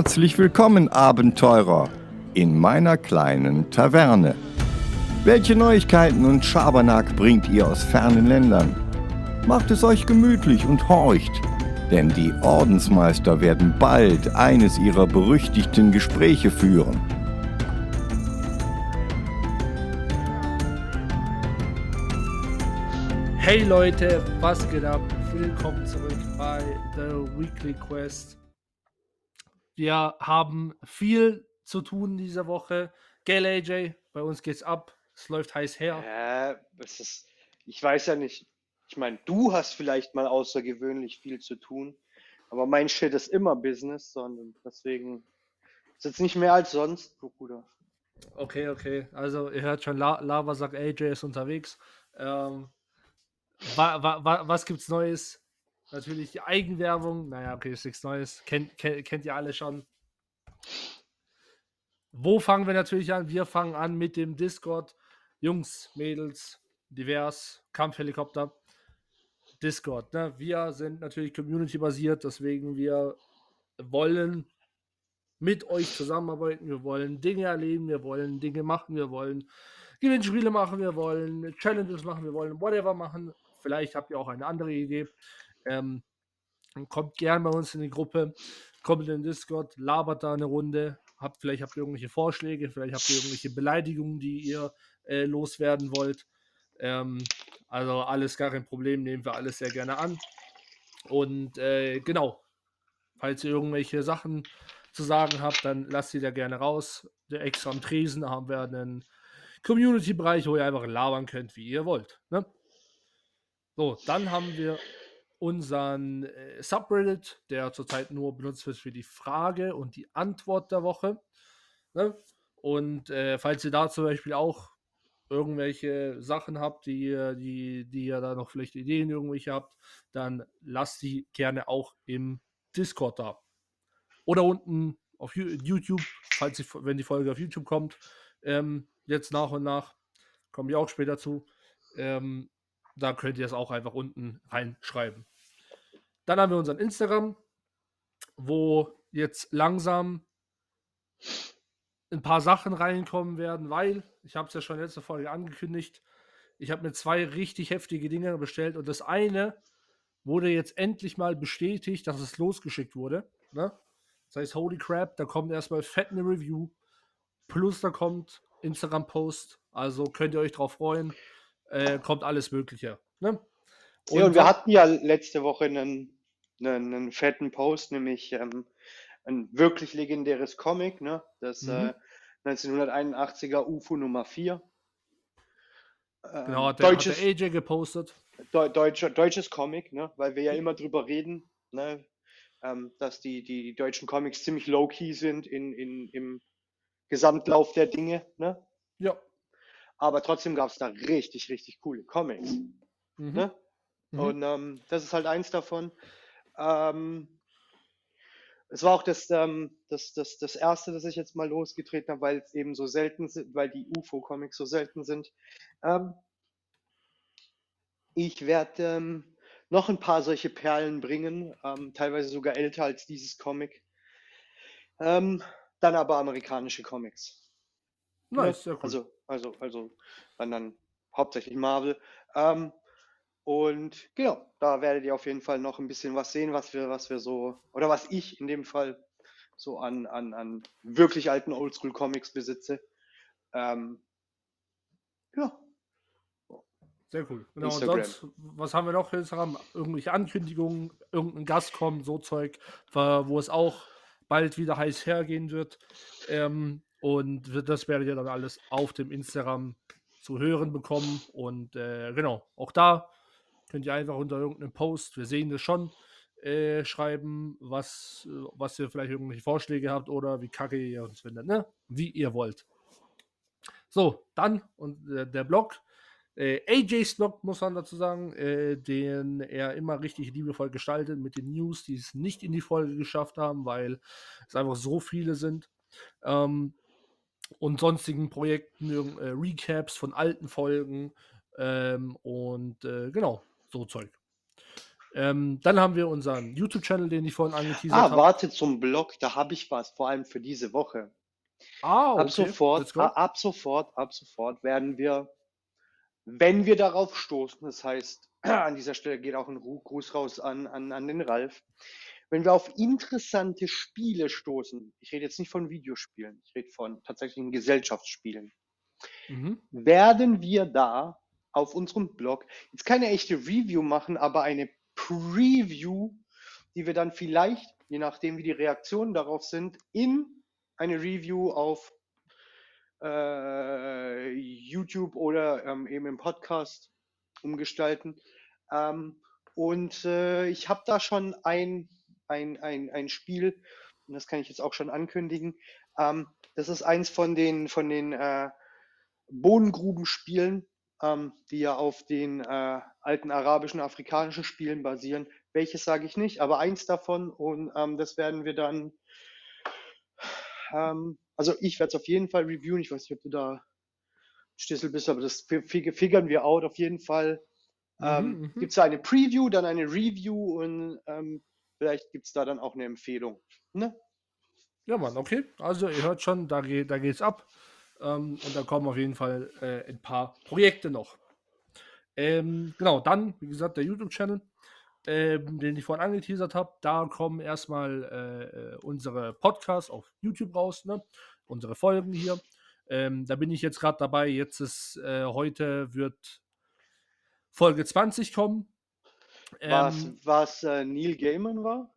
Herzlich willkommen, Abenteurer, in meiner kleinen Taverne. Welche Neuigkeiten und Schabernack bringt ihr aus fernen Ländern? Macht es euch gemütlich und horcht, denn die Ordensmeister werden bald eines ihrer berüchtigten Gespräche führen. Hey Leute, was geht ab? Willkommen zurück bei The Weekly Quest. Wir haben viel zu tun diese Woche. Gell, AJ? Bei uns geht's ab. Es läuft heiß her. Es ist, ich weiß ja nicht. Ich meine, du hast vielleicht mal außergewöhnlich viel zu tun, aber mein Shit ist immer Business, sondern deswegen ist jetzt nicht mehr als sonst, Bruder. Okay, okay. Also, ihr hört schon, La Lava sagt, AJ ist unterwegs. Ähm, wa wa was gibt's Neues? Natürlich die Eigenwerbung. Naja, okay, ist nichts Neues. Kennt, kennt, kennt ihr alle schon. Wo fangen wir natürlich an? Wir fangen an mit dem Discord. Jungs, Mädels, divers, Kampfhelikopter. Discord. Ne? Wir sind natürlich community-basiert, deswegen wir wollen mit euch zusammenarbeiten, wir wollen Dinge erleben, wir wollen Dinge machen, wir wollen Gewinnspiele machen, wir wollen Challenges machen, wir wollen whatever machen. Vielleicht habt ihr auch eine andere Idee. Ähm, kommt gerne bei uns in die Gruppe, kommt in den Discord, labert da eine Runde. Habt, vielleicht habt ihr irgendwelche Vorschläge, vielleicht habt ihr irgendwelche Beleidigungen, die ihr äh, loswerden wollt. Ähm, also alles gar kein Problem, nehmen wir alles sehr gerne an. Und äh, genau, falls ihr irgendwelche Sachen zu sagen habt, dann lasst sie da gerne raus. Der extra am Tresen haben wir einen Community-Bereich, wo ihr einfach labern könnt, wie ihr wollt. Ne? So, dann haben wir unseren äh, Subreddit, der zurzeit nur benutzt wird für die Frage und die Antwort der Woche. Ne? Und äh, falls ihr da zum Beispiel auch irgendwelche Sachen habt, die, die, die ihr da noch vielleicht Ideen irgendwelche habt, dann lasst die gerne auch im Discord da. Oder unten auf YouTube, falls die, wenn die Folge auf YouTube kommt. Ähm, jetzt nach und nach, komme ich auch später zu. Ähm, da könnt ihr es auch einfach unten reinschreiben. Dann haben wir unseren Instagram, wo jetzt langsam ein paar Sachen reinkommen werden, weil, ich habe es ja schon letzte Folge angekündigt, ich habe mir zwei richtig heftige Dinge bestellt und das eine wurde jetzt endlich mal bestätigt, dass es losgeschickt wurde. Ne? Das heißt, holy crap, da kommt erstmal fett eine Review, plus da kommt Instagram-Post, also könnt ihr euch drauf freuen äh, kommt alles Mögliche. Ne? Und, ja, und wir hatten ja letzte Woche einen, einen, einen fetten Post, nämlich ähm, ein wirklich legendäres Comic, ne? das mhm. äh, 1981er UFO Nummer 4. Ähm, genau, hat der, deutsches, hat der AJ gepostet. Deutsch, deutsches Comic, ne? weil wir ja immer drüber reden, ne? Ähm, dass die, die deutschen Comics ziemlich low-key sind in, in, im Gesamtlauf der Dinge. Ne? Aber trotzdem gab es da richtig, richtig coole Comics. Mhm. Ne? Mhm. Und ähm, das ist halt eins davon. Ähm, es war auch das, ähm, das, das, das erste, das ich jetzt mal losgetreten habe, weil es eben so selten sind, weil die UFO-Comics so selten sind. Ähm, ich werde ähm, noch ein paar solche Perlen bringen, ähm, teilweise sogar älter als dieses Comic. Ähm, dann aber amerikanische Comics. Nice, sehr cool. Also, also, also dann, dann hauptsächlich Marvel. Ähm, und genau, da werdet ihr auf jeden Fall noch ein bisschen was sehen, was wir, was wir so, oder was ich in dem Fall so an, an, an wirklich alten Oldschool-Comics besitze. Ähm, ja. Sehr cool. Genau, Instagram. und sonst, was haben wir noch? Instagram? Irgendwelche Ankündigungen, irgendein Gast kommt, so Zeug, wo es auch bald wieder heiß hergehen wird. Ähm, und das werdet ihr dann alles auf dem Instagram zu hören bekommen. Und äh, genau, auch da könnt ihr einfach unter irgendeinem Post, wir sehen das schon, äh, schreiben, was, was ihr vielleicht irgendwelche Vorschläge habt oder wie kacke ihr uns findet, ne? Wie ihr wollt. So, dann und äh, der Blog. Äh, AJs Blog muss man dazu sagen, äh, den er immer richtig liebevoll gestaltet mit den News, die es nicht in die Folge geschafft haben, weil es einfach so viele sind. Ähm, und sonstigen Projekten, äh, Recaps von alten Folgen ähm, und äh, genau, so Zeug. Ähm, dann haben wir unseren YouTube-Channel, den ich vorhin angeteasert habe. Ah, warte zum Blog, da habe ich was, vor allem für diese Woche. Ah, okay. Ab sofort, ab sofort, ab sofort werden wir, wenn wir darauf stoßen, das heißt, an dieser Stelle geht auch ein Gruß raus an, an, an den Ralf, wenn wir auf interessante Spiele stoßen, ich rede jetzt nicht von Videospielen, ich rede von tatsächlichen Gesellschaftsspielen, mhm. werden wir da auf unserem Blog jetzt keine echte Review machen, aber eine Preview, die wir dann vielleicht, je nachdem wie die Reaktionen darauf sind, in eine Review auf äh, YouTube oder ähm, eben im Podcast umgestalten. Ähm, und äh, ich habe da schon ein, ein, ein, ein Spiel, und das kann ich jetzt auch schon ankündigen. Ähm, das ist eins von den, von den äh, Bodengrubenspielen, ähm, die ja auf den äh, alten arabischen, afrikanischen Spielen basieren. Welches sage ich nicht, aber eins davon und ähm, das werden wir dann, ähm, also ich werde es auf jeden Fall reviewen. Ich weiß nicht, ob du da Stissel bist, aber das figern wir out auf jeden Fall. Mhm, ähm, mhm. gibt es eine Preview, dann eine Review und ähm, vielleicht gibt es da dann auch eine Empfehlung. Ne? Ja, Mann, okay. Also ihr hört schon, da, geht, da geht's ab. Ähm, und da kommen auf jeden Fall äh, ein paar Projekte noch. Ähm, genau, dann, wie gesagt, der YouTube-Channel, ähm, den ich vorhin angeteasert habe. Da kommen erstmal äh, unsere Podcasts auf YouTube raus, ne? unsere Folgen hier. Ähm, da bin ich jetzt gerade dabei. Jetzt ist äh, heute wird Folge 20 kommen. Ähm, was äh, Neil Gaiman war?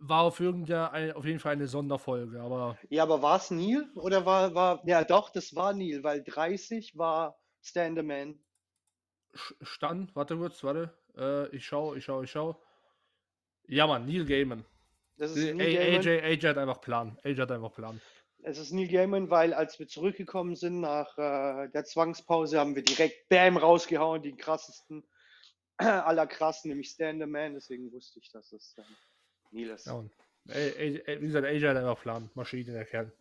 war auf, auf jeden Fall eine Sonderfolge, aber. Ja, aber war es Neil oder war, war. Ja, doch, das war Neil, weil 30 war Stand the Man. Stand, warte kurz, warte. Äh, ich schau, ich schau, ich schau. Ja, Mann, Neil Gaiman. Das ist Neil AJ, Gaiman. AJ hat einfach Plan. AJ hat einfach Plan. Es ist Neil Gaiman, weil als wir zurückgekommen sind nach äh, der Zwangspause, haben wir direkt Bam rausgehauen, die krassesten aller krassen, nämlich Stand the Man. Deswegen wusste ich, dass es. Äh, Niles. Ja, und, wie gesagt, AJ hat einfach Plan, Maschine, der.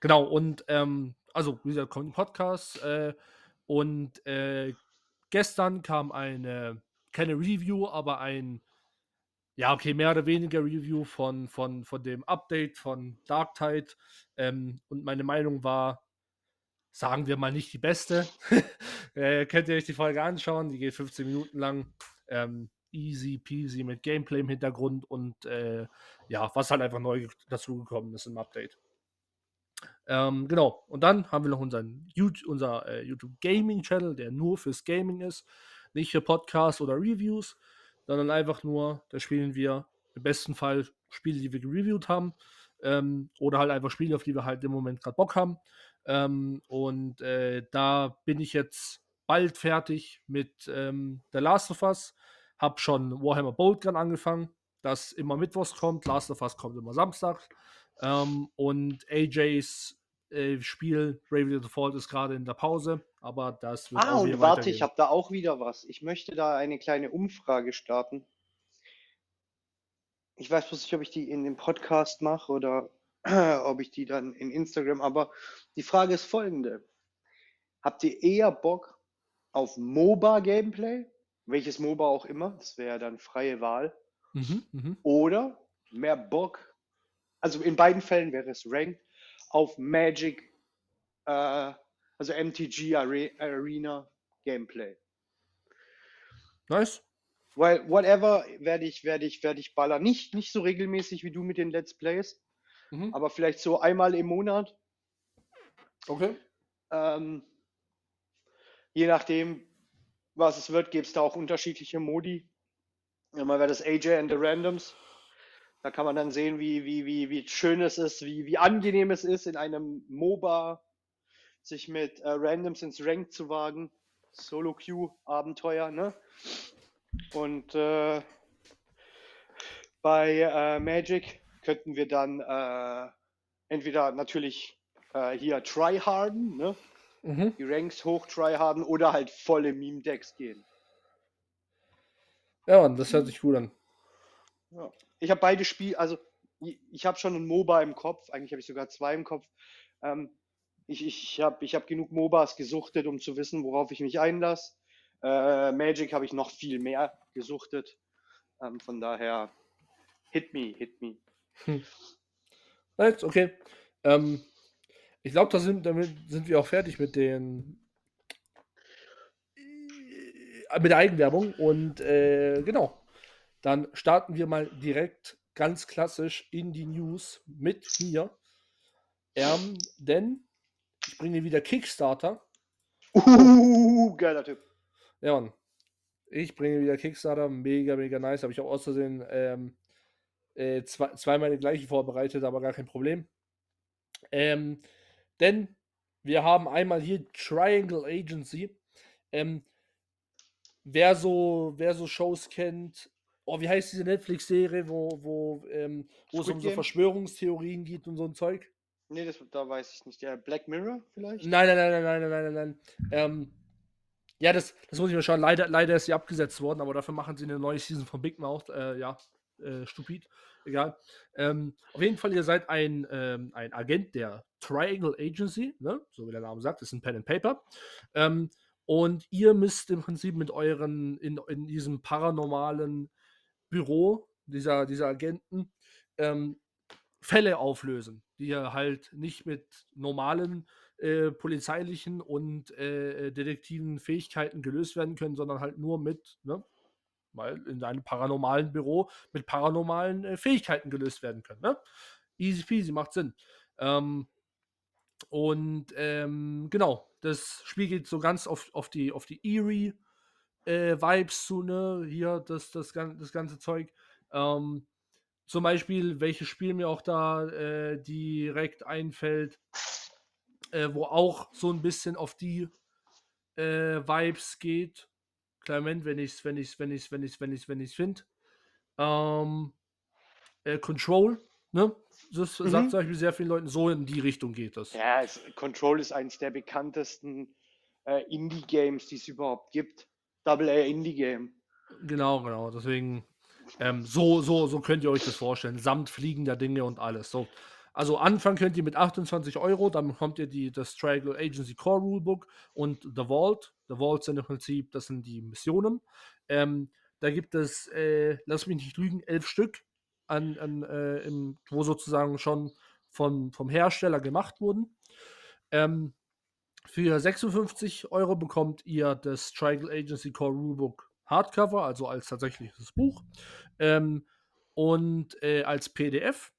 Genau, und ähm, also, wie gesagt, kommt ein Podcast äh, und äh, gestern kam eine, keine Review, aber ein, ja, okay, mehr oder weniger Review von, von, von dem Update von Dark Tide. Ähm, und meine Meinung war, sagen wir mal nicht die beste. äh, könnt ihr euch die Folge anschauen, die geht 15 Minuten lang. Ähm, easy peasy mit Gameplay im Hintergrund und äh, ja, was halt einfach neu dazugekommen ist im Update. Ähm, genau, und dann haben wir noch unseren YouTube, unser äh, YouTube Gaming Channel, der nur fürs Gaming ist, nicht für Podcasts oder Reviews, sondern einfach nur, da spielen wir im besten Fall Spiele, die wir gereviewt haben ähm, oder halt einfach Spiele, auf die wir halt im Moment gerade Bock haben. Ähm, und äh, da bin ich jetzt bald fertig mit ähm, The Last of Us habe schon Warhammer Boltgun angefangen, das immer mittwochs kommt. Last of Us kommt immer samstags. Ähm, und AJs äh, Spiel Bravely Default ist gerade in der Pause, aber das wird Ah, und warte, ich habe da auch wieder was. Ich möchte da eine kleine Umfrage starten. Ich weiß bloß nicht, ob ich die in dem Podcast mache oder ob ich die dann in Instagram, aber die Frage ist folgende. Habt ihr eher Bock auf MOBA-Gameplay welches MOBA auch immer, das wäre dann freie Wahl. Mhm, mh. Oder mehr Bock, also in beiden Fällen wäre es Ranked, auf Magic, äh, also MTG Arena Gameplay. Nice. Weil whatever werde ich, werde ich, werde ich ballern. Nicht, nicht so regelmäßig wie du mit den Let's Plays, mhm. aber vielleicht so einmal im Monat. Okay. Ähm, je nachdem, was es wird, gibt es da auch unterschiedliche Modi. Einmal wäre das AJ and the Randoms. Da kann man dann sehen, wie, wie, wie, wie schön es ist, wie, wie angenehm es ist, in einem MOBA sich mit äh, Randoms ins Rank zu wagen. Solo-Queue-Abenteuer, ne? Und äh, bei äh, Magic könnten wir dann äh, entweder natürlich äh, hier tryharden, ne? mhm. die Ranks hoch tryharden oder halt volle Meme-Decks gehen. Ja, Mann, das hört sich gut an. Ja. Ich habe beide Spiele, also ich habe schon ein MOBA im Kopf, eigentlich habe ich sogar zwei im Kopf. Ähm, ich ich habe ich hab genug MOBAs gesuchtet, um zu wissen, worauf ich mich einlasse. Äh, Magic habe ich noch viel mehr gesuchtet. Ähm, von daher, hit me, hit me. Hm. Right, okay. Ähm, ich glaube, da sind, damit sind wir auch fertig mit den äh, mit der Eigenwerbung. Und äh, genau, dann starten wir mal direkt ganz klassisch in die News mit mir. Ähm, denn ich bringe wieder Kickstarter. Uh, geiler Typ. Ja, Mann. Ich bringe wieder Kickstarter. Mega, mega nice. Habe ich auch außerdem ähm, äh, zwei, zweimal die gleiche vorbereitet, aber gar kein Problem. Ähm, denn wir haben einmal hier Triangle Agency. Ähm, wer, so, wer so Shows kennt, oh, wie heißt diese Netflix-Serie, wo, wo, ähm, wo es um so Verschwörungstheorien geht und so ein Zeug? Nee, das, da weiß ich nicht. Der Black Mirror vielleicht? Nein, nein, nein, nein, nein, nein, nein, nein. Ähm, ja, das, das muss ich mal schauen. Leider, leider ist sie abgesetzt worden, aber dafür machen sie eine neue Season von Big Mouth. Äh, ja, äh, stupid. Egal. Ähm, auf jeden Fall, ihr seid ein, ähm, ein Agent der Triangle Agency, ne? so wie der Name sagt, ist ein Pen and Paper. Ähm, und ihr müsst im Prinzip mit euren, in, in diesem paranormalen Büro dieser, dieser Agenten ähm, Fälle auflösen, die ja halt nicht mit normalen äh, polizeilichen und äh, detektiven Fähigkeiten gelöst werden können, sondern halt nur mit, ne, weil in einem paranormalen Büro mit paranormalen äh, Fähigkeiten gelöst werden können. Ne? Easy peasy, macht Sinn. Ähm, und ähm, genau, das Spiel geht so ganz auf, auf die, auf die Eerie äh, Vibes zu, ne? Hier das, das, das ganze Zeug. Ähm, zum Beispiel, welches Spiel mir auch da äh, direkt einfällt, äh, wo auch so ein bisschen auf die äh, Vibes geht. Moment, wenn ich es, wenn ich's, wenn ich's, wenn ich's, wenn ich's, wenn ich's finde. Ähm, äh, Control, ne? Das mhm. sagt zum Beispiel sehr vielen Leuten, so in die Richtung geht das. Ja, es, Control ist eines der bekanntesten äh, Indie-Games, die es überhaupt gibt. Double A Indie Game. Genau, genau. Deswegen, ähm, so, so, so könnt ihr euch das vorstellen. Samt fliegender Dinge und alles. So. Also anfangen könnt ihr mit 28 Euro, dann bekommt ihr die, das Triangle Agency Core Rulebook und The Vault. The Vault sind im Prinzip, das sind die Missionen. Ähm, da gibt es, äh, lass mich nicht lügen, elf Stück, an, an, äh, im, wo sozusagen schon von, vom Hersteller gemacht wurden. Ähm, für 56 Euro bekommt ihr das Triangle Agency Core Rulebook Hardcover, also als tatsächliches Buch. Ähm, und äh, als PDF.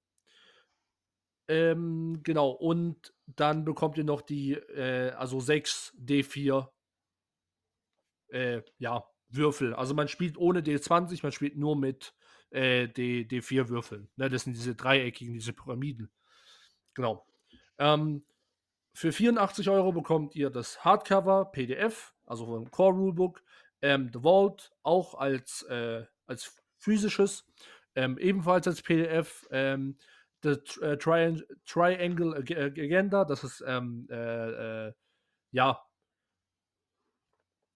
Ähm, genau, und dann bekommt ihr noch die, äh, also 6 D4 äh, ja, Würfel. Also man spielt ohne D20, man spielt nur mit äh, D, D4 Würfeln. Ne, das sind diese dreieckigen, diese Pyramiden. Genau. Ähm, für 84 Euro bekommt ihr das Hardcover PDF, also vom Core Rulebook, ähm, The Vault auch als, äh, als physisches, ähm, ebenfalls als PDF. The äh, Tri Triangle Agenda, das ist ähm, äh, äh, ja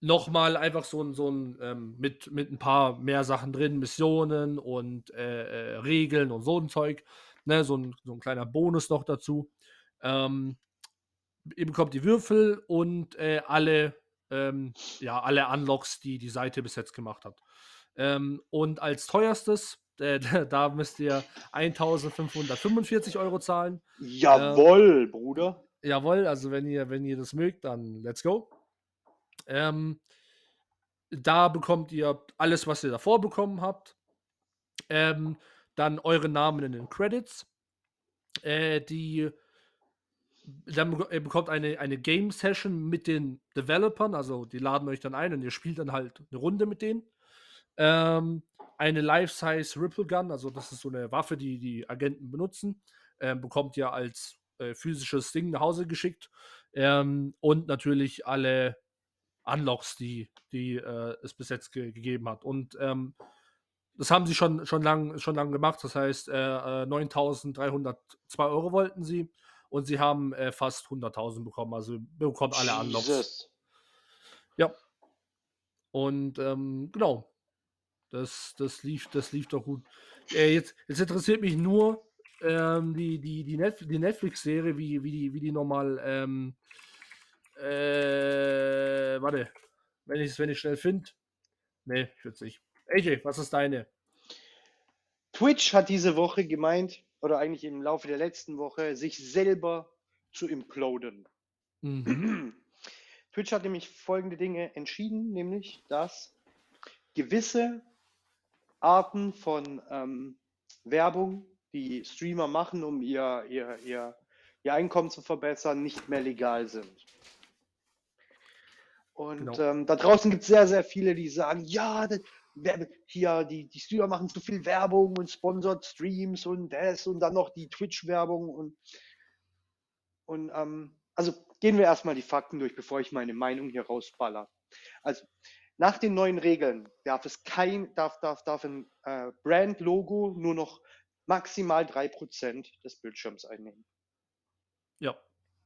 nochmal einfach so ein, so ein ähm, mit, mit ein paar mehr Sachen drin, Missionen und äh, äh, Regeln und so ein Zeug. Ne, so, ein, so ein kleiner Bonus noch dazu. Ähm, ihr bekommt die Würfel und äh, alle, ähm, ja, alle Unlocks, die die Seite bis jetzt gemacht hat. Ähm, und als teuerstes, äh, da müsst ihr 1545 Euro zahlen. Jawoll, ähm, Bruder. Jawoll, also wenn ihr, wenn ihr das mögt, dann let's go. Ähm, da bekommt ihr alles, was ihr davor bekommen habt. Ähm, dann eure Namen in den Credits. Äh, die dann bekommt eine, eine Game Session mit den Developern, also die laden euch dann ein und ihr spielt dann halt eine Runde mit denen. Ähm, eine Life-Size Ripple Gun, also das ist so eine Waffe, die die Agenten benutzen, ähm, bekommt ihr als äh, physisches Ding nach Hause geschickt. Ähm, und natürlich alle Unlocks, die, die äh, es bis jetzt ge gegeben hat. Und ähm, das haben sie schon, schon lange schon lang gemacht. Das heißt, äh, 9.302 äh, Euro wollten sie und sie haben äh, fast 100.000 bekommen. Also bekommt alle Unlocks. Ja. Und ähm, genau. Das, das, lief, das lief doch gut. Äh, jetzt, jetzt interessiert mich nur ähm, die, die, die, Netf die Netflix-Serie, wie, wie, die, wie die normal. Ähm, äh, warte. wenn ich es wenn ich schnell finde. Nee, ich würde es nicht. AJ, was ist deine? Twitch hat diese Woche gemeint, oder eigentlich im Laufe der letzten Woche, sich selber zu imploden. Mhm. Twitch hat nämlich folgende Dinge entschieden, nämlich, dass gewisse Arten von ähm, Werbung, die Streamer machen, um ihr, ihr, ihr, ihr Einkommen zu verbessern, nicht mehr legal sind. Und genau. ähm, da draußen gibt es sehr, sehr viele, die sagen, ja, das, hier die, die Streamer machen zu viel Werbung und sponsert Streams und das und dann noch die Twitch-Werbung und, und ähm, also gehen wir erstmal die Fakten durch, bevor ich meine Meinung hier rausballer. Also nach den neuen Regeln darf es kein, darf, darf, darf ein äh, Brand-Logo nur noch maximal 3% des Bildschirms einnehmen. Ja.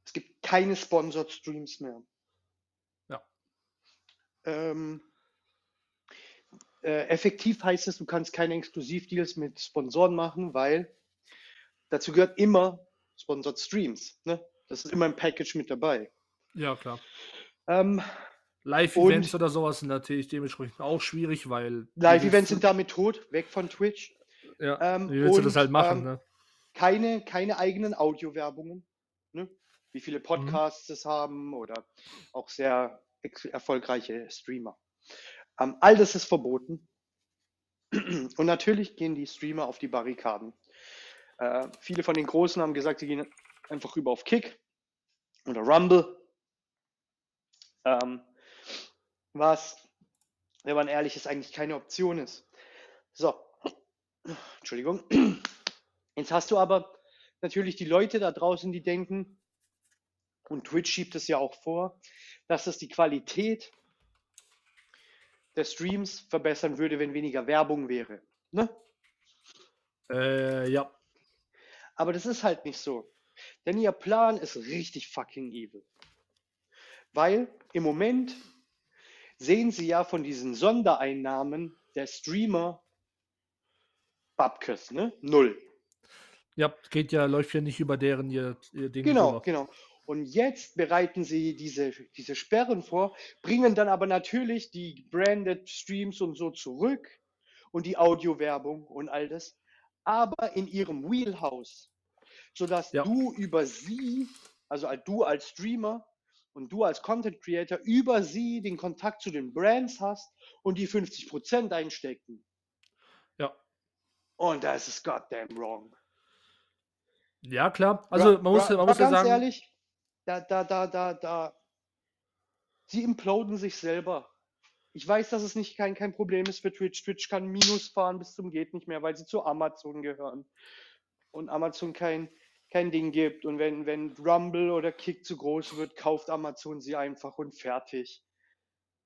Es gibt keine Sponsored Streams mehr. Ja. Ähm, äh, effektiv heißt es, du kannst keine Exklusivdeals mit Sponsoren machen, weil dazu gehört immer Sponsored Streams. Ne? Das ist immer im Package mit dabei. Ja, klar. Ähm, Live-Events oder sowas sind natürlich dementsprechend auch schwierig, weil. Live-Events sind damit tot, weg von Twitch. Ja, ähm, wie willst und, du das halt machen, ähm, ne? Keine, keine eigenen Audiowerbungen. Ne? Wie viele mhm. Podcasts mhm. es haben oder auch sehr erfolgreiche Streamer. Ähm, all das ist verboten. Und natürlich gehen die Streamer auf die Barrikaden. Äh, viele von den Großen haben gesagt, sie gehen einfach rüber auf Kick oder Rumble. Ähm, was, wenn man ehrlich ist, eigentlich keine Option ist. So, Entschuldigung. Jetzt hast du aber natürlich die Leute da draußen, die denken, und Twitch schiebt es ja auch vor, dass es die Qualität der Streams verbessern würde, wenn weniger Werbung wäre. Ne? Äh, ja. Aber das ist halt nicht so. Denn ihr Plan ist richtig fucking evil. Weil im Moment sehen sie ja von diesen Sondereinnahmen der Streamer Babkes, ne? Null. Ja, geht ja, läuft ja nicht über deren ihr, ihr Ding. Genau, drüber. genau. Und jetzt bereiten sie diese, diese Sperren vor, bringen dann aber natürlich die branded Streams und so zurück und die Audiowerbung und all das, aber in ihrem Wheelhouse, sodass ja. du über sie, also du als Streamer und du als Content Creator über sie den Kontakt zu den Brands hast und die 50% einstecken. Ja. Und das ist goddamn wrong. Ja, klar. Also man muss, man muss ja sagen. ehrlich, da, da, da, da, da. Sie imploden sich selber. Ich weiß, dass es nicht kein, kein Problem ist für Twitch. Twitch kann Minus fahren bis zum geht nicht mehr, weil sie zu Amazon gehören. Und Amazon kein, kein Ding gibt. Und wenn, wenn Rumble oder Kick zu groß wird, kauft Amazon sie einfach und fertig.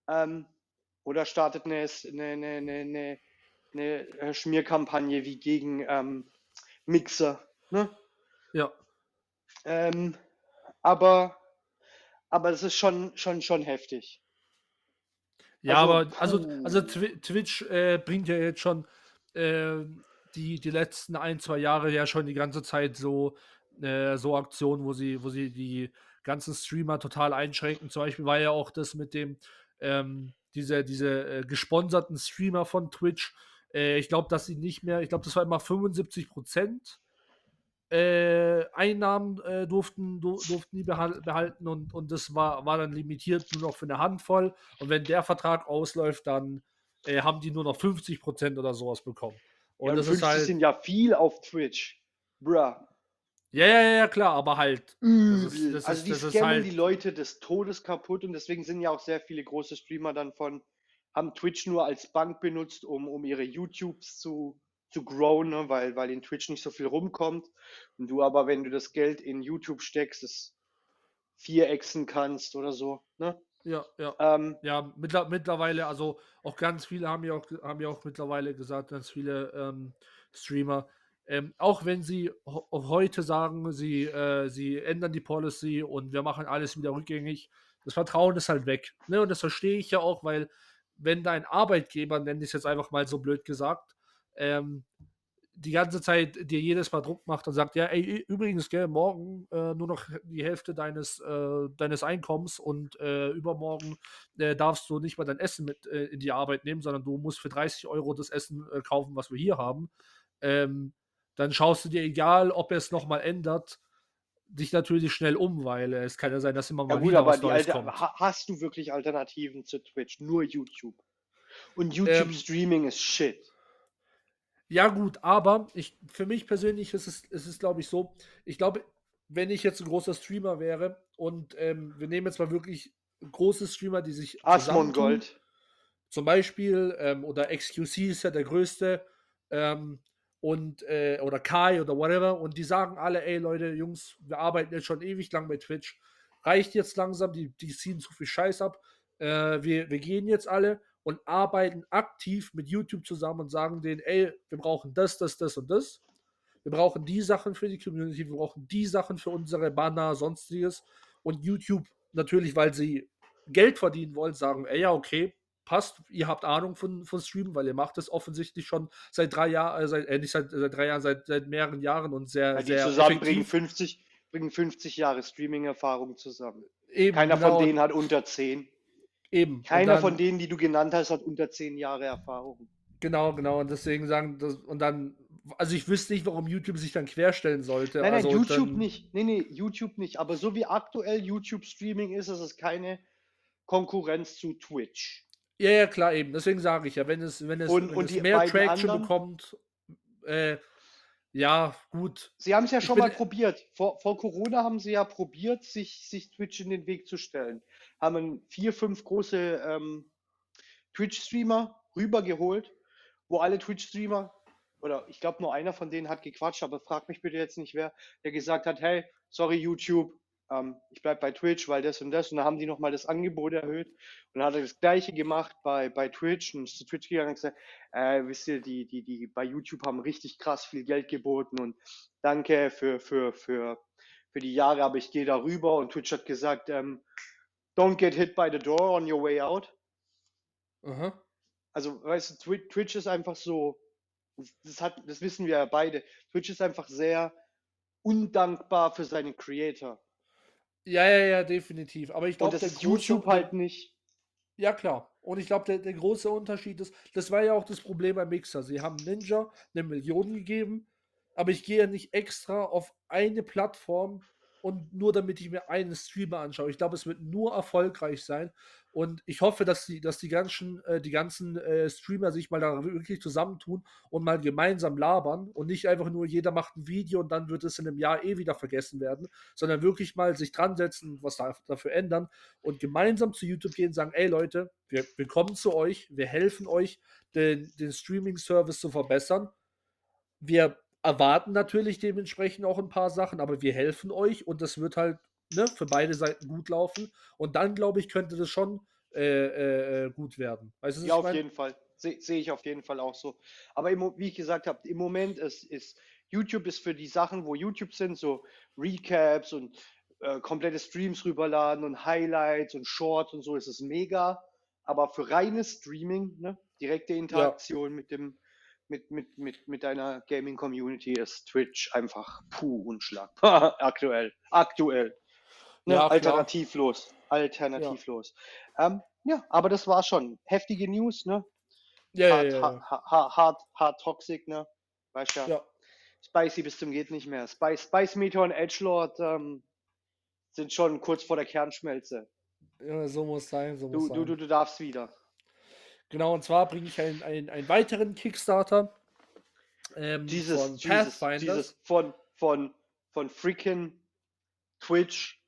Ähm, oder startet eine, eine, eine, eine, eine Schmierkampagne wie gegen ähm, Mixer. Ne? Ja. Ähm, aber, aber es ist schon, schon, schon heftig. Ja, also, aber also, also Twitch äh, bringt ja jetzt schon äh, die, die letzten ein, zwei Jahre ja schon die ganze Zeit so, äh, so Aktionen, wo sie, wo sie die ganzen Streamer total einschränken. Zum Beispiel war ja auch das mit dem, ähm, diese, diese äh, gesponserten Streamer von Twitch. Äh, ich glaube, dass sie nicht mehr, ich glaube, das war immer 75 Prozent äh, Einnahmen äh, durften, du, durften die behalten und, und das war, war dann limitiert nur noch für eine Handvoll. Und wenn der Vertrag ausläuft, dann äh, haben die nur noch 50% oder sowas bekommen. Und ja, das 50 ist halt, sind ja viel auf Twitch. Bruh. Ja, ja, ja, klar, aber halt. Das ist, das also ist, die scammen halt, die Leute des Todes kaputt und deswegen sind ja auch sehr viele große Streamer dann von, haben Twitch nur als Bank benutzt, um, um ihre YouTubes zu, zu growen, ne? weil, weil in Twitch nicht so viel rumkommt. Und du aber, wenn du das Geld in YouTube steckst, es vierechsen kannst oder so. Ne? Ja, ja. Ähm, ja, mittler, mittlerweile, also auch ganz viele haben ja auch, haben ja auch mittlerweile gesagt, ganz viele ähm, Streamer, ähm, auch wenn sie heute sagen, sie, äh, sie ändern die Policy und wir machen alles wieder rückgängig, das Vertrauen ist halt weg. Ne? Und das verstehe ich ja auch, weil wenn dein Arbeitgeber, nenne ich es jetzt einfach mal so blöd gesagt, ähm, die ganze Zeit dir jedes Mal Druck macht und sagt, ja, ey, übrigens, gell, morgen äh, nur noch die Hälfte deines, äh, deines Einkommens und äh, übermorgen äh, darfst du nicht mal dein Essen mit äh, in die Arbeit nehmen, sondern du musst für 30 Euro das Essen äh, kaufen, was wir hier haben. Ähm, dann schaust du dir, egal ob er es nochmal ändert, dich natürlich schnell um, weil es kann ja sein, dass immer mal ja, gut, wieder was Neues kommt. Hast du wirklich Alternativen zu Twitch? Nur YouTube. Und YouTube-Streaming ähm, ist shit. Ja, gut, aber ich, für mich persönlich ist es, ist es glaube ich, so, ich glaube, wenn ich jetzt ein großer Streamer wäre und ähm, wir nehmen jetzt mal wirklich große Streamer, die sich. Asmongold. Zum Beispiel, ähm, oder XQC ist ja der größte, ähm, und, äh, oder Kai oder whatever, und die sagen alle, ey Leute, Jungs, wir arbeiten jetzt schon ewig lang bei Twitch, reicht jetzt langsam, die, die ziehen zu viel Scheiß ab, äh, wir, wir gehen jetzt alle und arbeiten aktiv mit YouTube zusammen und sagen denen, ey, wir brauchen das, das, das und das. Wir brauchen die Sachen für die Community, wir brauchen die Sachen für unsere Banner, sonstiges. Und YouTube natürlich, weil sie Geld verdienen wollen, sagen, ey, ja, okay, passt, ihr habt Ahnung von, von Streamen, weil ihr macht es offensichtlich schon seit drei Jahren, äh, seit, äh, nicht seit, seit drei Jahren, seit, seit mehreren Jahren und sehr, ja, die sehr zusammen effektiv. bringen 50, bringen 50 Jahre Streaming-Erfahrung zusammen. Eben, Keiner genau. von denen hat unter 10. Eben. Keiner dann, von denen, die du genannt hast, hat unter zehn Jahre Erfahrung. Genau, genau. Und deswegen sagen, das, und dann, also ich wüsste nicht, warum YouTube sich dann querstellen sollte. Nein, nein, also YouTube dann, nicht. Nee, nee, YouTube nicht. Aber so wie aktuell YouTube-Streaming ist, ist es keine Konkurrenz zu Twitch. Ja, ja, klar, eben. Deswegen sage ich ja, wenn es, wenn es, und, wenn und es mehr Traction anderen, bekommt, äh, ja, gut. Sie haben es ja schon mal probiert. Vor, vor Corona haben sie ja probiert, sich, sich Twitch in den Weg zu stellen. Haben vier, fünf große ähm, Twitch-Streamer rübergeholt, wo alle Twitch-Streamer, oder ich glaube nur einer von denen hat gequatscht, aber frag mich bitte jetzt nicht wer, der gesagt hat, hey, sorry YouTube, ähm, ich bleibe bei Twitch, weil das und das. Und dann haben die nochmal das Angebot erhöht. Und dann hat er das gleiche gemacht bei, bei Twitch und ist zu Twitch gegangen und gesagt, äh, wisst ihr, die, die, die bei YouTube haben richtig krass viel Geld geboten und danke für, für, für, für die Jahre, aber ich gehe da rüber. Und Twitch hat gesagt, ähm, don't get hit by the door on your way out. Aha. Also, weißt du, Twitch ist einfach so, das, hat, das wissen wir ja beide. Twitch ist einfach sehr undankbar für seine Creator. Ja, ja, ja, definitiv. Aber ich glaube, das ist YouTube halt nicht. Ja, klar. Und ich glaube, der, der große Unterschied ist, das war ja auch das Problem beim Mixer. Sie haben Ninja eine Million gegeben, aber ich gehe ja nicht extra auf eine Plattform und nur damit ich mir einen Streamer anschaue. Ich glaube, es wird nur erfolgreich sein. Und ich hoffe, dass die, dass die ganzen, äh, die ganzen äh, Streamer sich mal da wirklich zusammentun und mal gemeinsam labern und nicht einfach nur jeder macht ein Video und dann wird es in einem Jahr eh wieder vergessen werden, sondern wirklich mal sich dran setzen, was da, dafür ändern und gemeinsam zu YouTube gehen und sagen, ey Leute, wir, wir kommen zu euch, wir helfen euch, den, den Streaming-Service zu verbessern. Wir erwarten natürlich dementsprechend auch ein paar Sachen, aber wir helfen euch und das wird halt ne, für beide Seiten gut laufen. Und dann, glaube ich, könnte das schon äh, äh, äh gut werden. Weißt du, ja, auf mein? jeden Fall. Sehe seh ich auf jeden Fall auch so. Aber im, wie ich gesagt habe, im Moment ist, ist YouTube ist für die Sachen, wo YouTube sind, so Recaps und äh, komplette Streams rüberladen und Highlights und Shorts und so ist es mega. Aber für reines Streaming, ne, direkte Interaktion ja. mit dem mit, mit, mit, mit deiner Gaming-Community ist Twitch einfach puh Unschlag. aktuell. Aktuell. Ne? Ja, alternativlos. Alternativlos. Ja. Ähm, ja, aber das war schon. Heftige News, ne? Ja, hard, ja, ja. Hard, hard, hard, toxic, ne? Weißt ja. ja. Spicy bis zum geht nicht mehr. Spice, Spice Meter und Edgelord ähm, sind schon kurz vor der Kernschmelze. Ja, so muss sein. So du, muss du, sein. Du, du darfst wieder. Genau, und zwar bringe ich einen, einen, einen weiteren Kickstarter. Ähm, dieses, von dieses, dieses von, von, von freaking Twitch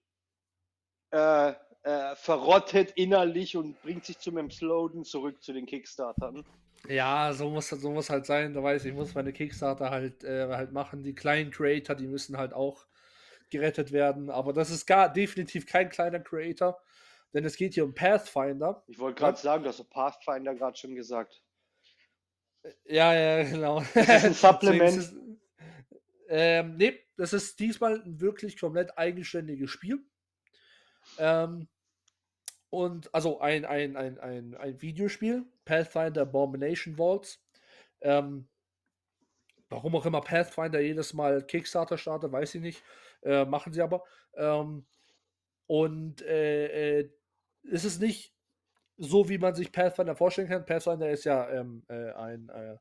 äh, äh, verrottet innerlich und bringt sich zu meinem Slogan zurück zu den Kickstartern. Ja, so muss, so muss halt sein. Da weiß ich, ich muss meine Kickstarter halt, äh, halt machen. Die kleinen Creator, die müssen halt auch gerettet werden. Aber das ist gar definitiv kein kleiner Creator. Denn es geht hier um Pathfinder. Ich wollte gerade sagen, du hast Pathfinder gerade schon gesagt. Ja, ja, genau. Das ist ein Supplement. ist, ähm, nee, das ist diesmal ein wirklich komplett eigenständiges Spiel. Ähm, und also ein, ein, ein, ein, ein Videospiel, Pathfinder Abomination Vaults. Ähm, warum auch immer Pathfinder jedes Mal Kickstarter startet, weiß ich nicht. Äh, machen sie aber. Ähm, und äh, äh, es ist nicht so, wie man sich Pathfinder vorstellen kann. Pathfinder ist ja ähm, äh, ein, äh,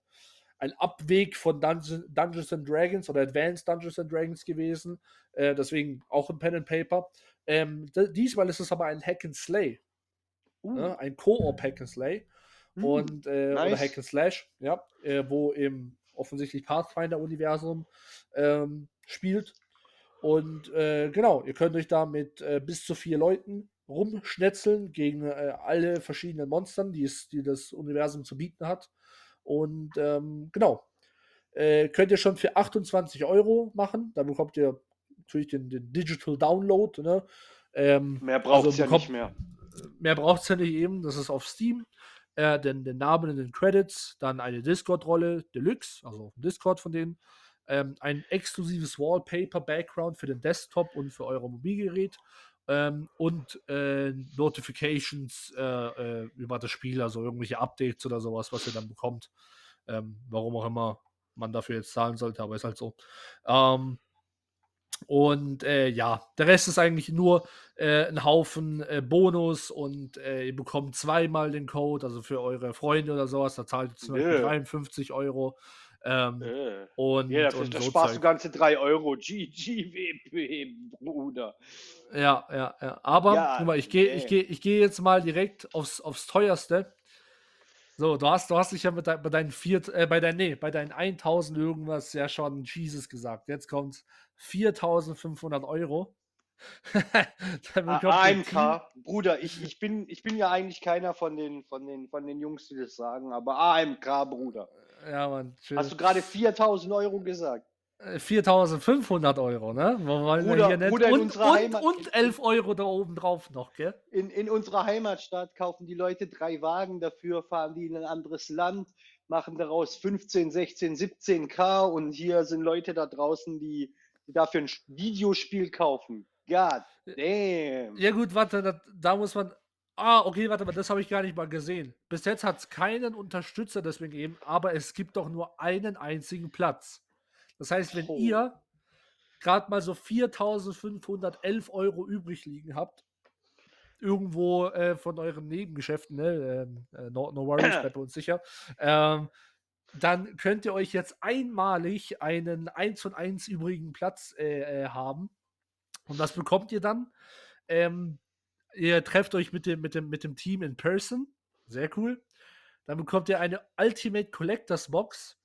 ein Abweg von Dungeon, Dungeons and Dragons oder Advanced Dungeons and Dragons gewesen. Äh, deswegen auch ein Pen and Paper. Ähm, diesmal ist es aber ein Hack and Slay. Uh. Ne? Ein Co-op Hack and Slay. Uh, und, äh, nice. Oder Hack and Slash, ja, äh, wo im offensichtlich Pathfinder-Universum ähm, spielt. Und äh, genau, ihr könnt euch da mit bis zu vier Leuten rumschnetzeln gegen äh, alle verschiedenen Monstern, die, es, die das Universum zu bieten hat. Und ähm, genau, äh, könnt ihr schon für 28 Euro machen. Da bekommt ihr natürlich den, den Digital Download. Ne? Ähm, mehr braucht es also ja nicht mehr. Mehr braucht es ja nicht eben. Das ist auf Steam. Äh, den, den Namen in den Credits, dann eine Discord-Rolle Deluxe, also auf dem Discord von denen. Ähm, ein exklusives Wallpaper-Background für den Desktop und für euer Mobilgerät ähm, und äh, Notifications äh, äh, über das Spiel, also irgendwelche Updates oder sowas, was ihr dann bekommt. Ähm, warum auch immer man dafür jetzt zahlen sollte, aber ist halt so. Ähm, und äh, ja, der Rest ist eigentlich nur äh, ein Haufen äh, Bonus und äh, ihr bekommt zweimal den Code, also für eure Freunde oder sowas, da zahlt ihr zum Beispiel 53 Euro. Ähm, äh. und, ja, und da so sparst du ganze 3 Euro. GGWP, Bruder. Ja, ja, ja. Aber, ja, guck mal, ich gehe ich geh, ich geh jetzt mal direkt aufs, aufs teuerste. So, du hast, du hast dich ja mit dein, bei deinen vier, äh, bei deinen, nee, bei deinen 1000 irgendwas ja schon Jesus gesagt. Jetzt kommt 4500 Euro. AMK, Bruder, ich, ich, bin, ich bin ja eigentlich keiner von den, von, den, von den Jungs, die das sagen, aber AMK, Bruder. Ja, Mann. Schön. Hast du gerade 4000 Euro gesagt? 4500 äh, Euro, ne? Bruder, hier nicht. Bruder, und, und, und 11 Euro da oben drauf noch, gell? In, in unserer Heimatstadt kaufen die Leute drei Wagen dafür, fahren die in ein anderes Land, machen daraus 15, 16, 17k und hier sind Leute da draußen, die, die dafür ein Videospiel kaufen. God damn. Ja gut, warte, da, da muss man Ah, okay, warte mal, das habe ich gar nicht mal gesehen. Bis jetzt hat es keinen Unterstützer deswegen gegeben, aber es gibt doch nur einen einzigen Platz. Das heißt, wenn oh. ihr gerade mal so 4.511 Euro übrig liegen habt, irgendwo äh, von euren Nebengeschäften, ne, ähm, äh, no, no worries, bleibt bei uns sicher, ähm, dann könnt ihr euch jetzt einmalig einen 1 und 1 übrigen Platz äh, äh, haben. Und was bekommt ihr dann? Ähm, ihr trefft euch mit dem, mit, dem, mit dem Team in Person. Sehr cool. Dann bekommt ihr eine Ultimate Collectors Box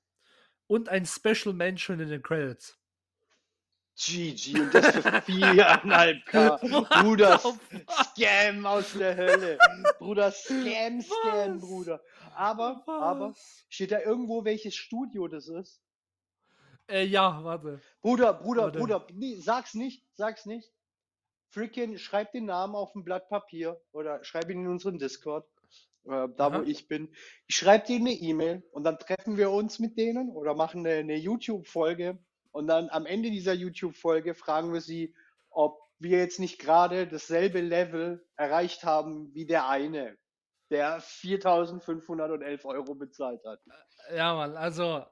und ein Special Mention in den Credits. GG und das für 4,5k. Bruder, Scam aus der Hölle. Bruder, Scam, Scam, Was? Bruder. Aber, Was? aber, steht da irgendwo, welches Studio das ist? Äh, ja, warte. Bruder, Bruder, warte. Bruder, nee, sag's nicht, sag's nicht. Freaking, schreib den Namen auf ein Blatt Papier oder schreib ihn in unseren Discord äh, da Aha. wo ich bin. Ich schreibe denen eine E-Mail und dann treffen wir uns mit denen oder machen eine, eine YouTube-Folge und dann am Ende dieser YouTube-Folge fragen wir sie, ob wir jetzt nicht gerade dasselbe Level erreicht haben wie der eine, der 4.511 Euro bezahlt hat. Äh, ja, Mann, also.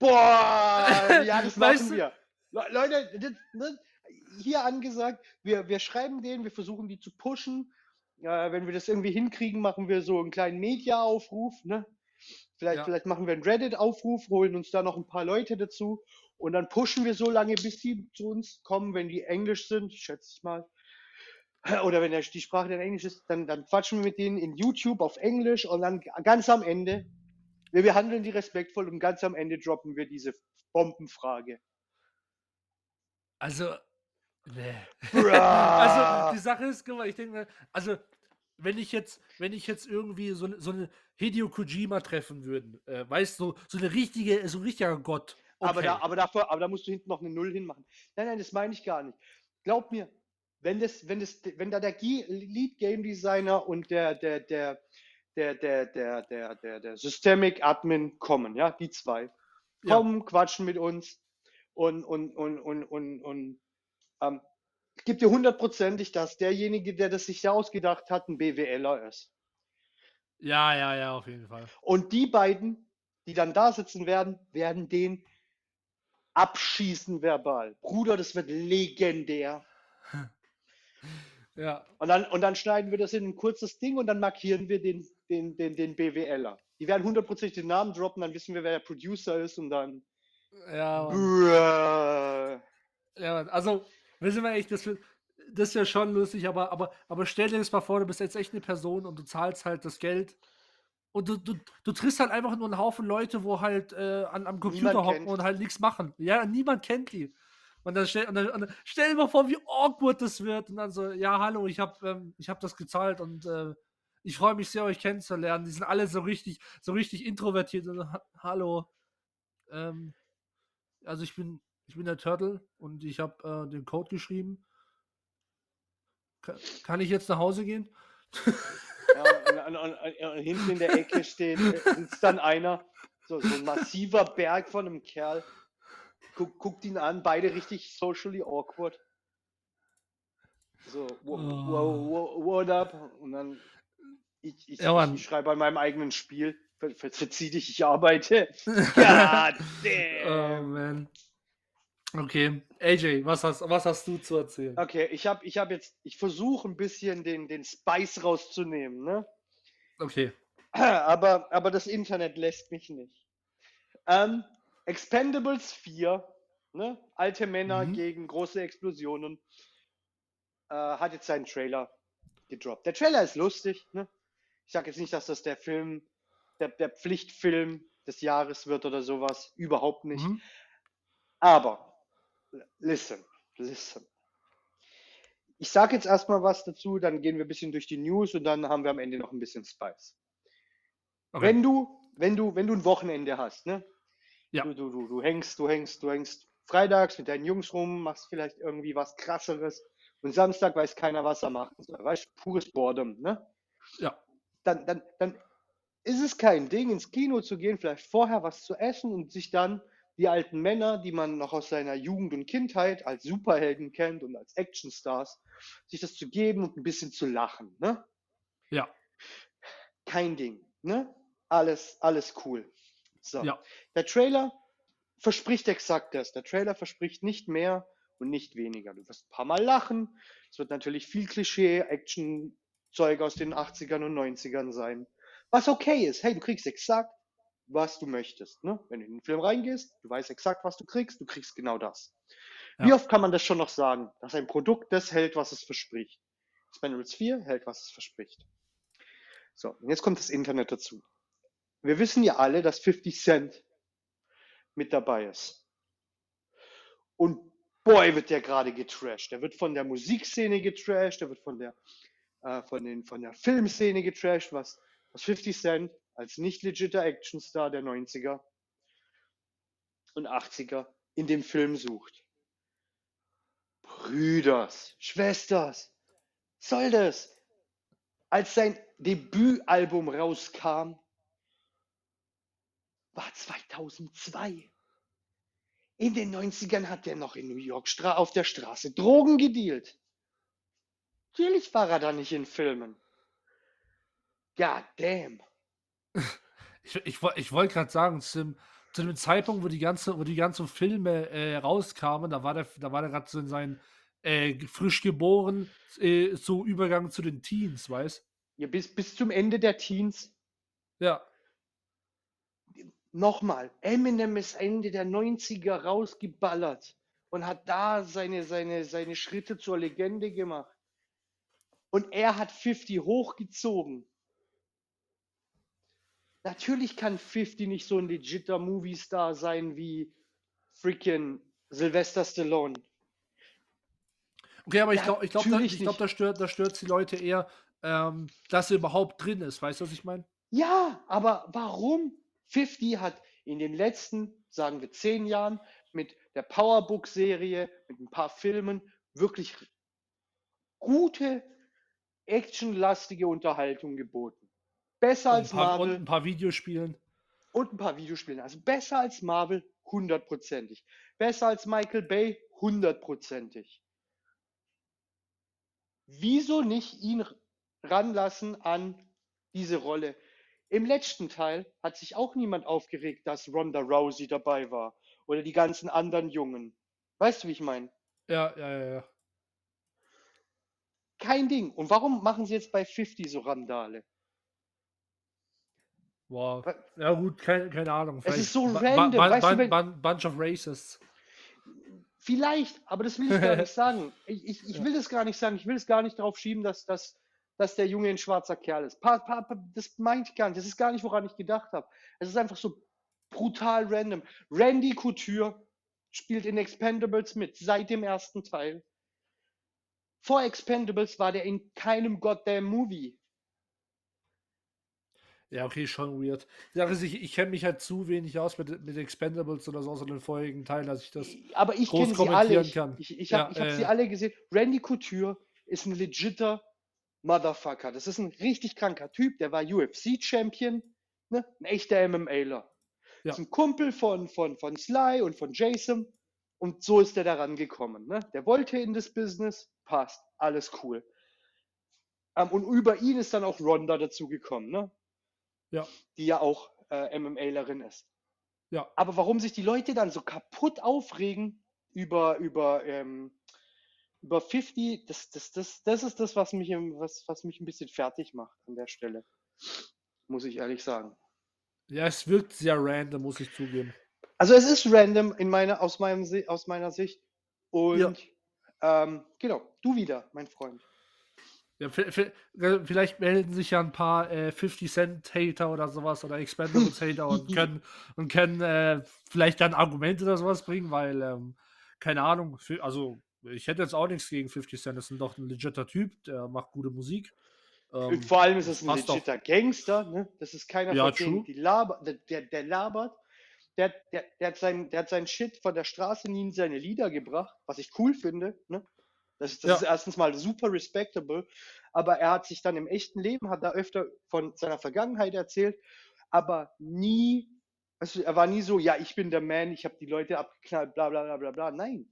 Boah, ja, das machen wir. Leute, das, das, hier angesagt, wir, wir schreiben denen, wir versuchen die zu pushen äh, wenn wir das irgendwie hinkriegen, machen wir so einen kleinen Media-Aufruf. Ne? Vielleicht, ja. vielleicht machen wir einen Reddit-Aufruf, holen uns da noch ein paar Leute dazu und dann pushen wir so lange, bis die zu uns kommen, wenn die Englisch sind, schätze ich mal. Oder wenn die Sprache dann Englisch ist, dann, dann quatschen wir mit denen in YouTube auf Englisch und dann ganz am Ende, wir behandeln die respektvoll und ganz am Ende droppen wir diese Bombenfrage. Also, Nee. also die Sache ist, ich denke, also wenn ich jetzt, wenn ich jetzt irgendwie so, so eine Hideo Kojima treffen würde, äh, weißt du, so eine richtige, so ein richtiger Gott. Okay. Aber, da, aber, dafür, aber da musst du hinten noch eine Null hinmachen. Nein, nein, das meine ich gar nicht. Glaub mir, wenn das, wenn das, wenn da der Lead Game Designer und der, der, der, der, der, der, der, der, der Systemic Admin kommen, ja, die zwei, kommen, ja. quatschen mit uns und, und, und, und, und, und ähm, gebe dir hundertprozentig, dass derjenige, der das sich ja ausgedacht hat, ein BWLer ist. Ja, ja, ja, auf jeden Fall. Und die beiden, die dann da sitzen werden, werden den abschießen verbal. Bruder, das wird legendär. Ja. Und dann, und dann schneiden wir das in ein kurzes Ding und dann markieren wir den, den, den, den BWLer. Die werden hundertprozentig den Namen droppen, dann wissen wir, wer der Producer ist und dann. Ja, Mann. Ja Mann. also, wissen wir echt, das, das ist ja schon lustig, aber, aber, aber stell dir das mal vor, du bist jetzt echt eine Person und du zahlst halt das Geld. Und du, du, du triffst halt einfach nur einen Haufen Leute, wo halt äh, an, am Computer hocken und halt nichts machen. Ja, niemand kennt die. Und dann, stell, und dann, und dann stell dir mal vor, wie awkward das wird. Und dann so, ja, hallo, ich habe ähm, hab das gezahlt und äh, ich freue mich sehr, euch kennenzulernen. Die sind alle so richtig, so richtig introvertiert. Und, hallo. Ähm, also ich bin, ich bin der Turtle und ich habe äh, den Code geschrieben. Ka kann ich jetzt nach Hause gehen? Ja, und, und, und, und hinten in der Ecke steht, äh, sitzt dann einer, so, so ein massiver Berg von einem Kerl, guckt, guckt ihn an, beide richtig socially awkward. So, wo, wo, what up? Und dann, ich, ich, Ja, Mann. ich schreibe an meinem eigenen Spiel, ver, ver, verzieh dich, ich arbeite. God damn. Oh man. Okay, AJ, was hast, was hast du zu erzählen? Okay, ich habe ich hab jetzt, ich versuche ein bisschen den, den Spice rauszunehmen, ne? Okay. aber, aber das Internet lässt mich nicht. Ähm, Expendables 4, ne? alte Männer Mhm. gegen große Explosionen, äh, hat jetzt seinen Trailer gedroppt. Der Trailer ist lustig. Ne? Ich sage jetzt nicht, dass das der Film, der, der Pflichtfilm des Jahres wird oder sowas. Überhaupt nicht. Mhm. Aber, listen, listen. Ich sage jetzt erstmal was dazu, dann gehen wir ein bisschen durch die News und dann haben wir am Ende noch ein bisschen Spice. Okay. Wenn du, wenn du, wenn du ein Wochenende hast, ne? Ja. Du, du, du, du hängst, du hängst, du hängst freitags mit deinen Jungs rum, machst vielleicht irgendwie was krasseres und Samstag weiß keiner, was er macht. Weißt du, pures Boredom, ne? Ja. Dann, dann, dann ist es kein Ding, ins Kino zu gehen, vielleicht vorher was zu essen und sich dann die alten Männer, die man noch aus seiner Jugend und Kindheit als Superhelden kennt und als Actionstars, sich das zu geben und ein bisschen zu lachen, ne? Ja. kein Ding. Ne? Alles, alles cool. So. Ja. Der Trailer verspricht exakt das. Der Trailer verspricht nicht mehr und nicht weniger. Du wirst ein paar Mal lachen. Es wird natürlich viel Klischee-Action-Zeug aus den 80ern und 90ern sein. Was okay ist. Hey, du kriegst exakt, was du möchtest. Ne? Wenn du in den Film reingehst, du weißt exakt, was du kriegst, du kriegst genau das. Wie Ja. oft kann man das schon noch sagen, dass ein Produkt das hält, was es verspricht? Expendables 4 hält, was es verspricht. So, und jetzt kommt das Internet dazu. Wir wissen ja alle, dass 50 Cent mit dabei ist. Und boy, wird der gerade getrashed. Der wird von der Musikszene getrashed, der wird von der, äh, von den, von der Filmszene getrashed, was, was 50 Cent als nicht legitter Actionstar der 90er und 80er in dem Film sucht. Brüders, Schwesters, soll das? Als sein Debütalbum rauskam, war 2002. In den 90ern hat er noch in New York stra auf der Straße Drogen gedealt. Natürlich war er da nicht in Filmen. God damn. Ich, ich, ich wollte gerade sagen, zum, zu dem Zeitpunkt, wo die ganze, wo die ganzen Filme äh, rauskamen, da war der, da war der gerade so in seinen äh, frisch geboren, äh, so Übergang zu den Teens, weißt? Ja, bis, bis zum Ende der Teens. Ja. Nochmal, Eminem ist Ende der 90er rausgeballert und hat da seine, seine, seine Schritte zur Legende gemacht. Und er hat 50 hochgezogen. Natürlich kann 50 nicht so ein legitter Movie-Star sein wie freaking Sylvester Stallone. Okay, aber ich glaube, ich glaube, da, ich glaub, da stört, da stört die Leute eher, ähm, dass er überhaupt drin ist. Weißt du, was ich meine? Ja, aber warum? 50 hat in den letzten, sagen wir, zehn Jahren mit der Powerbook-Serie, mit ein paar Filmen wirklich gute, actionlastige Unterhaltung geboten. Besser Und als paar, und Marvel ein paar Videospielen. und ein paar Videospiele. Also besser als Marvel, hundertprozentig. Besser als Michael Bay, hundertprozentig. Wieso nicht ihn ranlassen an diese Rolle? Im letzten Teil hat sich auch niemand aufgeregt, dass Ronda Rousey dabei war Oder die ganzen anderen Jungen. Weißt du, wie ich meine? Ja, ja, ja, ja. Kein Ding. Und warum machen sie jetzt bei 50 so Randale? Wow. Ja, gut, keine, keine Ahnung. Es ist so random. weißt du, wenn... Bunch of Racists. Vielleicht, aber das will ich gar nicht sagen. Ich, ich, ich will das gar nicht sagen. Ich will es gar nicht darauf schieben, dass, dass, dass der Junge ein schwarzer Kerl ist. Pa, pa, pa, das meinte ich gar nicht. Das ist gar nicht, woran ich gedacht habe. Es ist einfach so brutal random. Randy Couture spielt in Expendables mit, seit dem ersten Teil. Vor Expendables war der in keinem goddamn Movie. Ja, okay, schon weird. Ja, also ich, ich kenne mich halt zu wenig aus mit, mit Expendables oder so aus den vorigen Teilen, dass ich das Aber ich kenne sie alle. Kann. Ich, ich habe ja, hab äh, sie alle gesehen. Randy Couture ist ein legitter Motherfucker. Das ist ein richtig kranker Typ. Der war UFC-Champion. Ne? Ein echter MMAler. Ja. Ist ein Kumpel von, von, von Sly und von Jason. Und so ist der da rangekommen. Ne? Der wollte in das Business. Passt. Alles cool. Um, ähm, und über ihn ist dann auch Ronda dazugekommen. Ne? Ja. Die ja auch äh, MMAlerin ist. Ja. Aber warum sich die Leute dann so kaputt aufregen über, über, ähm, über 50, das, das, das, das ist das, was mich, was, was mich ein bisschen fertig macht an der Stelle. Muss ich ehrlich sagen. Ja, es wirkt sehr random, muss ich zugeben. Also es ist random in meiner, aus, meinem, aus meiner Sicht. Und ja. ähm, genau, du wieder, mein Freund. Ja, vielleicht melden sich ja ein paar äh, 50 Cent Hater oder sowas oder Expendables Hater und können und können äh, vielleicht dann Argumente oder sowas bringen, weil ähm, keine Ahnung, für, also ich hätte jetzt auch nichts gegen 50 Cent, das ist doch ein legitter Typ, der macht gute Musik. Ähm, Vor allem ist es ein legitter doch. Gangster, ne? Das ist keiner ja, von denen, die labert, der, der labert. Der, der, der, hat sein, der hat sein Shit von der Straße nie in seine Lieder gebracht, was ich cool finde. Ne? Das, das ja. ist erstens mal super respectable, aber er hat sich dann im echten Leben, hat da öfter von seiner Vergangenheit erzählt, aber nie, also er war nie so, ja, ich bin der Man, ich habe die Leute abgeknallt, bla bla bla bla bla. Nein.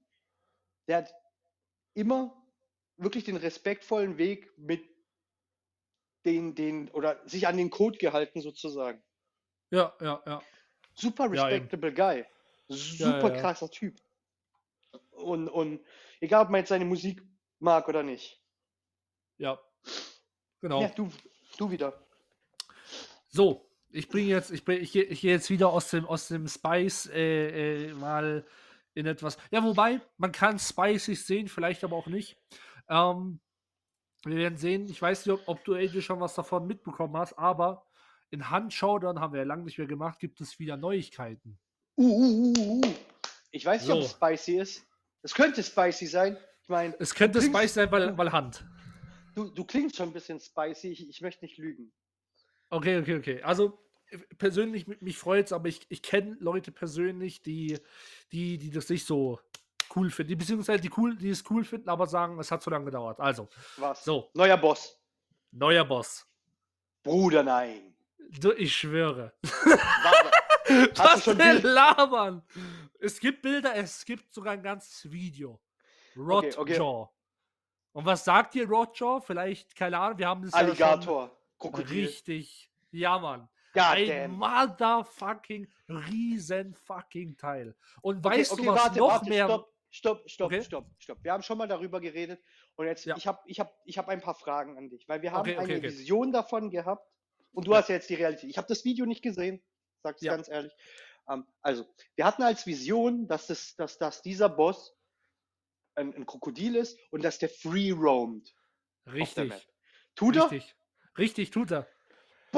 Der hat immer wirklich den respektvollen Weg mit den, den, oder sich an den Code gehalten sozusagen. Ja, ja, ja. Super respectable ja, Guy. Super ja, krasser Typ. Und, und egal, ob man jetzt seine Musik mag oder nicht. Ja, genau. Ja, du, du wieder. So, ich bringe jetzt, ich, bring, ich, ich gehe jetzt wieder aus dem, aus dem Spice äh, äh, mal in etwas. Ja, wobei, man kann Spicy sehen, vielleicht aber auch nicht. Ähm, wir werden sehen, ich weiß nicht, ob, ob du AJ schon was davon mitbekommen hast, aber in Handshowdown haben wir ja lange nicht mehr gemacht, gibt es wieder Neuigkeiten. Uh, uh, uh, uh. Ich weiß nicht, so. ob es spicy ist. Es könnte spicy sein. Ich meine. Es könnte klingst, spicy sein, weil, weil Hand. Du, du klingst schon ein bisschen spicy. Ich, ich möchte nicht lügen. Okay, okay, okay. Also persönlich mich freut es, aber ich, ich kenne Leute persönlich, die, die, die das nicht so cool finden. Die, beziehungsweise die, cool, die es cool finden, aber sagen, es hat zu lange gedauert. Also. Was? So. Neuer Boss. Neuer Boss. Bruder, nein. Du, ich schwöre. Was denn labern? Es gibt Bilder, es gibt sogar ein ganzes Video. Rotjaw. Okay, okay. Und was sagt ihr Rotjaw? Vielleicht, keine Ahnung, wir haben das Alligator. Ja Krokodil. Richtig. Ja, Mann. Ein motherfucking riesen fucking Teil. Und okay, weißt okay, du, was warte, noch warte, mehr... Stopp, stopp, stopp, okay. stopp, stopp. Wir haben schon mal darüber geredet. Und jetzt, ja. ich habe ich hab, ich hab ein paar Fragen an dich. Weil wir haben eine Vision davon gehabt. Und du ja. hast ja jetzt die Realität. Ich habe das Video nicht gesehen, sag's ja. ganz ehrlich. Um, ähm, also, wir hatten als Vision, dass, das, dass, dass dieser Boss ein, ein Krokodil ist und dass der free roamt. Richtig. Tut er? Richtig. Richtig, tut er.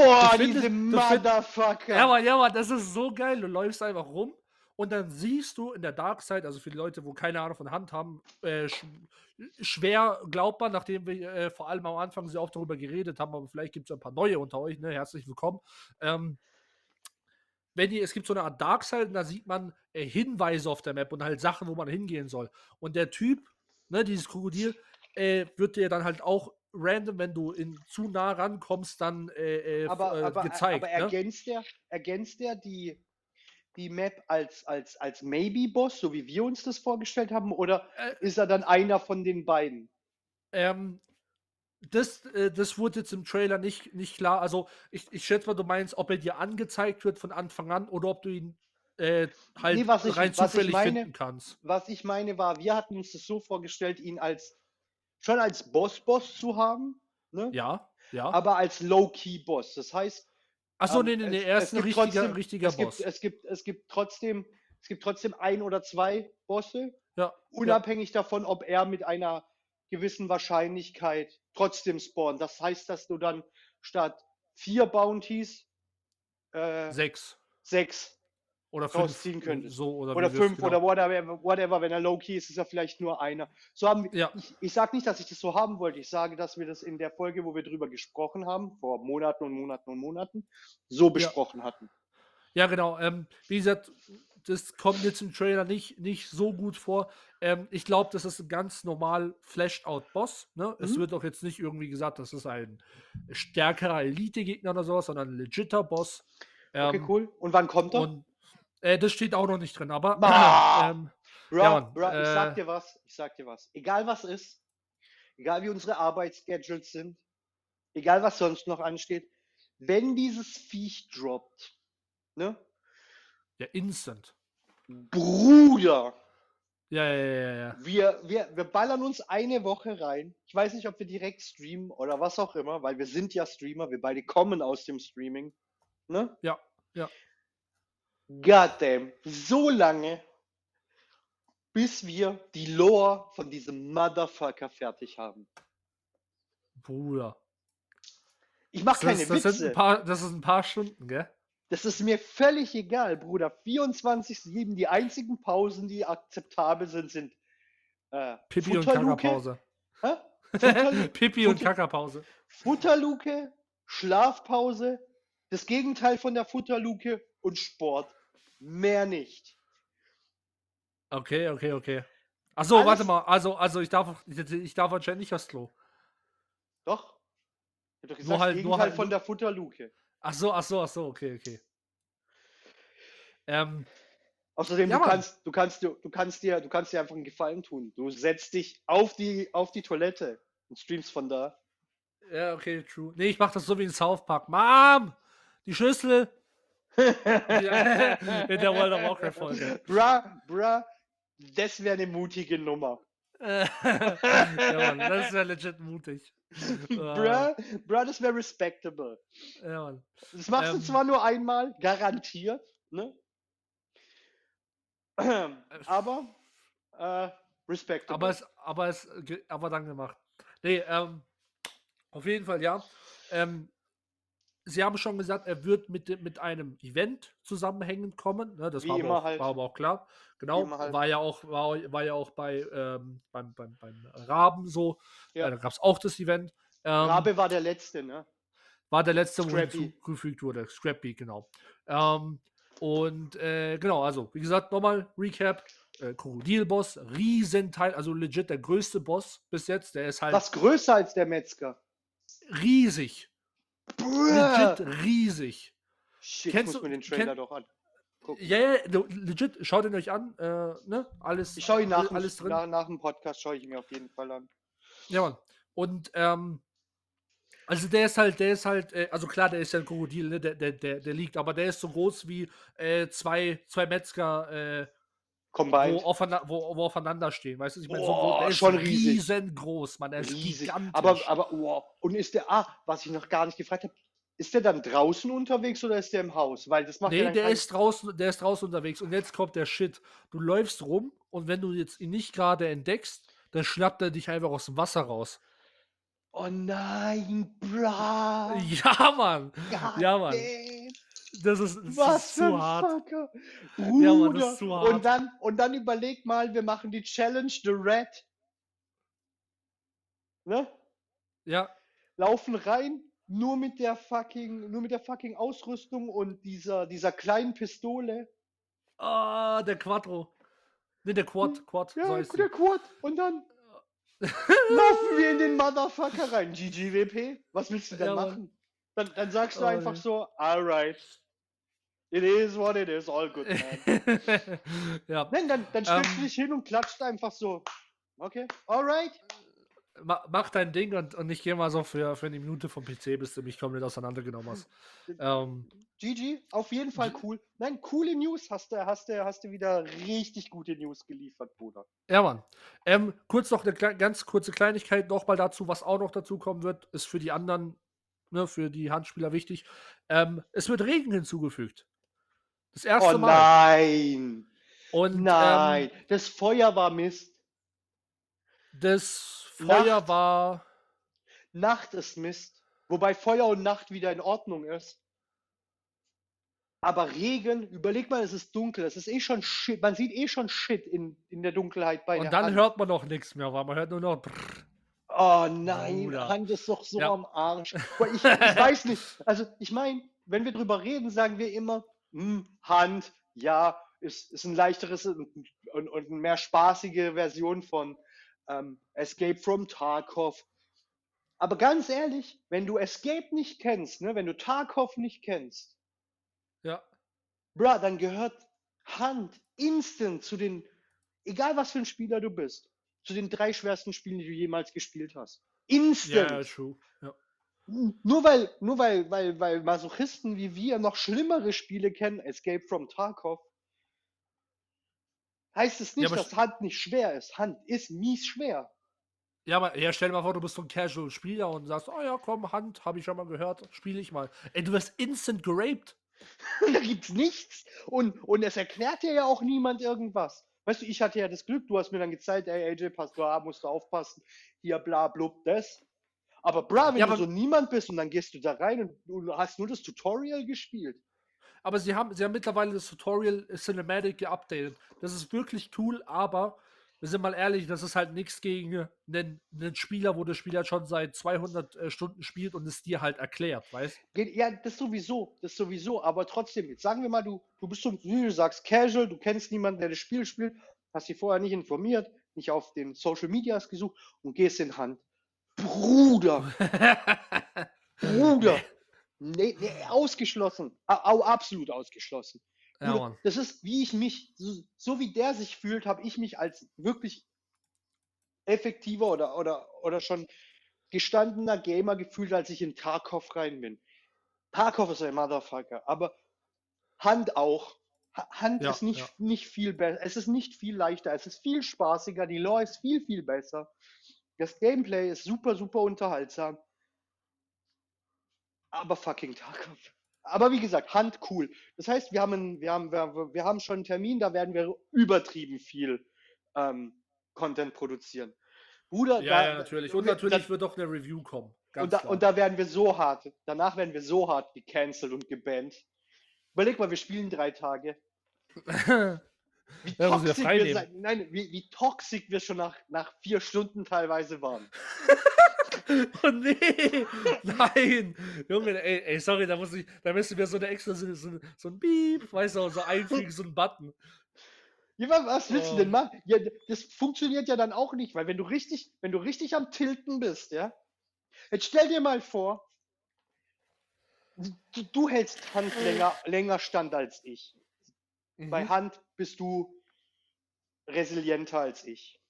Boah, diese find, Motherfucker. Ja, Mann, ja, Mann, das ist so geil. Du läufst einfach rum und dann siehst du in der Dark Side, also für die Leute, wo keine Ahnung von Hand haben, äh, sch schwer glaubbar, nachdem wir äh, vor allem am Anfang sehr oft darüber geredet haben, aber vielleicht gibt es ein paar neue unter euch, ne? Herzlich willkommen. Ähm, wenn ihr, es gibt so eine Art Dark Side und da sieht man äh, Hinweise auf der Map und halt Sachen, wo man hingehen soll. Und der Typ, ne, dieses Krokodil, äh, wird dir dann halt auch random, wenn du in, zu nah rankommst, dann äh, äh aber, äh, aber, gezeigt. Aber ergänzt, ne? der, ergänzt der die, die Map als, als, als Maybe-Boss, so wie wir uns das vorgestellt haben, oder äh, ist er dann einer von den beiden? Ähm, das, äh, das wurde jetzt im Trailer nicht, nicht klar. Also, ich, ich schätze mal, du meinst, ob er dir angezeigt wird von Anfang an oder ob du ihn äh, halt Nee, was ich- rein was ich zufällig meine- finden kannst. Was ich meine war, wir hatten uns das so vorgestellt, ihn als schon als Boss-Boss zu haben, ne? Ja, ja. aber als Low-Key-Boss. Das heißt, Achso, ähm, nee, nee, nee, es- er ist ein gibt richtiger, trotzdem- richtiger es Boss. Gibt, es, gibt, es, gibt trotzdem, es gibt trotzdem ein oder zwei Bosse, ja, unabhängig davon, ob er mit einer gewissen Wahrscheinlichkeit trotzdem spawnt. Das heißt, dass du dann statt vier Bounties ja. äh, Sechs. sechs Oder fünf. rausziehen könntest. So, oder oder fünf genau. oder whatever, whatever. Wenn er low-key ist, ist er vielleicht nur einer. So haben wir, Ja. ich, ich sage nicht, dass ich das so haben wollte. Ich sage, dass wir das in der Folge, wo wir drüber gesprochen haben, vor Monaten und Monaten und Monaten, so besprochen hatten. Ja, genau. Ähm, wie gesagt, das kommt jetzt im Trailer nicht, nicht so gut vor. Ähm, ich glaube, das ist ein ganz normal Flashed-Out-Boss. Ne? Es Mhm. wird auch jetzt nicht irgendwie gesagt, das ist ein stärkerer Elite-Gegner oder sowas, sondern ein legitter Boss. Okay, Ähm, cool. Und wann kommt er? Und äh, das steht auch noch nicht drin, aber Ah! ähm, Bra, ja, Mann, bra, ich sag äh, dir was, ich sag dir was. Egal was ist, egal wie unsere Arbeitsschedules sind, egal was sonst noch ansteht, wenn dieses Viech droppt, ne? ja, instant. Bruder, Ja, ja, ja, ja, ja. wir, wir, wir ballern uns eine Woche rein. Ich weiß nicht, ob wir direkt streamen oder was auch immer, weil wir sind ja Streamer, wir beide kommen aus dem Streaming. Ne? Ja, ja. Goddamn, so lange, bis wir die Lore von diesem Motherfucker fertig haben. Bruder. Ich mache keine Das, das, sind Witze. ein paar, das ist ein paar Stunden, gell? Das ist mir völlig egal, Bruder. 24-7, die einzigen Pausen, die akzeptabel sind, sind äh, Pipi und Kackerpause. hä? Pipi und Kackerpause. Futterluke, Schlafpause, das Gegenteil von der Futterluke und Sport. Mehr nicht. Okay, okay, okay. Achso, Alles- warte mal. Also, also ich darf, ich, darf anscheinend nicht aufs Klo. Doch? Ich hab doch gesagt, Nur halt- nur halt- von der Futterluke. Ach so, ach so, ach so, okay, okay. Ähm, Außerdem, Ja, du kannst, du kannst, du, du kannst dir, du kannst dir einfach einen Gefallen tun. Du setzt dich auf die, auf die Toilette und streamst von da. ja, okay, true. Nee, ich mach das so wie in South Park. Mom! Die Schüssel! Ja, in der World of Warcraft-Folge. Bra, bra, das wäre eine mutige Nummer. Ja, Mann, das ist ja legit mutig. Bra, bra, das wäre respectable. Ja, Mann. Das machst Ähm. du zwar nur einmal, garantiert, ne? Aber äh, respectable. Aber es, aber es, aber dann gemacht. Nee, ähm, auf jeden Fall, ja. Ähm, Sie haben schon gesagt, er wird mit, mit einem Event zusammenhängend kommen. Ne? Das war, aber auch, halt. war aber auch klar. Genau, halt. war ja auch, war, war ja auch bei ähm, beim, beim, beim Raben so. Ja. Äh, da gab es auch das Event. Ähm, Rabe war der letzte, ne? war der letzte, wo Scrappy. hinzugefügt wurde. Scrappy, genau. Ähm, und äh, genau, also, wie gesagt, nochmal Recap. Äh, Krokodilboss, Riesenteil, also legit der größte Boss bis jetzt. Der ist halt Was größer als der Metzger? riesig. Legit riesig. Shit, Kennst muss du- mir den kenn- Trailer doch an. Ja, ja, le- legit, schaut ihn euch an. Äh, ne? Alles, Ich schaue ihn nach, dem- alles drin. nach, nach dem Podcast, schaue ich ihn mir auf jeden Fall an. Ja, Mann. Und ähm, also der ist halt, der ist halt, äh, also klar, der ist ja ein Krokodil, ne? der, der, der, der liegt, aber der ist so groß wie äh, zwei, zwei Metzger, äh, wo, Combined. aufeinander, wo, wo aufeinander stehen. Weißt du, ich meine, so der ist schon riesig. riesengroß, Mann. Der ist Riesig. gigantisch. Aber, aber, wow. Und ist der, ah, was ich noch gar nicht gefragt habe, ist der dann draußen unterwegs oder ist der im Haus? Weil das macht Nee, der keinen- ist draußen, der ist draußen unterwegs und jetzt kommt der Shit. Du läufst rum und wenn du jetzt ihn nicht gerade entdeckst, dann schnappt er dich einfach aus dem Wasser raus. Oh nein, bra. Ja, Mann. Ja, Mann. goddamn. Das ist, das Was ist für zu ein hart. Fucker. Ja, Mann, das ist zu hart. Und dann, und dann überleg mal, wir machen die Challenge The Red. Ne? Ja, Laufen rein, nur mit der fucking, nur mit der fucking Ausrüstung und dieser, dieser kleinen Pistole. Ah, der Quattro. Ne, der Quad, Quad, Ja, so der. Quad. Und dann laufen wir in den Motherfucker rein. GGWP. Was willst du denn Ja, machen? Dann, dann sagst du Oh, einfach so, alright. It is what it is, all good, man. ja, Nein, dann, dann stellst Ähm. du dich hin und klatscht einfach so. Okay, alright. mach dein Ding und, und ich gehe mal so für, für eine Minute vom PC, bis du mich komplett auseinandergenommen hast. ähm, GG, auf jeden Fall cool. Nein, coole News hast du, hast du, hast du wieder richtig gute News geliefert, Bruder. Ja, Mann. Ähm, kurz noch eine ganz kurze Kleinigkeit nochmal dazu, was auch noch dazu kommen wird, ist für die anderen, ne, für die Handspieler wichtig. Ähm, es wird Regen hinzugefügt. Das erste oh, Mal. Nein! Und, nein, ähm, das Feuer war Mist. Das Feuer Nacht. war. Nacht ist Mist. Wobei Feuer und Nacht wieder in Ordnung ist. Aber Regen, überleg mal, es ist dunkel, es ist eh schon Shit, man sieht eh schon Shit in, in der Dunkelheit bei Und dann Hand. hört man noch nichts mehr, weil man hört nur noch. Oh nein, Bruder. Hand ist doch so ja. am Arsch. Ich, ich weiß nicht, also ich meine, wenn wir drüber reden, sagen wir immer, hm, Hand, ja, ist, ist ein leichteres und, und, und eine mehr spaßige Version von ähm, Escape from Tarkov. Aber ganz ehrlich, wenn du Escape nicht kennst, ne, wenn du Tarkov nicht kennst, ja. Bra, dann gehört Hand instant zu den, egal was für ein Spieler du bist, zu den drei schwersten Spielen, die du jemals gespielt hast. Instant. Ja, true. Ja. Nur weil, nur weil, weil, weil Masochisten wie wir noch schlimmere Spiele kennen, Escape from Tarkov, heißt es nicht, ja, dass Hand nicht schwer ist. Hand ist mies schwer. Ja, aber ja, stell dir mal vor, du bist so ein Casual-Spieler und sagst, oh ja, komm, Hand, habe ich schon mal gehört, spiele ich mal. Ey, du wirst instant geraped. da gibt's nichts. Und, und es erklärt dir ja auch niemand irgendwas. Weißt du, ich hatte ja das Glück, du hast mir dann gezeigt, ey, AJ, pass du auf, musst du aufpassen, hier, bla, blub, das. Aber bra, wenn ja, du so niemand bist und dann gehst du da rein und du hast nur das Tutorial gespielt aber sie haben, sie haben mittlerweile das Tutorial Cinematic geupdatet. Das ist wirklich cool, aber wir sind mal ehrlich, das ist halt nichts gegen einen, einen, Spieler, wo der Spieler schon seit 200 äh, Stunden spielt und es dir halt erklärt, weißt Ja, das sowieso, das sowieso, aber trotzdem, jetzt sagen wir mal, du, du bist so, wie du sagst, casual, du kennst niemanden, der das Spiel spielt, hast dich vorher nicht informiert, nicht auf den Social Medias gesucht und gehst in Hand. Bruder! Bruder! Nee, nee, ausgeschlossen. Au, absolut ausgeschlossen. Ja, das ist, wie ich mich, so, so wie der sich fühlt, habe ich mich als wirklich effektiver oder, oder, oder schon gestandener Gamer gefühlt, als ich in Tarkov rein bin. Tarkov ist ein Motherfucker, aber Hand auch. Hand ja, ist nicht, ja. nicht viel besser. Es ist nicht viel leichter. Es ist viel spaßiger. Die Lore ist viel, viel besser. Das Gameplay ist super, super unterhaltsam aber fucking Tarkov. Aber wie gesagt, Hand cool. Das heißt, wir haben, einen, wir haben, wir, wir haben schon einen Termin, da werden wir übertrieben viel ähm, Content produzieren. Bruder, ja, da, ja natürlich. Und natürlich da, wird auch eine Review kommen. Und da, und, da, werden wir so hart, danach werden wir so hart gecancelt und gebannt. Überleg mal, wir spielen drei Tage. Wie ja, toxisch wir, sein, nein, wie, wie toxisch wir schon nach, nach vier Stunden teilweise waren. Oh nee! Nein! Junge, ey, ey, sorry, da muss ich, da müssen wir so eine extra, so, so, so ein Beep, weißt du, so einfügen, so ein Button. Ja, was willst oh. du denn machen? Ja, das funktioniert ja dann auch nicht, weil wenn du richtig, wenn du richtig am Tilten bist, ja, jetzt stell dir mal vor, du, du hältst Hand länger, länger stand als ich. Mhm. Bei Hand bist du resilienter als ich.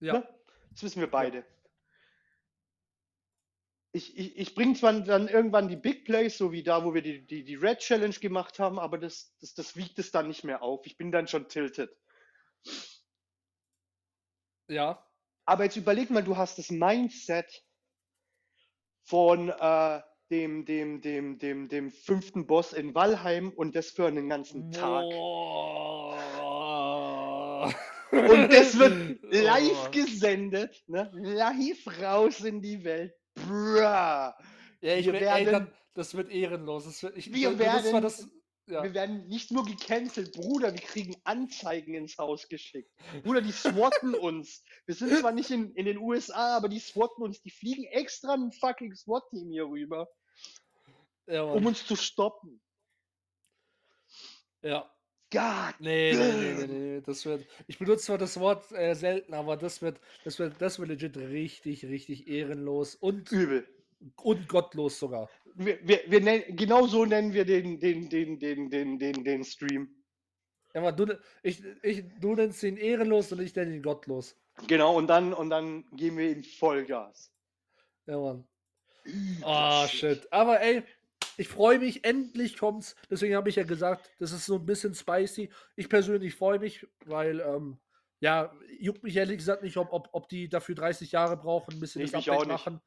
Ja. Ne? Das wissen wir beide. Ja ich, ich, ich bringe zwar dann irgendwann die Big Plays, so wie da, wo wir die, die, die Red Challenge gemacht haben, aber das, das, das wiegt es dann nicht mehr auf. Ich bin dann schon tilted. Ja. Aber jetzt überleg mal, du hast das Mindset von äh, dem, dem, dem, dem, dem fünften Boss in Valheim und das für einen ganzen Tag. Und das wird live gesendet, ne? live raus in die Welt. Bruh. Ja, ich wir will, werden, ey, dann, das wird ehrenlos. Das wird, ich, wir, werden, das, ja. wir werden nicht nur gecancelt, Bruder, wir kriegen Anzeigen ins Haus geschickt. Bruder, die swatten uns. Wir sind zwar nicht in, in den USA, aber die swatten uns. Die fliegen extra ein fucking SWAT-Team hier rüber, ja, um uns zu stoppen. Ja. God. Nee, nee, nee, nee, nee, Das wird. Ich benutze zwar das Wort äh, selten, aber das wird, das wird, das wird legit richtig, richtig ehrenlos und übel. Und gottlos sogar. Wir, wir, wir nennen, genau so nennen wir den, den, den, den, den, den, den Stream. Ja, aber du, ich, ich, du nennst ihn ehrenlos und ich nenne ihn gottlos. Genau, und dann, und dann gehen wir in Vollgas. Ja, Mann. Ah, oh, shit. Aber ey, ich freue mich, endlich kommt's. Deswegen habe ich ja gesagt, das ist so ein bisschen spicy. Ich persönlich freue mich, weil, ähm, ja, juckt mich ehrlich gesagt nicht, ob, ob, ob die dafür 30 Jahre brauchen, ein bisschen nee, das Update machen.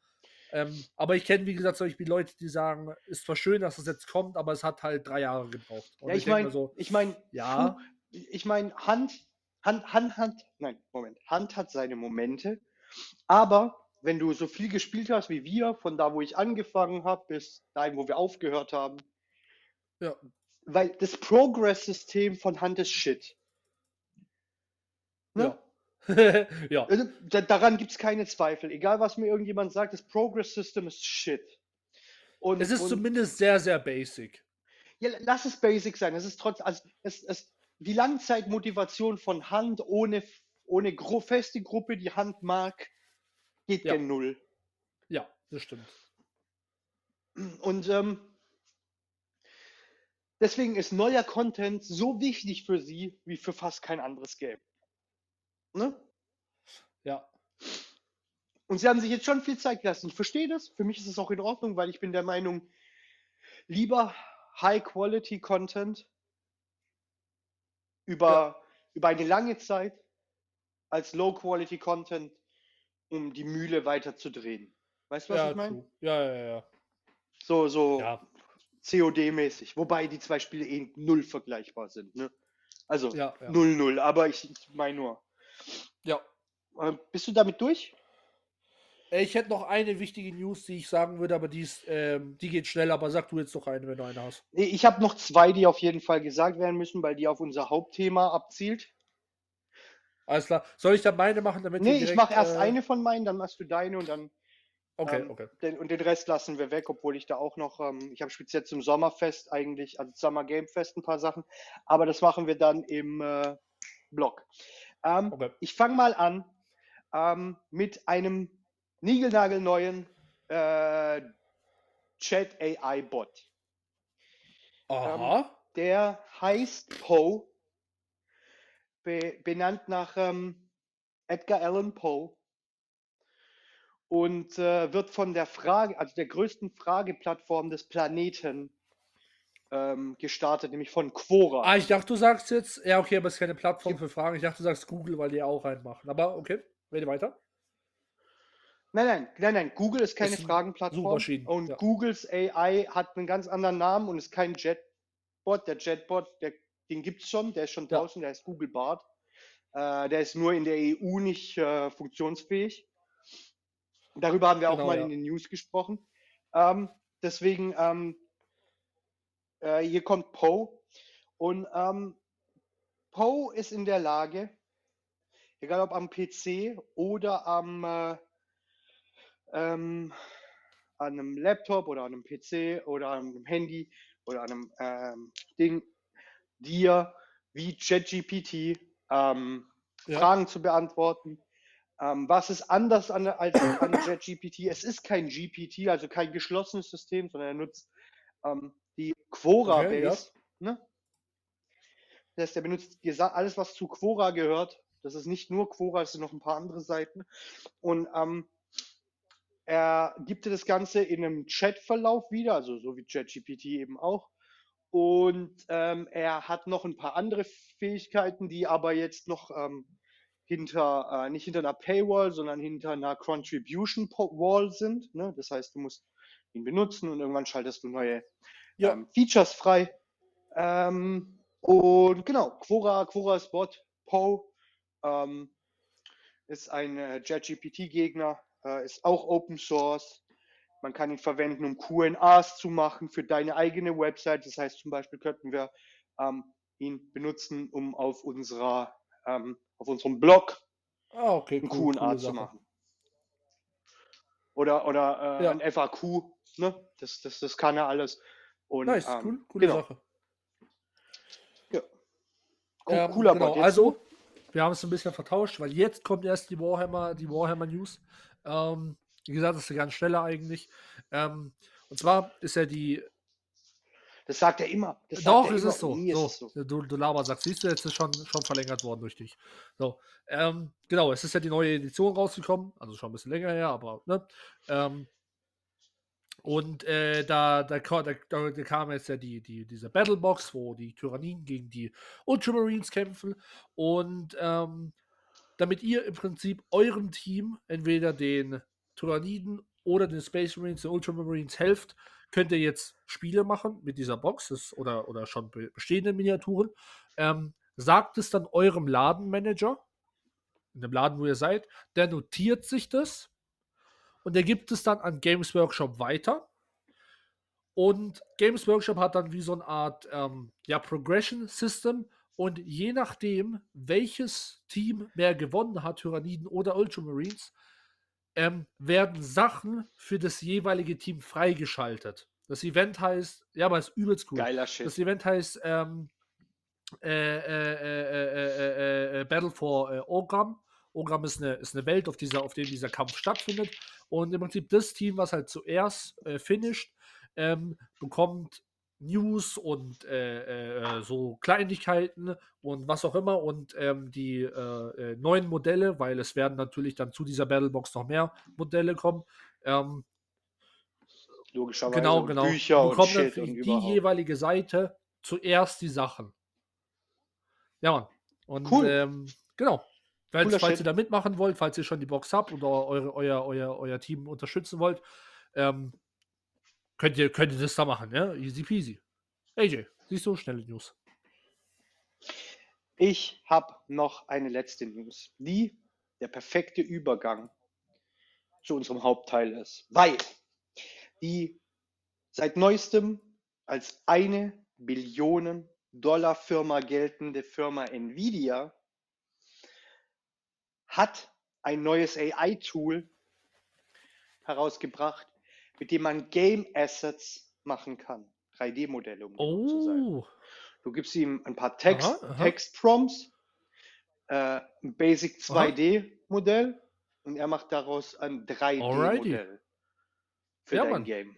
Ähm, aber ich kenne, wie gesagt, solche Leute, die sagen, ist zwar schön, dass es das jetzt kommt, aber es hat halt drei Jahre gebraucht. Und ja, ich, ich meine, so, ich meine, ja, ich meine, Hand, Hand, Hand, Hand, nein, Moment, Hand hat seine Momente, aber wenn du so viel gespielt hast wie wir, von da, wo ich angefangen habe, bis dahin, wo wir aufgehört haben, ja. weil das Progress-System von Hand ist Shit. Ne? Ja. ja. Also, da, daran gibt es keine Zweifel. Egal, was mir irgendjemand sagt, das Progress-System ist Shit. Und, es ist und, zumindest sehr, sehr basic. Ja, lass es basic sein. Es ist trotz, also es, es, die Langzeitmotivation von Hand ohne, ohne gro feste Gruppe, die Hand mag, geht ja. gen Null. Ja, das stimmt. Und ähm, deswegen ist neuer Content so wichtig für sie wie für fast kein anderes Game. Ne? Ja. Und sie haben sich jetzt schon viel Zeit gelassen. Ich verstehe das. Für mich ist es auch in Ordnung, weil ich bin der Meinung, lieber High-Quality-Content über, ja. über eine lange Zeit als Low-Quality-Content, um die Mühle weiter zu drehen. Weißt du, was ja, ich meine? Ja, ja, ja. So, so ja. COD-mäßig. Wobei die zwei Spiele eh null vergleichbar sind. Ne? Also 0-0, ja, aber ich, ich meine nur. Ja. Äh, bist du damit durch? Äh, ich hätte noch eine wichtige News, die ich sagen würde, aber die, ist, ähm, die geht schnell, aber sag du jetzt noch eine, wenn du eine hast. Ich habe noch zwei, die auf jeden Fall gesagt werden müssen, weil die auf unser Hauptthema abzielt. Alles klar. Soll ich dann meine machen, damit Nee, direkt, ich mache erst äh... eine von meinen, dann machst du deine und dann. Okay, ähm, okay. Den, und den Rest lassen wir weg, obwohl ich da auch noch, ähm, ich habe speziell zum Sommerfest eigentlich, also Summer Game Fest ein paar Sachen, aber das machen wir dann im äh, Blog. Ähm, okay. Ich fange mal an ähm, mit einem niegelnagelneuen äh, Chat AI Bot. Aha. Ähm, der heißt Poe, be benannt nach ähm, Edgar Allan Poe und äh, wird von der Frage, also der größten Frageplattform des Planeten ähm, gestartet, nämlich von Quora. Ah, ich dachte, du sagst jetzt, ja, okay, aber es ist keine Plattform für Fragen. Ich dachte, du sagst Google, weil die auch reinmachen. Aber okay, rede weiter. Nein, nein, nein, nein. Google ist keine ist Fragenplattform. Und ja. Googles AI hat einen ganz anderen Namen und ist kein Jetbot. Der Jetbot, der, den gibt es schon, der ist schon draußen, ja. der ist Google Bart. Äh, der ist nur in der EU nicht äh, funktionsfähig. Darüber haben wir genau, auch mal ja. in den News gesprochen. Ähm, deswegen ähm, äh, hier kommt Poe und ähm, Poe ist in der Lage, egal ob am PC oder am äh, ähm, an einem Laptop oder an einem PC oder an einem Handy oder an einem ähm, Ding, dir wie ChatGPT ähm, ja. Fragen zu beantworten. Ähm, was ist anders an, als an ChatGPT? Es ist kein GPT, also kein geschlossenes System, sondern er nutzt ähm, die Quora-Base. Okay, ja. ne? Das heißt, er benutzt alles, was zu Quora gehört. Das ist nicht nur Quora, es sind noch ein paar andere Seiten. Und ähm, er gibt dir das Ganze in einem Chatverlauf wieder, also so wie ChatGPT eben auch. Und ähm, er hat noch ein paar andere Fähigkeiten, die aber jetzt noch ähm, hinter, äh, nicht hinter einer Paywall, sondern hinter einer Contribution Wall sind. Ne? Das heißt, du musst ihn benutzen und irgendwann schaltest du neue ja. ähm, Features frei. Ähm, und genau, Quora, Quora Spot, Poe ähm, ist ein äh, JetGPT-Gegner, äh, ist auch Open Source. Man kann ihn verwenden, um QAs zu machen für deine eigene Website. Das heißt, zum Beispiel könnten wir ähm, ihn benutzen, um auf unserer ähm, auf unserem Blog ah, okay, ein cool, QA zu machen. Oder, oder äh, ja. ein FAQ, ne? Das, das, das kann er alles. Und, nice, ähm, cool, coole genau. Sache. Ja. Cool, ähm, cooler genau, Also, wir haben es ein bisschen vertauscht, weil jetzt kommt erst die Warhammer, die Warhammer News. Ähm, wie gesagt, das ist ganz schneller eigentlich. Ähm, und zwar ist ja die Das sagt er immer. Das Doch, es ist so. so. Ist so. Du, du Laber sagst, siehst du, jetzt ist schon, schon verlängert worden durch dich. So, ähm, genau, es ist ja die neue Edition rausgekommen, also schon ein bisschen länger her, aber, ne? Ähm, und äh, da, da, da, da, kam jetzt ja die, die, diese Battlebox, wo die Tyrannien gegen die Ultramarines kämpfen. Und ähm, damit ihr im Prinzip eurem Team entweder den Tyranniden oder den Space Marines, den Ultramarines helft, könnt ihr jetzt Spiele machen mit dieser Box das, oder, oder schon bestehenden Miniaturen. Ähm, sagt es dann eurem Ladenmanager, in dem Laden, wo ihr seid, der notiert sich das und der gibt es dann an Games Workshop weiter. Und Games Workshop hat dann wie so eine Art ähm, ja, Progression System. Und je nachdem, welches Team mehr gewonnen hat, Tyranniden oder Ultramarines, ähm, werden Sachen für das jeweilige Team freigeschaltet. Das Event heißt, ja, aber es ist übelst cool. Geiler Shit. Das Event heißt ähm, äh, äh, äh, Battle for Ogram. Ogram ist eine, ist eine Welt, auf, dieser, auf der dieser Kampf stattfindet. Und im Prinzip das Team, was halt zuerst äh, finisht, ähm, bekommt News und äh, äh, so Kleinigkeiten und was auch immer und ähm, die äh, neuen Modelle, weil es werden natürlich dann zu dieser Battlebox noch mehr Modelle kommen. Ähm, Logischerweise genau, genau. Bücher und Shit und die jeweilige Seite zuerst die Sachen. Ja, Mann. Und cool. ähm, genau. Falls, falls ihr da mitmachen wollt, falls ihr schon die Box habt oder eure, euer, euer, euer Team unterstützen wollt, ähm, könnt, ihr, könnt ihr das da machen, ja? Easy peasy. AJ, siehst du, schnelle News. Ich habe noch eine letzte News, die der perfekte Übergang zu unserem Hauptteil ist, weil die seit neuestem als eine Billionen Dollar Firma geltende Firma Nvidia hat ein neues AI-Tool herausgebracht, mit dem man Game Assets machen kann. 3D-Modelle, um oh. zu sein. Oh. Du gibst ihm ein paar Text, Text-Prompts, äh, ein Basic 2D-Modell und er macht daraus ein 3D-Modell für ja, dein Mann. Game.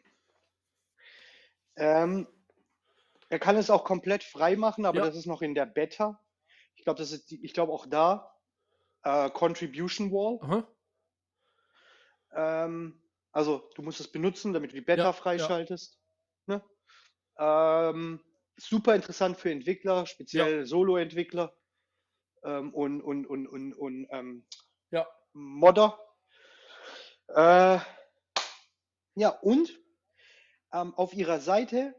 Ähm, er kann es auch komplett frei machen, aber ja. das ist noch in der Beta. Ich glaube, das ist, die, ich glaube auch da äh, Contribution Wall. Ähm, also du musst es benutzen, damit du die Beta ja, freischaltest. Ja. Ne? Ähm, super interessant für Entwickler, speziell ja. Solo-Entwickler ähm, und, und, und, und, und ähm, ja. Modder. Äh, ja, und ähm, auf ihrer Seite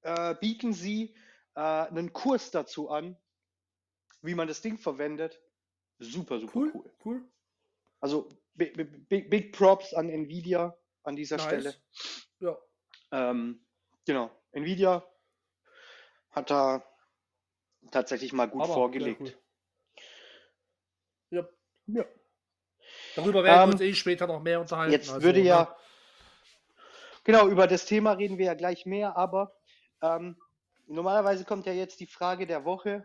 äh, bieten sie äh, einen Kurs dazu an, wie man das Ding verwendet. Super, super cool. Cool. cool. Also big, big, big, Props an Nvidia an dieser nice. Stelle. Ja. Ähm, genau. Nvidia hat da tatsächlich mal gut Aber, vorgelegt. Cool. Ja. ja. Darüber werden ähm, wir uns eh später noch mehr unterhalten. Jetzt also, würde ja, ne? genau, über das Thema reden wir ja gleich mehr, aber ähm, normalerweise kommt ja jetzt die Frage der Woche,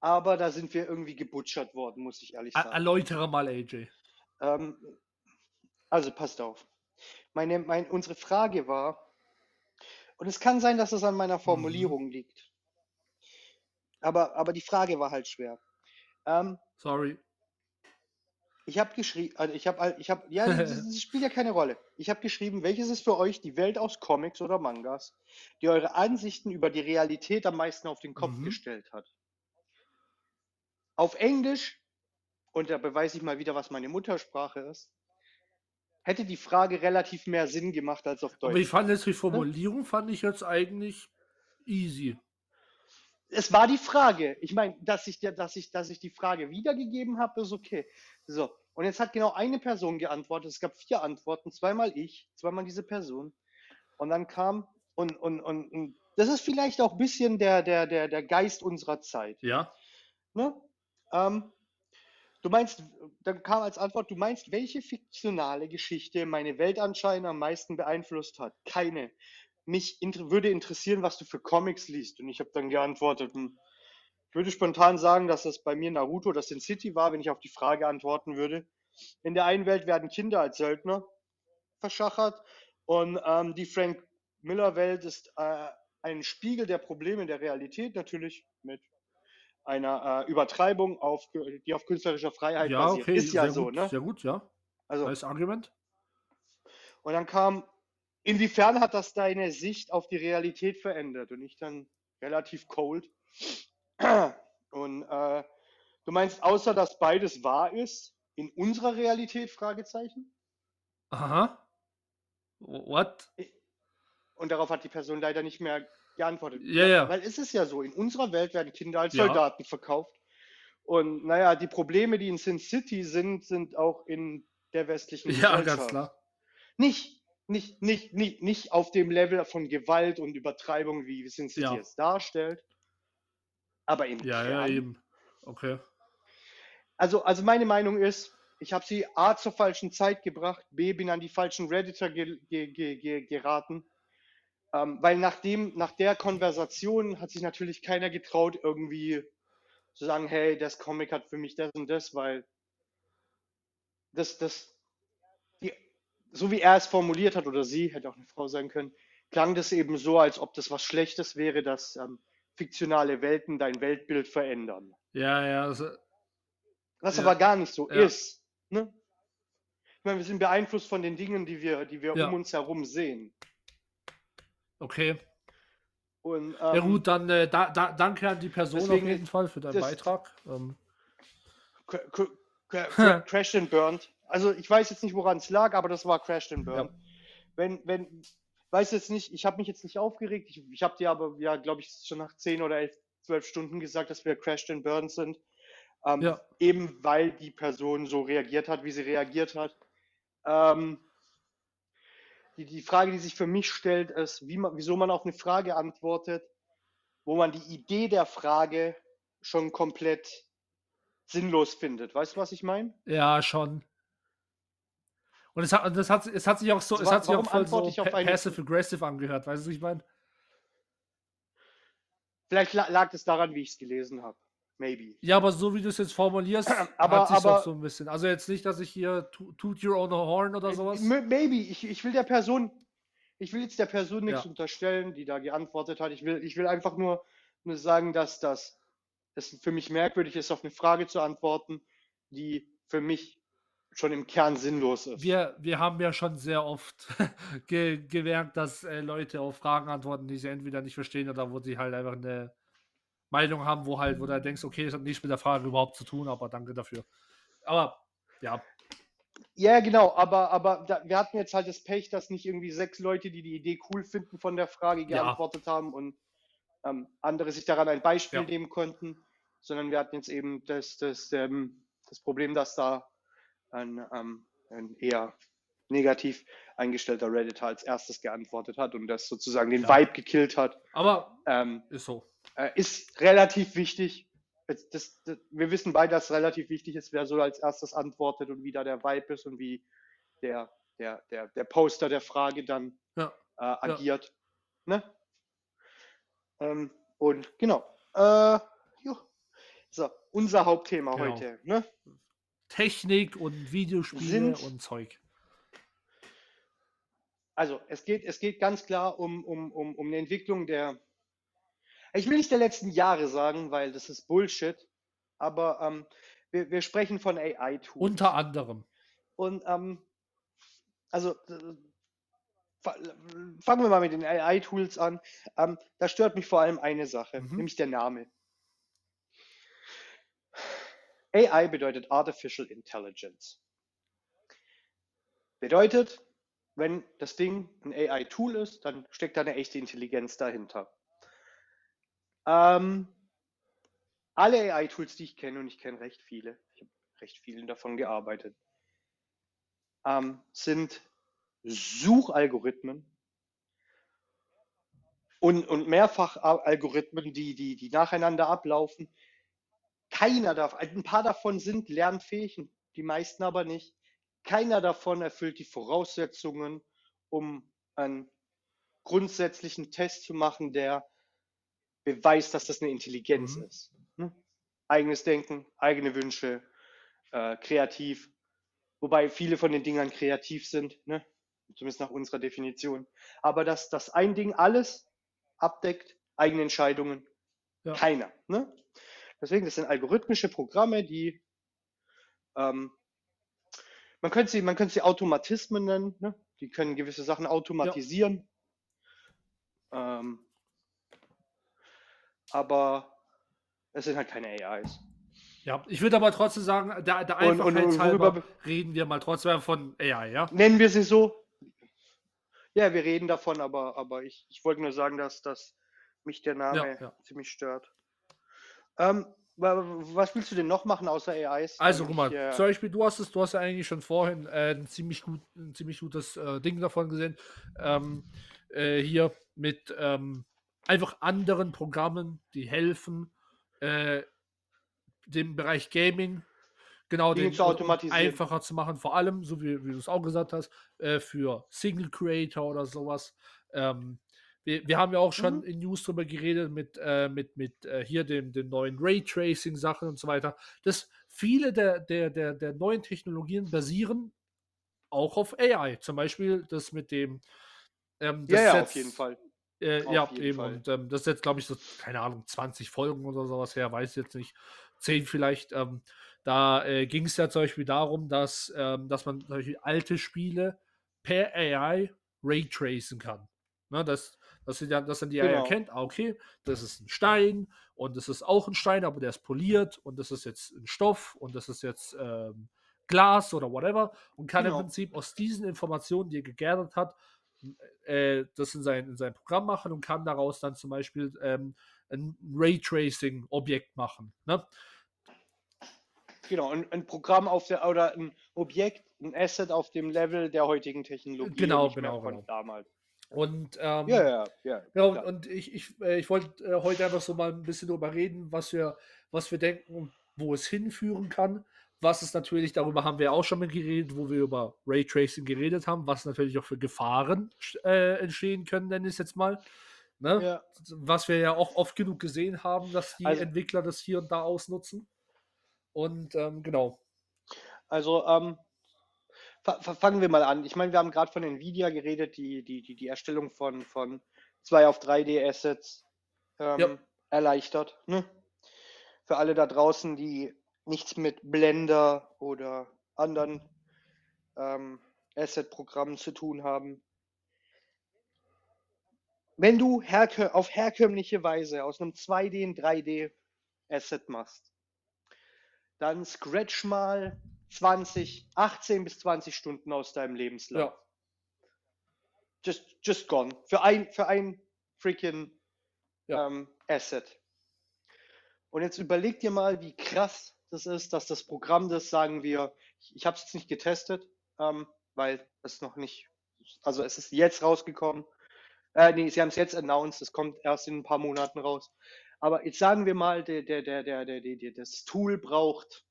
aber da sind wir irgendwie gebutschert worden, muss ich ehrlich sagen. Erläutere mal, AJ. Ähm, also passt auf. Meine, mein, unsere Frage war, und es kann sein, dass es an meiner Formulierung mhm. liegt. Aber, aber die Frage war halt schwer. Ähm, Sorry. Ich habe geschrieben, also ich habe, ich habe, ja, das, das, spielt ja keine Rolle. Ich habe geschrieben, welches ist für euch die Welt aus Comics oder Mangas, die eure Ansichten über die Realität am meisten auf den Kopf mhm. gestellt hat? Auf Englisch, und da beweise ich mal wieder, was meine Muttersprache ist, hätte die Frage relativ mehr Sinn gemacht als auf Deutsch. Aber ich fand jetzt die Formulierung, ja? fand ich jetzt eigentlich easy. Es war die Frage. Ich meine, dass ich, dass, ich, dass ich die Frage wiedergegeben habe, ist okay. So, und jetzt hat genau eine Person geantwortet. Es gab vier Antworten, zweimal ich, zweimal diese Person. Und dann kam, und, und, und, und das ist vielleicht auch ein bisschen der, der, der, der Geist unserer Zeit. Ja. Ne? Ähm, du meinst, dann kam als Antwort, du meinst, welche fiktionale Geschichte meine Welt anscheinend am meisten beeinflusst hat? Keine. Mich inter würde interessieren, was du für Comics liest. Und ich habe dann geantwortet, hm, ich würde spontan sagen, dass das bei mir Naruto oder Sin City war, wenn ich auf die Frage antworten würde. In der einen Welt werden Kinder als Söldner verschachert und ähm, die Frank Miller-Welt ist äh, ein Spiegel der Probleme der Realität, natürlich mit einer äh, Übertreibung, auf, die auf künstlerischer Freiheit ja, basiert. Okay, ist ja so, gut, ne? Sehr gut, ja. Also, das Argument. Und dann kam, inwiefern hat das deine Sicht auf die Realität verändert? Und ich dann relativ cold. Und äh, du meinst, außer dass beides wahr ist, in unserer Realität? Fragezeichen. Aha. What? Und darauf hat die Person leider nicht mehr geantwortet. Ja, ja. Weil es ist ja so, in unserer Welt werden Kinder als ja. Soldaten verkauft. Und naja, die Probleme, die in Sin City sind, sind auch in der westlichen Gesellschaft. Ja, ganz klar. Nicht, nicht, nicht, nicht, nicht auf dem Level von Gewalt und Übertreibung, wie Sin City ja. es darstellt. Aber im Ja, Kern. ja, eben. Okay. Also, also meine Meinung ist, ich habe sie A zur falschen Zeit gebracht, B bin an die falschen Redditor ge ge ge geraten. Ähm, weil nach, dem, nach der Konversation hat sich natürlich keiner getraut, irgendwie zu sagen, hey, das Comic hat für mich das und das, weil das, das, die, so wie er es formuliert hat, oder sie, hätte auch eine Frau sein können, klang das eben so, als ob das was Schlechtes wäre, dass ähm, fiktionale Welten dein Weltbild verändern. Ja, ja. Also, was ja, aber gar nicht so ja. ist. Ne? Ich meine, wir sind beeinflusst von den Dingen, die wir, die wir ja. um uns herum sehen. Okay. Und, ähm, ja gut, dann äh, da, da, danke an die Person auf jeden Fall für deinen Beitrag. Ähm. Crashed and Burned. Also ich weiß jetzt nicht, woran es lag, aber das war Crashed and Burned. Ja. Wenn, wenn, weiß jetzt nicht, ich habe mich jetzt nicht aufgeregt. Ich, ich habe dir aber, ja, glaube ich, schon nach 10 oder 11, 12 Stunden gesagt, dass wir Crashed and Burned sind. Ähm, ja. Eben weil die Person so reagiert hat, wie sie reagiert hat. Ähm, die, die Frage, die sich für mich stellt, ist, wie man, wieso man auf eine Frage antwortet, wo man die Idee der Frage schon komplett sinnlos findet. Weißt du, was ich meine? Ja, schon. Und es hat, das hat, es hat sich auch so, es hat sich auch voll so passive-aggressive angehört, weißt du, was ich meine? Vielleicht lag es daran, wie ich es gelesen habe. Maybe. Ja, aber so wie du es jetzt formulierst, aber, hat sich aber, auch so ein bisschen. Also jetzt nicht, dass ich hier toot your own horn oder sowas. Maybe. Ich, ich will der Person, ich will jetzt der Person nichts ja. unterstellen, die da geantwortet hat. Ich will, ich will einfach nur, nur sagen, dass das es für mich merkwürdig ist, auf eine Frage zu antworten, die für mich schon im Kern sinnlos ist. Wir, wir haben ja schon sehr oft ge gemerkt, dass äh, Leute auf Fragen antworten, die sie entweder nicht verstehen oder wo sie halt einfach eine Meinung haben, wo halt, wo du denkst, okay, das hat nichts mit der Frage überhaupt zu tun, aber danke dafür. Aber ja. Ja, genau, aber, aber da, wir hatten jetzt halt das Pech, dass nicht irgendwie sechs Leute, die die Idee cool finden von der Frage, geantwortet ja. haben und ähm, andere sich daran ein Beispiel ja. nehmen konnten, sondern wir hatten jetzt eben das, das, ähm, das Problem, dass da ein, ähm, ein eher negativ eingestellter Redditor als erstes geantwortet hat und das sozusagen den ja. Vibe gekillt hat. Aber ähm, ist so. Äh, ist relativ wichtig. Das, das, das, wir wissen beide, dass es relativ wichtig ist, wer so als erstes antwortet und wie da der Vibe ist und wie der, der, der, der Poster der Frage dann ja. äh, agiert. Ja. Ne? Ähm, und genau. Äh, so, unser Hauptthema genau. heute. Ne? Technik und Videospiele Sind, und Zeug. Also es geht, es geht ganz klar um, um, um, um eine Entwicklung der, ich will nicht der letzten Jahre sagen, weil das ist Bullshit, aber ähm, wir, wir sprechen von AI-Tools. Unter anderem. Und ähm, also äh, fangen wir mal mit den AI-Tools an. Ähm, da stört mich vor allem eine Sache, mhm. nämlich der Name. AI bedeutet Artificial Intelligence. Bedeutet, wenn das Ding ein AI-Tool ist, dann steckt da eine echte Intelligenz dahinter. Ähm, alle AI-Tools, die ich kenne, und ich kenne recht viele, ich habe recht vielen davon gearbeitet, ähm, sind Suchalgorithmen und, und Mehrfachalgorithmen, die, die, die nacheinander ablaufen. Keiner davon, ein paar davon sind lernfähig, die meisten aber nicht. Keiner davon erfüllt die Voraussetzungen, um einen grundsätzlichen Test zu machen, der beweist, dass das eine Intelligenz mhm. ist. Ne? Eigenes Denken, eigene Wünsche, äh, kreativ. Wobei viele von den Dingern kreativ sind. Ne? zumindest nach unserer Definition. Aber dass das ein Ding alles abdeckt, eigene Entscheidungen, ja. keiner. Ne? Deswegen, das sind algorithmische Programme, die ähm, man könnte sie, man könnte sie Automatismen nennen, ne? die können gewisse Sachen automatisieren. Ja. Ähm, aber es sind halt keine AIs. Ja, ich würde aber trotzdem sagen, der, der Einfachheit und, und, halber reden wir mal trotzdem von AI, ja? Nennen wir sie so? Ja, wir reden davon, aber, aber ich, ich wollte nur sagen, dass, dass mich der Name ja, ja. ziemlich stört. Ähm, was willst du denn noch machen außer AIs? Also, guck mal, äh, zum Beispiel, du hast es, du hast ja eigentlich schon vorhin äh, ein ziemlich gut, ein ziemlich gutes äh, Ding davon gesehen. Ähm, äh, hier mit ähm, einfach anderen Programmen, die helfen, äh, dem Bereich Gaming genau den zu einfacher zu machen, vor allem, so wie, wie du es auch gesagt hast, äh, für Single Creator oder sowas. Ähm, wir, wir, haben ja auch schon mhm. in News drüber geredet mit, äh, mit, mit äh, hier dem, den neuen Raytracing-Sachen und so weiter, dass viele der, der, der, der neuen Technologien basieren auch auf AI. Zum Beispiel das mit dem ähm, das ja, ja, auf jeden Fall. Äh, ja, eben. Fall. Und ähm, das ist jetzt, glaube ich, so, keine Ahnung, 20 Folgen oder sowas her, weiß ich jetzt nicht. 10 vielleicht. Ähm, da äh, ging es ja zum Beispiel darum, dass, ähm, dass man zum Beispiel alte Spiele per AI raytracen kann. Ne, dass, dass, sie dann, dass dann die genau. AI erkennt, ah, okay, das ist ein Stein und das ist auch ein Stein, aber der ist poliert und das ist jetzt ein Stoff und das ist jetzt ähm, Glas oder whatever und kann genau. im Prinzip aus diesen Informationen, die er gegärtet hat, äh, das in sein, in sein Programm machen und kann daraus dann zum Beispiel ähm, ein Raytracing-Objekt machen. Ne? Genau, ein, ein, Programm auf der oder ein Objekt, ein Asset auf dem Level der heutigen Technologie. Genau, genau, genau. damals. Und ähm, ja, ja, ja, genau, ja. und ich, ich, äh, ich wollte äh, heute einfach so mal ein bisschen darüber reden, was wir, was wir denken, wo es hinführen kann. Was es natürlich, darüber haben wir auch schon mal geredet, wo wir über Raytracing geredet haben, was natürlich auch für Gefahren äh, entstehen können, nenne ich es jetzt mal. Ne? Ja. Was wir ja auch oft genug gesehen haben, dass die also, Entwickler das hier und da ausnutzen. Und ähm, genau. Also ähm, fangen wir mal an. Ich meine, wir haben gerade von Nvidia geredet, die, die, die, die Erstellung von, von 2 auf 3D-Assets ähm, ja. erleichtert. Ne? Für alle da draußen, die nichts mit Blender oder anderen ähm, Asset-Programmen zu tun haben. Wenn du herkö auf herkömmliche Weise aus einem 2D ein 3D Asset machst, dann scratch mal 20, 18 bis 20 Stunden aus deinem Lebenslauf. Ja. Just, just gone. Für ein, für ein freaking ja. ähm, Asset. Und jetzt überleg dir mal, wie krass das ist, dass das Programm das, sagen wir, ich, ich habe es jetzt nicht getestet, ähm, weil es noch nicht, also es ist jetzt rausgekommen. Äh, nee, sie haben es jetzt announced, es kommt erst in ein paar Monaten raus. Aber jetzt sagen wir mal, der, der, der, der, der, der, das Tool braucht,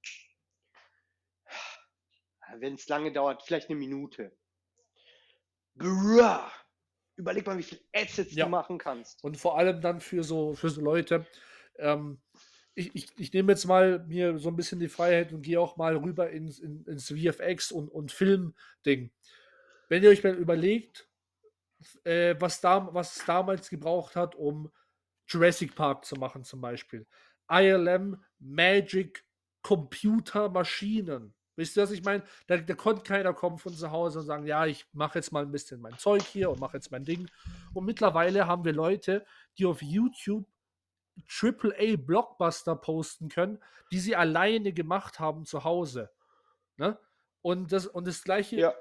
wenn es lange dauert, vielleicht eine Minute. Bruh. Überleg mal, wie viel Assets ja. du machen kannst. Und vor allem dann für so, für so Leute, ähm, ich, ich, ich nehme jetzt mal mir so ein bisschen die Freiheit und gehe auch mal rüber ins, in, ins VFX und, und Film-Ding. Wenn ihr euch mal überlegt, äh, was, da, was es damals gebraucht hat, um Jurassic Park zu machen, zum Beispiel. ILM Magic Computer Maschinen. Wisst ihr, was ich meine? Da, da, konnte keiner kommen von zu Hause und sagen, ja, ich mache jetzt mal ein bisschen mein Zeug hier und mache jetzt mein Ding. Und mittlerweile haben wir Leute, die auf YouTube AAA Blockbuster posten können, die sie alleine gemacht haben zu Hause. Ne? Und das, und das gleiche. Ja.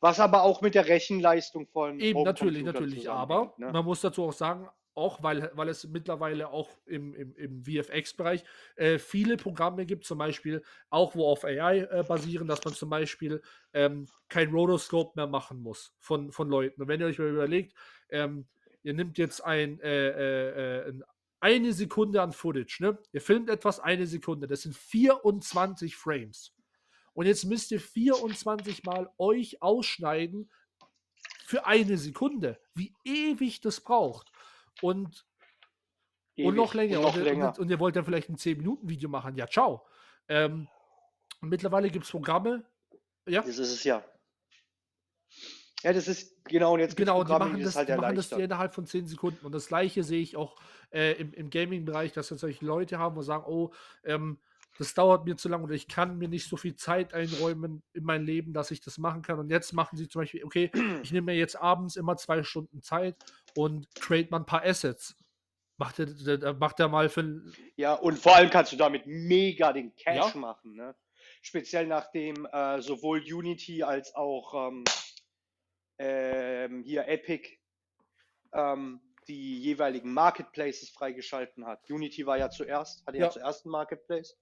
Was aber auch mit der Rechenleistung von. Eben, natürlich, natürlich. Aber ne? man muss dazu auch sagen, auch weil, weil es mittlerweile auch im, im, im VFX-Bereich äh, viele Programme gibt, zum Beispiel auch wo auf AI äh, basieren, dass man zum Beispiel ähm, kein Rotoscope mehr machen muss von, von Leuten. Und wenn ihr euch mal überlegt, ähm, ihr nehmt jetzt ein, äh, äh, äh eine Sekunde an Footage, ne? Ihr filmt etwas eine Sekunde, das sind 24 Frames. Und jetzt müsst ihr 24 Mal euch ausschneiden für eine Sekunde. Wie ewig das braucht. Und, und noch länger. Und, noch länger. Und, und, ihr wollt dann vielleicht ein 10-Minuten-Video machen. Ja, ciao. Ähm, mittlerweile gibt es Programme. Ja. Das ist es ja. Ja, das ist genau, und jetzt genau, die machen, das, halt die machen das innerhalb von 10 Sekunden. Und das gleiche sehe ich auch äh, im, im Gaming-Bereich, dass jetzt solche Leute haben und sagen, oh, ähm, das dauert mir zu lange oder ich kann mir nicht so viel Zeit einräumen in mein Leben, dass ich das machen kann. Und jetzt machen sie zum Beispiel, okay, ich nehme mir jetzt abends immer zwei Stunden Zeit und trade mal ein paar Assets. Macht er, macht er mal für. Ja, und vor allem kannst du damit mega den Cash ja. machen. Ne? Speziell nachdem äh, sowohl Unity als auch ähm, ähm, hier Epic ähm, die jeweiligen Marketplaces freigeschalten hat. Unity war ja zuerst, hatte ja, ja zuerst einen Marketplace.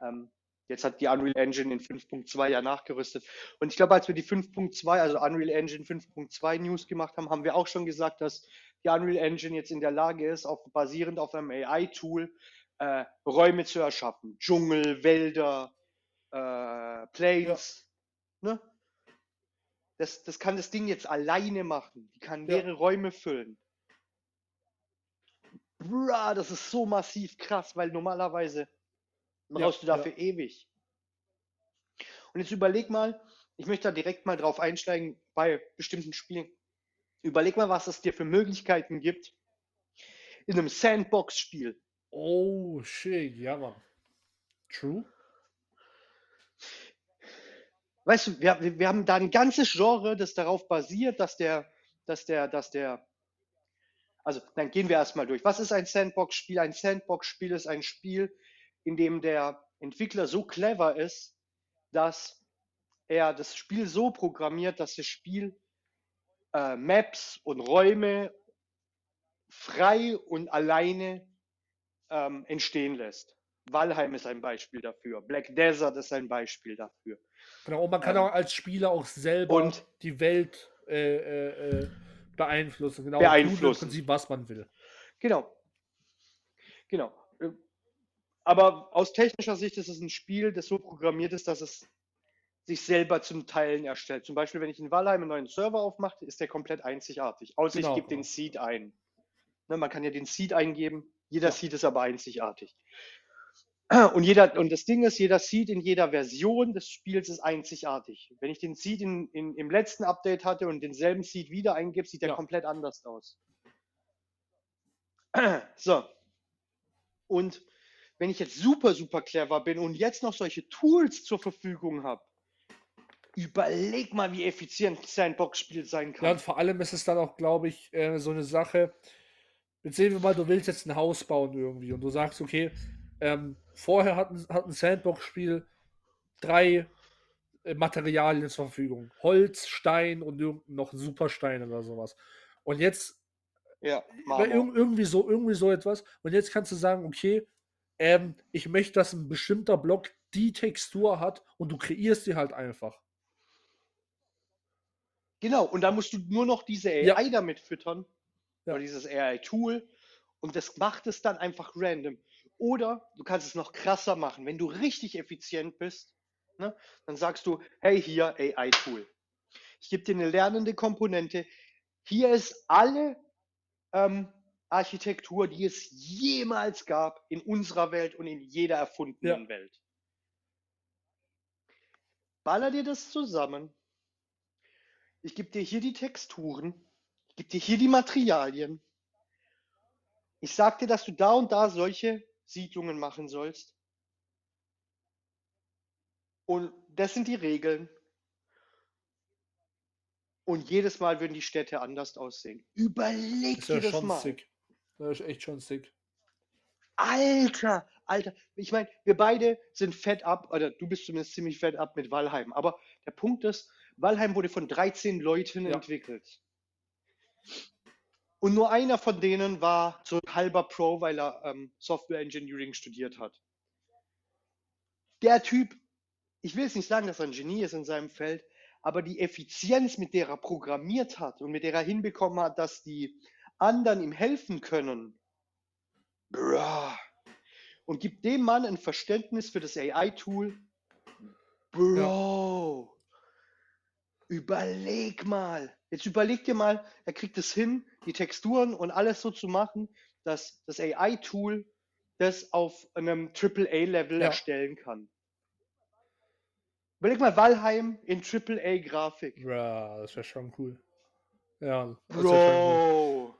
Ähm, jetzt hat die Unreal Engine in 5.2 ja nachgerüstet. Und ich glaube, als wir die 5.2, also Unreal Engine 5.2 News gemacht haben, haben wir auch schon gesagt, dass die Unreal Engine jetzt in der Lage ist, auf, basierend auf einem AI-Tool äh, Räume zu erschaffen. Dschungel, Wälder, äh, Plains. Ja. Ne? Das, das kann das Ding jetzt alleine machen. Die kann leere ja. Räume füllen. Bruh, das ist so massiv krass, weil normalerweise brauchst ja, du dafür ja. ewig. Und jetzt überleg mal, ich möchte da direkt mal drauf einsteigen bei bestimmten Spielen. Überleg mal, was es dir für Möglichkeiten gibt in einem Sandbox-Spiel. Oh, shit, ja, Mann. True. Weißt du, wir, wir haben da ein ganzes Genre, das darauf basiert, dass der, dass der, dass der, also dann gehen wir erstmal durch. Was ist ein Sandbox-Spiel? Ein Sandbox-Spiel ist ein Spiel, in dem der Entwickler so clever ist, dass er das Spiel so programmiert, dass das Spiel äh, Maps und Räume frei und alleine ähm, entstehen lässt. Valheim ist ein Beispiel dafür. Black Desert ist ein Beispiel dafür. Genau, und man kann ähm, auch als Spieler auch selber und die Welt äh, äh, äh beeinflussen. Genau, beeinflussen. Im Prinzip, was man will. Genau. Genau. Aber aus technischer Sicht ist es ein Spiel, das so programmiert ist, dass es sich selber zum Teilen erstellt. Zum Beispiel, wenn ich in Valheim einen neuen Server aufmache, ist der komplett einzigartig. Außer genau, ich gebe genau. den Seed ein. Ne, man kann ja den Seed eingeben, jeder ja. Seed ist aber einzigartig. Und, jeder, und das Ding ist, jeder Seed in jeder Version des Spiels ist einzigartig. Wenn ich den Seed in, in, im letzten Update hatte und denselben Seed wieder eingebe, sieht der ja. komplett anders aus. So. Und wenn ich jetzt super, super clever bin und jetzt noch solche Tools zur Verfügung habe, überleg mal, wie effizient Sandbox-Spiel sein kann. Ja, und vor allem ist es dann auch, glaube ich, äh, so eine Sache. Jetzt sehen wir mal, du willst jetzt ein Haus bauen irgendwie und du sagst, okay, ähm, vorher hat ein, hat ein Sandbox-Spiel drei äh, Materialien zur Verfügung: Holz, Stein und noch Superstein oder sowas. Und jetzt ja, irgendwie so, irgendwie so etwas. Und jetzt kannst du sagen, okay, ähm, ich möchte, dass ein bestimmter Block die Textur hat und du kreierst sie halt einfach. Genau, und dann musst du nur noch diese AI ja. damit füttern. Ja. Oder dieses AI-Tool. Und das macht es dann einfach random. Oder du kannst es noch krasser machen. Wenn du richtig effizient bist, ne, dann sagst du, hey, hier AI-Tool. Ich gebe dir eine lernende Komponente. Hier ist alle ähm, Architektur, die es jemals gab in unserer Welt und in jeder erfundenen ja. Welt. Baller dir das zusammen. Ich gebe dir hier die Texturen, ich gebe dir hier die Materialien. Ich sage dir, dass du da und da solche Siedlungen machen sollst. Und das sind die Regeln. Und jedes Mal würden die Städte anders aussehen. Überleg das dir das mal. Sick. Das ist echt schon sick. Alter, Alter. Ich meine, wir beide sind fett ab, oder du bist zumindest ziemlich fett ab mit Valheim. Aber der Punkt ist, Valheim wurde von 13 Leuten ja. entwickelt. Und nur einer von denen war so ein halber Pro, weil er ähm, Software Engineering studiert hat. Der Typ, ich will jetzt nicht sagen, dass er ein Genie ist in seinem Feld, aber die Effizienz, mit der er programmiert hat und mit der er hinbekommen hat, dass die anderen ihm helfen können. Bra. Und gibt dem Mann ein Verständnis für das AI-Tool. Bro. Ja. Überleg mal. Jetzt überleg dir mal, er kriegt es hin, die Texturen und alles so zu machen, dass das AI-Tool das auf einem AAA-Level ja. erstellen kann. Überleg mal Valheim in AAA-Grafik. Ja, das wäre schon cool. Ja, Bro. Cool.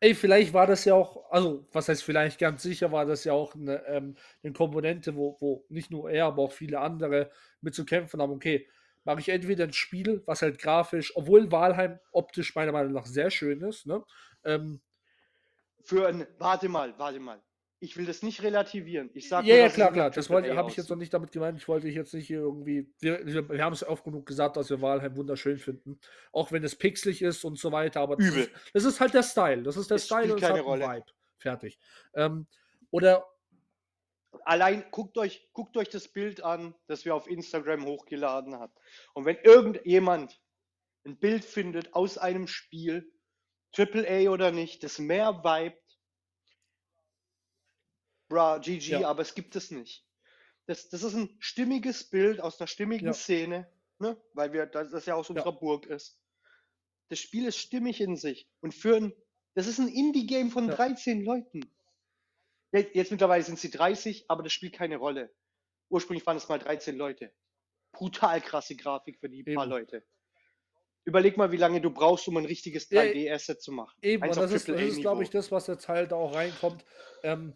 Ey, vielleicht war das ja auch, also was heißt vielleicht, ganz sicher war das ja auch eine, ähm, eine Komponente, wo, wo nicht nur er, aber auch viele andere mit zu kämpfen haben. Okay, mache ich entweder ein Spiel, was halt grafisch, obwohl Walheim optisch meiner Meinung nach sehr schön ist, ne? Ähm, Für ein, warte mal, warte mal. Ich will das nicht relativieren. Ich sage ja, nur, ja, klar, klar. Das habe ich jetzt noch nicht damit gemeint. Ich wollte jetzt nicht hier irgendwie. Wir, wir, wir haben es oft genug gesagt, dass wir Walheim wunderschön finden. Auch wenn es pixelig ist und so weiter. Aber Übel. Das, ist, das ist halt der Style. Das ist der Es Style spielt und es keine hat Rolle. Vibe. Fertig. Ähm, oder Allein guckt euch, guckt euch das Bild an, das wir auf Instagram hochgeladen haben. Und wenn irgendjemand ein Bild findet aus einem Spiel, AAA oder nicht, das mehr vibet, bra, GG, Ja. aber es gibt es nicht. Das, das ist ein stimmiges Bild aus einer stimmigen Ja. Szene, ne? weil wir, das, das ja aus Ja. unserer Burg ist. Das Spiel ist stimmig in sich. Und für ein, das ist ein Indie-Game von Ja. 13 Leuten. Jetzt, jetzt mittlerweile sind sie 30, aber das spielt keine Rolle. Ursprünglich waren es mal 13 Leute. Brutal krasse Grafik für die paar Eben. Leute. Überleg mal, wie lange du brauchst, um ein richtiges Ja, 3D-Asset zu machen. Eben, Eins und das ist, das ist glaube ich, das, was jetzt halt auch reinkommt. Ähm,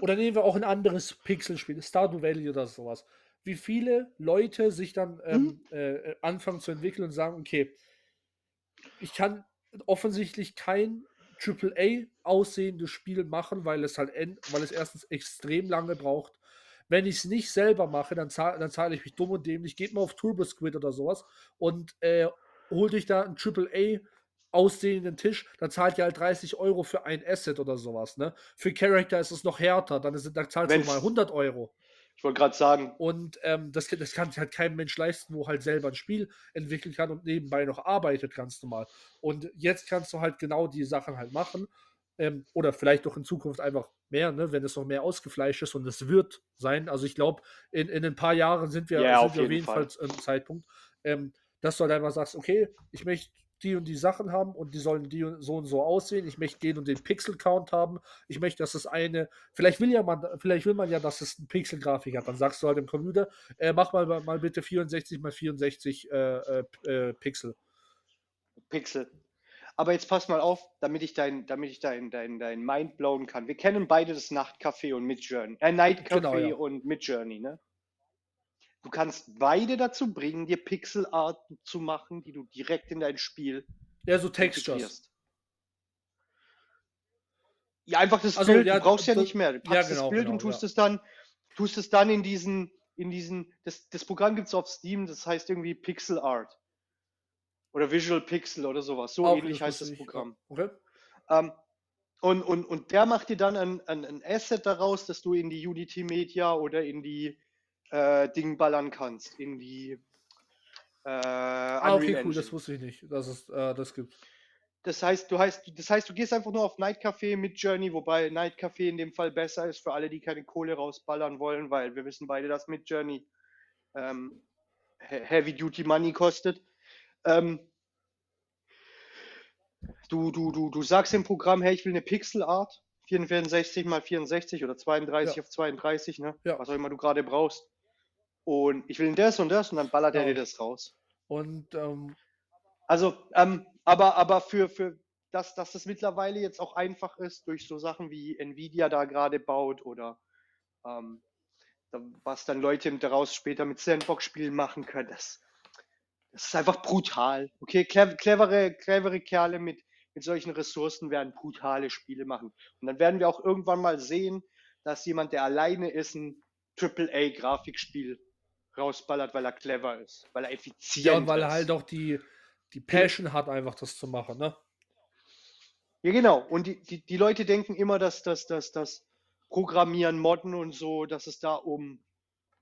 oder nehmen wir auch ein anderes Pixelspiel, Stardew Valley oder sowas. Wie viele Leute sich dann ähm, Mhm. äh, anfangen zu entwickeln und sagen, okay, ich kann offensichtlich kein AAA aussehendes Spiel machen, weil es halt weil es erstens extrem lange braucht. Wenn ich es nicht selber mache, dann zahle dann zahle ich mich dumm und dämlich. Geht mal auf Turbo Squid oder sowas und äh, holt euch da ein AAA aussehenden Tisch, dann zahlt ihr halt 30 Euro für ein Asset oder sowas. Ne? Für Charakter ist es noch härter, dann, ist, dann zahlst Wenn's- du mal 100 Euro. Ich wollte gerade sagen, Und ähm, das, das kann sich halt kein Mensch leisten, wo halt selber ein Spiel entwickeln kann und nebenbei noch arbeitet, ganz normal. Und jetzt kannst du halt genau die Sachen halt machen. Ähm, oder vielleicht doch in Zukunft einfach mehr, ne, wenn es noch mehr ausgefleischt ist und es wird sein. Also ich glaube, in, in ein paar Jahren sind wir, Ja, sind auf wir auf jeden jeden Fall Fall. im Zeitpunkt, ähm, dass du halt einfach sagst, okay, ich möchte die und die Sachen haben und die sollen die und so und so aussehen. Ich möchte den und den Pixel-Count haben. Ich möchte, dass es eine, vielleicht will ja man, vielleicht will man ja, dass es eine Pixel-Grafik hat. Dann sagst du halt im Computer, äh, mach mal, mal bitte 64 mal 64 äh, äh, äh, Pixel. Pixel. Aber jetzt pass mal auf, damit ich dein, damit ich dein, dein, dein Mind blowen kann. Wir kennen beide das Nachtcafé und Midjourney. Äh, Nightcafé Genau, ja. und Midjourney, ne? Du kannst beide dazu bringen, dir Pixelarten zu machen, die du direkt in dein Spiel Ja, so Textures. Ja, einfach das Also, Bild, ja, du brauchst ja das- nicht mehr. Du ja, packst genau, das Bild genau, und tust ja. es dann, tust es dann in diesen, in diesen, das, das Programm gibt es auf Steam, das heißt irgendwie Pixel Art. Oder Visual Pixel oder sowas. So Auch ähnlich heißt wusste das. Programm. Okay. Ähm, und, und, und der macht dir dann ein, ein, ein Asset daraus, das du in die Unity Media oder in die äh, Ding ballern kannst. In die äh, Ah, okay, cool, das wusste ich nicht, dass es äh, das gibt. Das heißt, du heißt, das heißt, du gehst einfach nur auf Night Café mit Journey, wobei Night Café in dem Fall besser ist für alle, die keine Kohle rausballern wollen, weil wir wissen beide, dass mit Journey ähm, he- Heavy Duty Money kostet. Ähm, du, du, du, du sagst im Programm, hey, ich will eine Pixel Art, 64 mal 64 oder 32 Ja. auf 32, ne? Ja. was auch immer du gerade brauchst. Und ich will das und das und dann ballert er Ja. dir das raus. Und ähm, Also, ähm, aber, aber für, für dass, dass es mittlerweile jetzt auch einfach ist, durch so Sachen wie Nvidia da gerade baut oder ähm, was dann Leute daraus später mit Sandbox-Spielen machen können, das, das ist einfach brutal. Okay, clev- clevere, clevere Kerle mit, mit solchen Ressourcen werden brutale Spiele machen. Und dann werden wir auch irgendwann mal sehen, dass jemand, der alleine ist, ein AAA-Grafikspiel rausballert, weil er clever ist, weil er effizient ja, und weil er ist. halt auch die, die Passion hat, einfach das zu machen, ne? Ja, genau. Und die, die, die Leute denken immer, dass das, dass das Programmieren, Modden und so, dass es da um,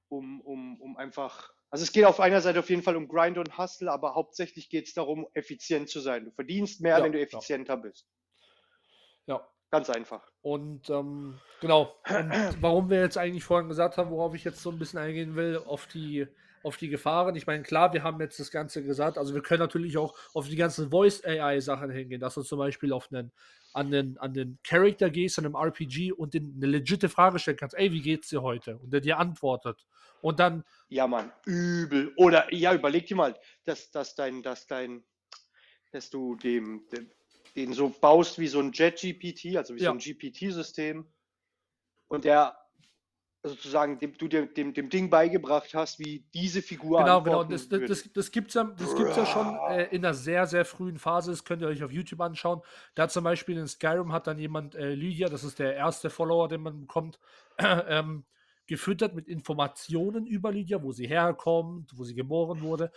um, um, um einfach. Also es geht auf einer Seite auf jeden Fall um Grind und Hustle, aber hauptsächlich geht es darum, effizient zu sein. Du verdienst mehr, Ja, wenn du ja. effizienter bist. Ja. Ganz einfach. Und ähm, genau. Und warum wir jetzt eigentlich vorhin gesagt haben, worauf ich jetzt so ein bisschen eingehen will, auf die auf die Gefahren. Ich meine, klar, wir haben jetzt das Ganze gesagt, also wir können natürlich auch auf die ganzen Voice-AI-Sachen hingehen, dass du zum Beispiel auf einen, an den, an den Charakter gehst, an einem RPG und den eine legitime Frage stellen kannst, ey, wie geht's dir heute? Und der dir antwortet. Und dann. Ja, Mann, übel. Oder ja, überleg dir mal, dass, dass dein, dass dein, dass du dem, dem den so baust wie so ein Jet-GPT, also wie ja. so ein GPT-System. Und der sozusagen dem, du dem, dem, dem Ding beigebracht hast, wie diese Figur Genau, genau. Das, das, das, das gibt es ja, das gibt's ja schon äh, in einer sehr, sehr frühen Phase. Das könnt ihr euch auf YouTube anschauen. Da zum Beispiel in Skyrim hat dann jemand äh, Lydia, das ist der erste Follower, den man bekommt, ähm, gefüttert mit Informationen über Lydia, wo sie herkommt, wo sie geboren wurde.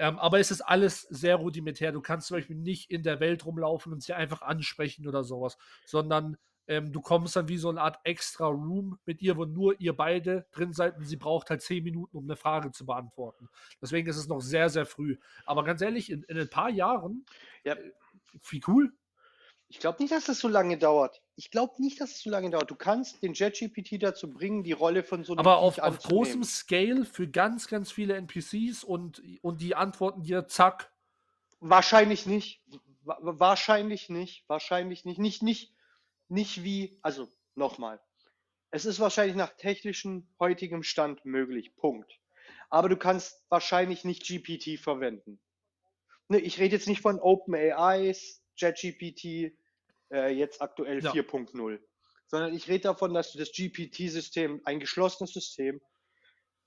Ähm, aber es ist alles sehr rudimentär. Du kannst zum Beispiel nicht in der Welt rumlaufen und sie einfach ansprechen oder sowas, sondern ähm, du kommst dann wie so eine Art extra Room mit ihr, wo nur ihr beide drin seid und sie braucht halt zehn Minuten, um eine Frage zu beantworten. Deswegen ist es noch sehr, sehr früh. Aber ganz ehrlich, in, in ein paar Jahren, ja. Äh, wie cool. Ich glaube nicht, dass das so lange dauert. Ich glaube nicht, dass es so lange dauert. Du kannst den JetGPT dazu bringen, die Rolle von so einem Aber auf, auf großem Scale für ganz, ganz viele NPCs und, und die antworten dir zack. Wahrscheinlich nicht. Wahrscheinlich nicht. Wahrscheinlich nicht. Nicht, nicht, nicht wie, also nochmal. Es ist wahrscheinlich nach technischem heutigem Stand möglich. Punkt. Aber du kannst wahrscheinlich nicht GPT verwenden. Ne, ich rede jetzt nicht von OpenAIs, JetGPT, äh, jetzt aktuell ja. 4.0. Sondern ich rede davon, dass du das GPT-System, ein geschlossenes System,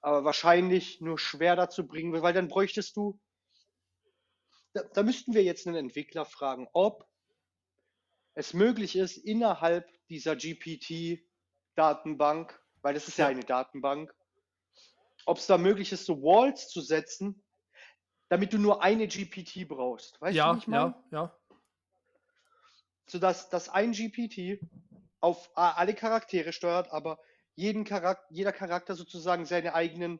aber wahrscheinlich nur schwer dazu bringen will, weil dann bräuchtest du, da, da müssten wir jetzt einen Entwickler fragen, ob es möglich ist, innerhalb dieser GPT-Datenbank, weil das ist ja, ja eine Datenbank, ob es da möglich ist, so Walls zu setzen, damit du nur eine GPT brauchst. Weißt ja, du, nicht mal? Ja, ja sodass dass ein GPT auf alle Charaktere steuert, aber jeden Charakter, jeder Charakter sozusagen seine eigenen,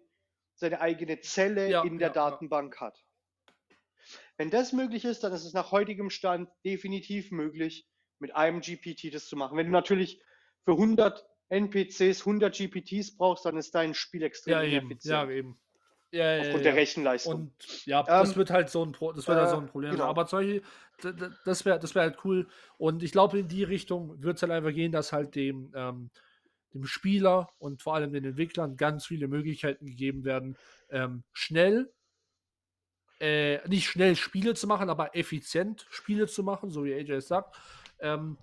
seine eigene Zelle ja, in der ja, Datenbank hat. Wenn das möglich ist, dann ist es nach heutigem Stand definitiv möglich, mit einem GPT das zu machen. Wenn du natürlich für 100 NPCs 100 GPTs brauchst, dann ist dein Spiel extrem ja, ineffizient. Ja, eben. Ja, aufgrund ja, der Rechenleistung. Und ja, das ähm, wird halt so ein, Pro das wird halt so ein Problem. Genau. Aber solche, das wäre das wär halt cool. Und ich glaube, in die Richtung wird es halt einfach gehen, dass halt dem, ähm, dem Spieler und vor allem den Entwicklern ganz viele Möglichkeiten gegeben werden, ähm, schnell, äh, nicht schnell Spiele zu machen, aber effizient Spiele zu machen, so wie AJ sagt. Ähm,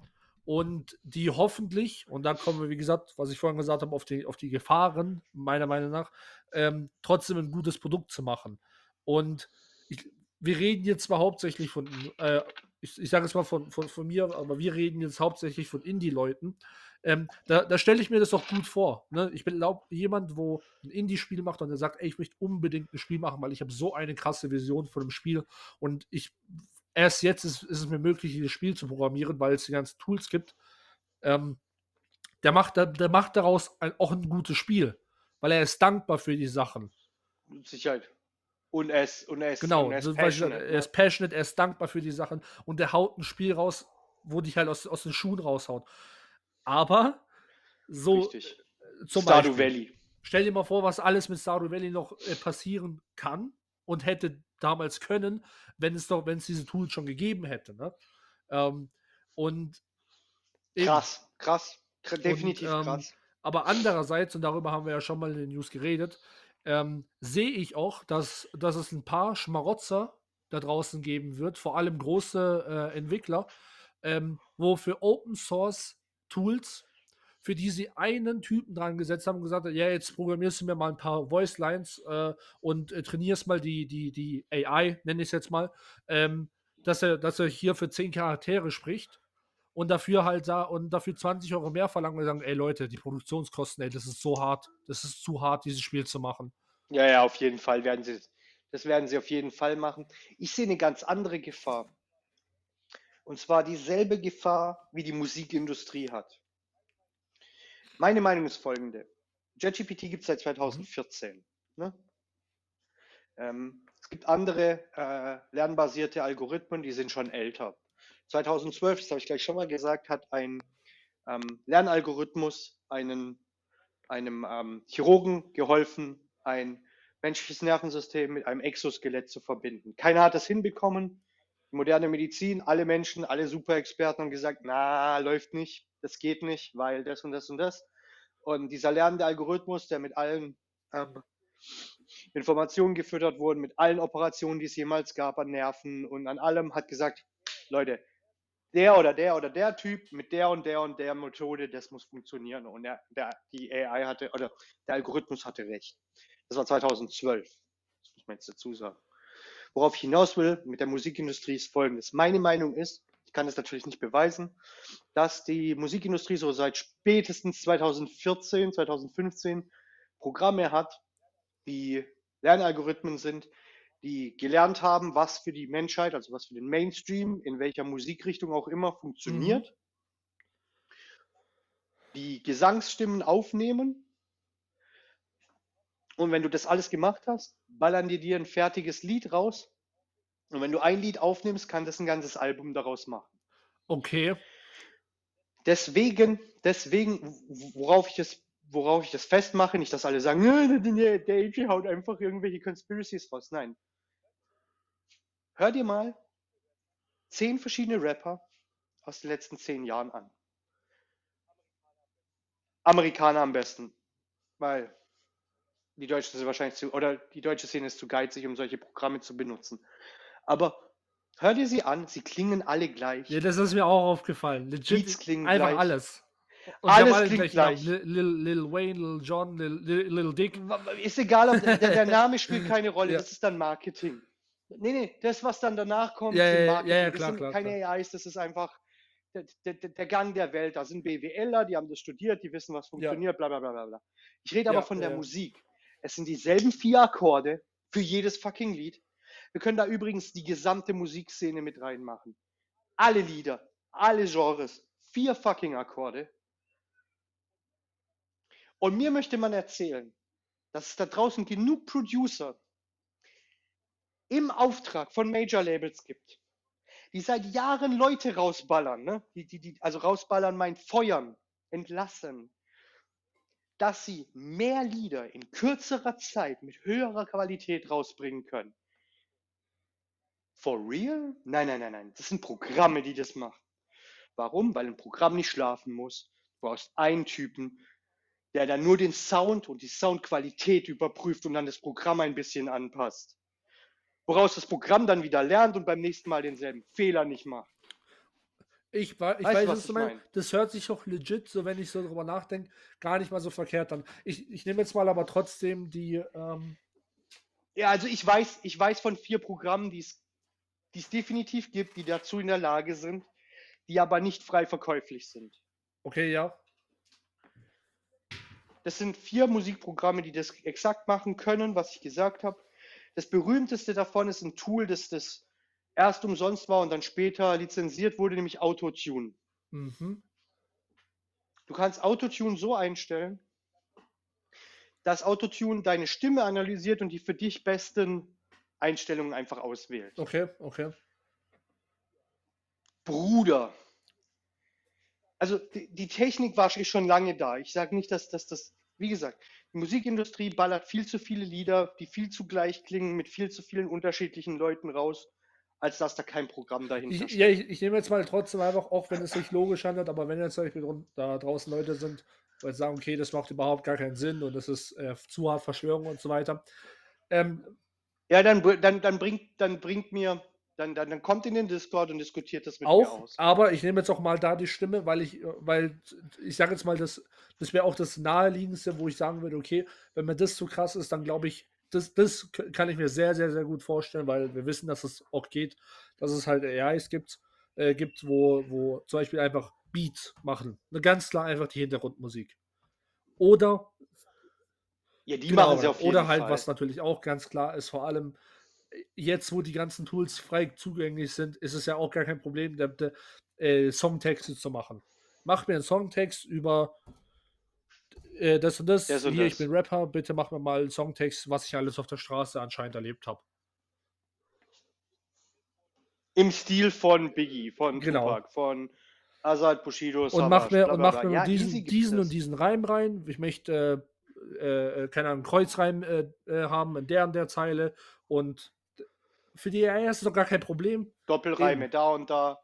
und die hoffentlich, und da kommen wir, wie gesagt, was ich vorhin gesagt habe, auf die, auf die Gefahren, meiner Meinung nach, ähm, trotzdem ein gutes Produkt zu machen. Und ich, wir reden jetzt zwar hauptsächlich von, äh, ich, ich sage es mal von, von, von mir, aber wir reden jetzt hauptsächlich von Indie-Leuten. Ähm, da, da stelle ich mir das auch gut vor. Ne? Ich bin glaub, jemand, wo ein Indie-Spiel macht und der sagt, ey, ich möchte unbedingt ein Spiel machen, weil ich habe so eine krasse Vision von dem Spiel und ich erst jetzt ist, ist, es mir möglich, dieses Spiel zu programmieren, weil es die ganzen Tools gibt. Ähm, der, macht, der, der macht daraus ein, auch ein gutes Spiel, weil er ist dankbar für die Sachen. Sicherheit. Und er ist, und er ist, genau, und er ist passionate. Er ist passionate, er ist dankbar für die Sachen und der haut ein Spiel raus, wo dich halt aus, aus den Schuhen raushaut. Aber so Richtig. Äh, zum Stardew Beispiel, Valley. Stell dir mal vor, was alles mit Stardew Valley noch äh, passieren kann und hätte damals können, wenn es doch, wenn es diese Tools schon gegeben hätte. Ne? Ähm, und krass, krass, definitiv und, ähm, krass. Aber andererseits, und darüber haben wir ja schon mal in den News geredet, ähm, sehe ich auch, dass, dass es ein paar Schmarotzer da draußen geben wird, vor allem große äh, Entwickler, ähm, wo für Open Source Tools für die sie einen Typen dran gesetzt haben und gesagt haben, ja, jetzt programmierst du mir mal ein paar Voice Lines äh, und äh, trainierst mal die, die, die AI, nenne ich es jetzt mal, ähm, dass, er, dass er hier für zehn Charaktere spricht und dafür halt da und dafür 20 Euro mehr verlangen und sagen, ey Leute, die Produktionskosten, ey, das ist so hart, das ist zu hart, dieses Spiel zu machen. Ja, ja, auf jeden Fall werden sie, das werden sie auf jeden Fall machen. Ich sehe eine ganz andere Gefahr. Und zwar dieselbe Gefahr, wie die Musikindustrie hat. Meine Meinung ist folgende. JetGPT gibt es seit 2014. Mhm. Ne? Ähm, es gibt andere äh, lernbasierte Algorithmen, die sind schon älter. 2012, das habe ich gleich schon mal gesagt, hat ein ähm, Lernalgorithmus einen, einem ähm, Chirurgen geholfen, ein menschliches Nervensystem mit einem Exoskelett zu verbinden. Keiner hat das hinbekommen. Moderne Medizin, alle Menschen, alle Superexperten haben gesagt, na, läuft nicht, das geht nicht, weil das und das und das. Und dieser lernende Algorithmus, der mit allen ähm, Informationen gefüttert wurden, mit allen Operationen, die es jemals gab an Nerven und an allem, hat gesagt, Leute, der oder der oder der Typ mit der und der und der Methode, das muss funktionieren. Und der, der, die AI hatte, oder der Algorithmus hatte recht. Das war 2012. Das muss man jetzt dazu sagen. Worauf ich hinaus will mit der Musikindustrie ist folgendes. Meine Meinung ist, ich kann das natürlich nicht beweisen, dass die Musikindustrie so seit spätestens 2014, 2015 Programme hat, die Lernalgorithmen sind, die gelernt haben, was für die Menschheit, also was für den Mainstream, in welcher Musikrichtung auch immer funktioniert, mhm. die Gesangsstimmen aufnehmen. Und wenn du das alles gemacht hast, ballern die dir ein fertiges Lied raus. Und wenn du ein Lied aufnimmst, kann das ein ganzes Album daraus machen. Okay. Deswegen, deswegen, worauf ich es worauf ich das festmache, nicht, dass alle sagen, der, der AJ haut einfach irgendwelche Conspiracies raus. Nein. Hör dir mal zehn verschiedene Rapper aus den letzten zehn Jahren an. Amerikaner am besten, weil die Deutschen sind wahrscheinlich zu, oder die deutsche Szene ist zu geizig, um solche Programme zu benutzen. Aber hör dir sie an, sie klingen alle gleich. Ja, das ist mir auch aufgefallen. Legit Beats klingen einfach gleich. alles. Und alles alle klingt gleich. Lil, Lil, Wayne, Lil John, Lil, Lil Dick. Ist egal, der, der, Name spielt keine Rolle, ja. das ist dann Marketing. Nee, nee, das, was dann danach kommt, ja, ja, Marketing. Ja, ja, klar, das sind klar, keine klar. AIs, das ist einfach der, der, der, Gang der Welt. Da sind BWLer, die haben das studiert, die wissen, was funktioniert, bla bla bla bla. Ich rede aber von der Musik. Es sind dieselben vier Akkorde für jedes fucking Lied. Wir können da übrigens die gesamte Musikszene mit reinmachen. Alle Lieder, alle Genres, vier fucking Akkorde. Und mir möchte man erzählen, dass es da draußen genug Producer im Auftrag von Major Labels gibt, die seit Jahren Leute rausballern, ne? die, die, die, also rausballern meint feuern, entlassen, dass sie mehr Lieder in kürzerer Zeit mit höherer Qualität rausbringen können. For real? Nein, nein, nein, nein. Das sind Programme, die das machen. Warum? Weil ein Programm nicht schlafen muss. Du brauchst einen Typen, der dann nur den Sound und die Soundqualität überprüft und dann das Programm ein bisschen anpasst. Woraus das Programm dann wieder lernt und beim nächsten Mal denselben Fehler nicht macht. Ich, ich weißt weiß, was du meinst. Das hört sich auch legit, so wenn ich so drüber nachdenke, gar nicht mal so verkehrt an. Ich, ich nehme jetzt mal aber trotzdem die. Ähm ja, also ich weiß, ich weiß von vier Programmen, die es definitiv gibt, die dazu in der Lage sind, die aber nicht frei verkäuflich sind. Okay, ja. Das sind vier Musikprogramme, die das exakt machen können, was ich gesagt habe. Das berühmteste davon ist ein Tool, das das erst umsonst war und dann später lizenziert wurde, nämlich Autotune. Mhm. Du kannst Autotune so einstellen, dass Autotune deine Stimme analysiert und die für dich besten Einstellungen einfach auswählt. Okay, okay. Bruder, also die, die Technik war schon lange da. Ich sage nicht, dass, dass das, wie gesagt, die Musikindustrie ballert viel zu viele Lieder, die viel zu gleich klingen, mit viel zu vielen unterschiedlichen Leuten raus, als dass da kein Programm dahinter ich, steht. Ja, ich, ich, nehme jetzt mal trotzdem einfach, auch wenn es sich logisch handelt, aber wenn jetzt zum Beispiel da draußen Leute sind, die sagen, okay, das macht überhaupt gar keinen Sinn und das ist äh, zu hart Verschwörung und so weiter. Ähm, ja, dann, dann, dann, bringt, dann bringt mir dann, dann, dann kommt in den Discord und diskutiert das mit auch, mir aus. Aber ich nehme jetzt auch mal da die Stimme, weil ich, weil ich sage jetzt mal, das, das wäre auch das naheliegendste, wo ich sagen würde, okay, wenn mir das zu krass ist, dann glaube ich, das, das kann ich mir sehr, sehr, sehr gut vorstellen, weil wir wissen, dass es auch geht, dass es halt AIs gibt, äh, gibt, wo, wo zum Beispiel einfach Beats machen. Eine ganz klar einfach die Hintergrundmusik. Oder ja, die genau, machen sie auf jeden Oder halt, Fall. was natürlich auch ganz klar ist, vor allem jetzt, wo die ganzen Tools frei zugänglich sind, ist es ja auch gar kein Problem, de, de, äh, Songtexte zu machen. Mach mir einen Songtext über äh, das und das. das und Hier, das. ich bin Rapper, bitte mach mir mal einen Songtext, was ich alles auf der Straße anscheinend erlebt habe. Im Stil von Biggie, von genau. Tupac, von Azad Bushido, Und mach mir, und mach mir ja, diesen, diesen und diesen Reim rein. Ich möchte äh, keine Ahnung, Kreuzreim äh, äh, haben in der und der Zeile und für die AI ist es doch gar kein Problem. Doppelreime Eben. da und da.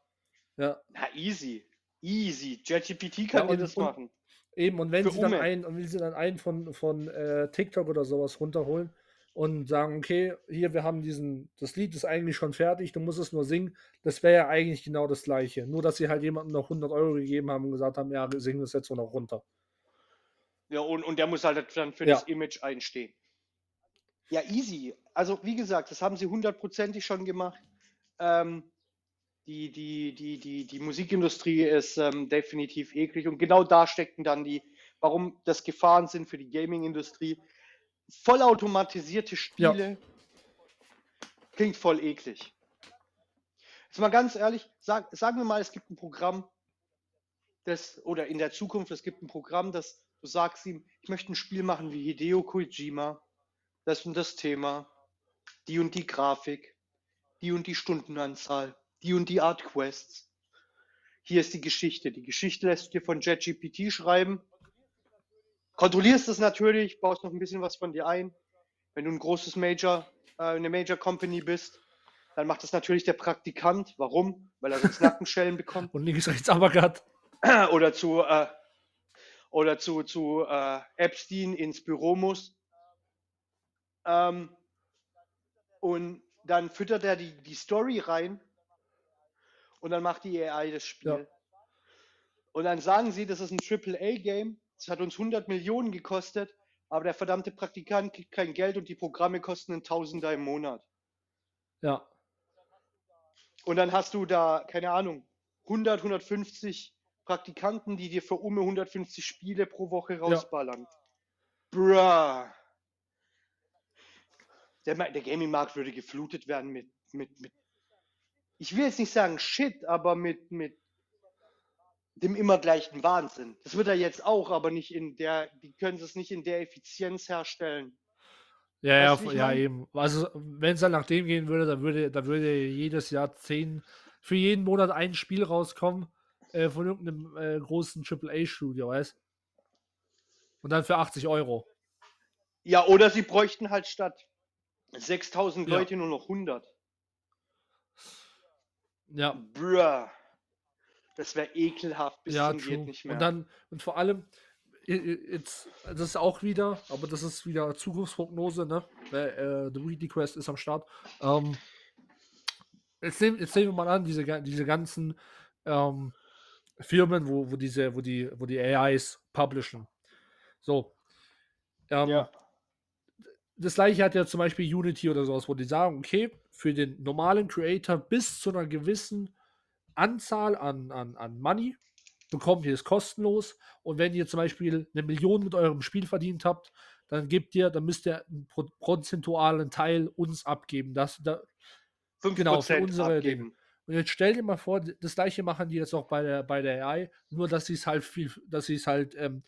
Ja. Na, easy. Easy. JetGPT kann ja, und, das machen. Eben, und wenn für sie dann einen, und wenn sie dann einen von, von äh, TikTok oder sowas runterholen und sagen, okay, hier, wir haben diesen, das Lied ist eigentlich schon fertig, du musst es nur singen, das wäre ja eigentlich genau das gleiche. Nur, dass sie halt jemandem noch 100 Euro gegeben haben und gesagt haben, ja, wir singen das jetzt noch runter. Ja, und, und der muss halt dann für ja. das Image einstehen. Ja, easy. Also, wie gesagt, das haben sie hundertprozentig schon gemacht. Ähm, die, die, die, die, die Musikindustrie ist ähm, definitiv eklig und genau da stecken dann die, warum das Gefahren sind für die Gaming-Industrie. Vollautomatisierte Spiele ja. klingt voll eklig. Jetzt mal ganz ehrlich, sag, sagen wir mal, es gibt ein Programm, das, oder in der Zukunft, es gibt ein Programm, das du sagst ihm, ich möchte ein Spiel machen wie Hideo Kojima, das und das Thema, die und die Grafik, die und die Stundenanzahl, die und die Art Quests. Hier ist die Geschichte. Die Geschichte lässt du dir von JetGPT schreiben. Kontrollierst es natürlich, baust noch ein bisschen was von dir ein. Wenn du ein großes Major, äh, eine Major Company bist, dann macht das natürlich der Praktikant. Warum? Weil er sonst Nackenschellen bekommt. Und links rechts aber grad. Oder zu, äh, oder zu, zu äh, Epstein ins Büro muss. Ähm, und dann füttert er die, die Story rein und dann macht die AI das Spiel. Ja. Und dann sagen sie, das ist ein AAA-Game, das hat uns 100 Millionen gekostet, aber der verdammte Praktikant kriegt kein Geld und die Programme kosten einen Tausender im Monat. Ja. Und dann hast du da, keine Ahnung, 100, 150 Praktikanten, die dir für um 150 Spiele pro Woche rausballern. Ja. Bruh. Der, der Gaming-Markt würde geflutet werden mit, mit, mit, ich will jetzt nicht sagen Shit, aber mit, mit dem immer gleichen Wahnsinn. Das wird er jetzt auch, aber nicht in der, die können es nicht in der Effizienz herstellen. Ja, ja, ja, eben. Also, wenn es dann nach dem gehen würde, dann würde, dann würde jedes Jahr zehn, für jeden Monat ein Spiel rauskommen äh, von irgendeinem äh, großen AAA-Studio, weißt Und dann für 80 Euro. Ja, oder sie bräuchten halt statt 6000 ja. Leute nur noch 100. Ja. Bruh. Das wäre ekelhaft bis ja, zum true. geht nicht mehr. Und dann, und vor allem, jetzt, das ist auch wieder, aber das ist wieder Zukunftsprognose, ne? Äh, The Weekly Quest ist am Start. Ähm, jetzt, nehmen, jetzt nehmen wir mal an, diese, diese ganzen ähm, Firmen, wo, wo diese, wo die, wo die AIs publishen. So. Ähm, ja. Das gleiche hat ja zum Beispiel Unity oder sowas, wo die sagen, okay, für den normalen Creator bis zu einer gewissen Anzahl an, an, an Money bekommt ihr es kostenlos. Und wenn ihr zum Beispiel eine Million mit eurem Spiel verdient habt, dann gebt ihr, dann müsst ihr einen prozentualen Teil uns abgeben. Das, da, genau, für unsere abgeben. Dinge. Und jetzt stell dir mal vor, das gleiche machen die jetzt auch bei der, bei der AI, nur dass sie es halt viel, dass sie es halt ähm,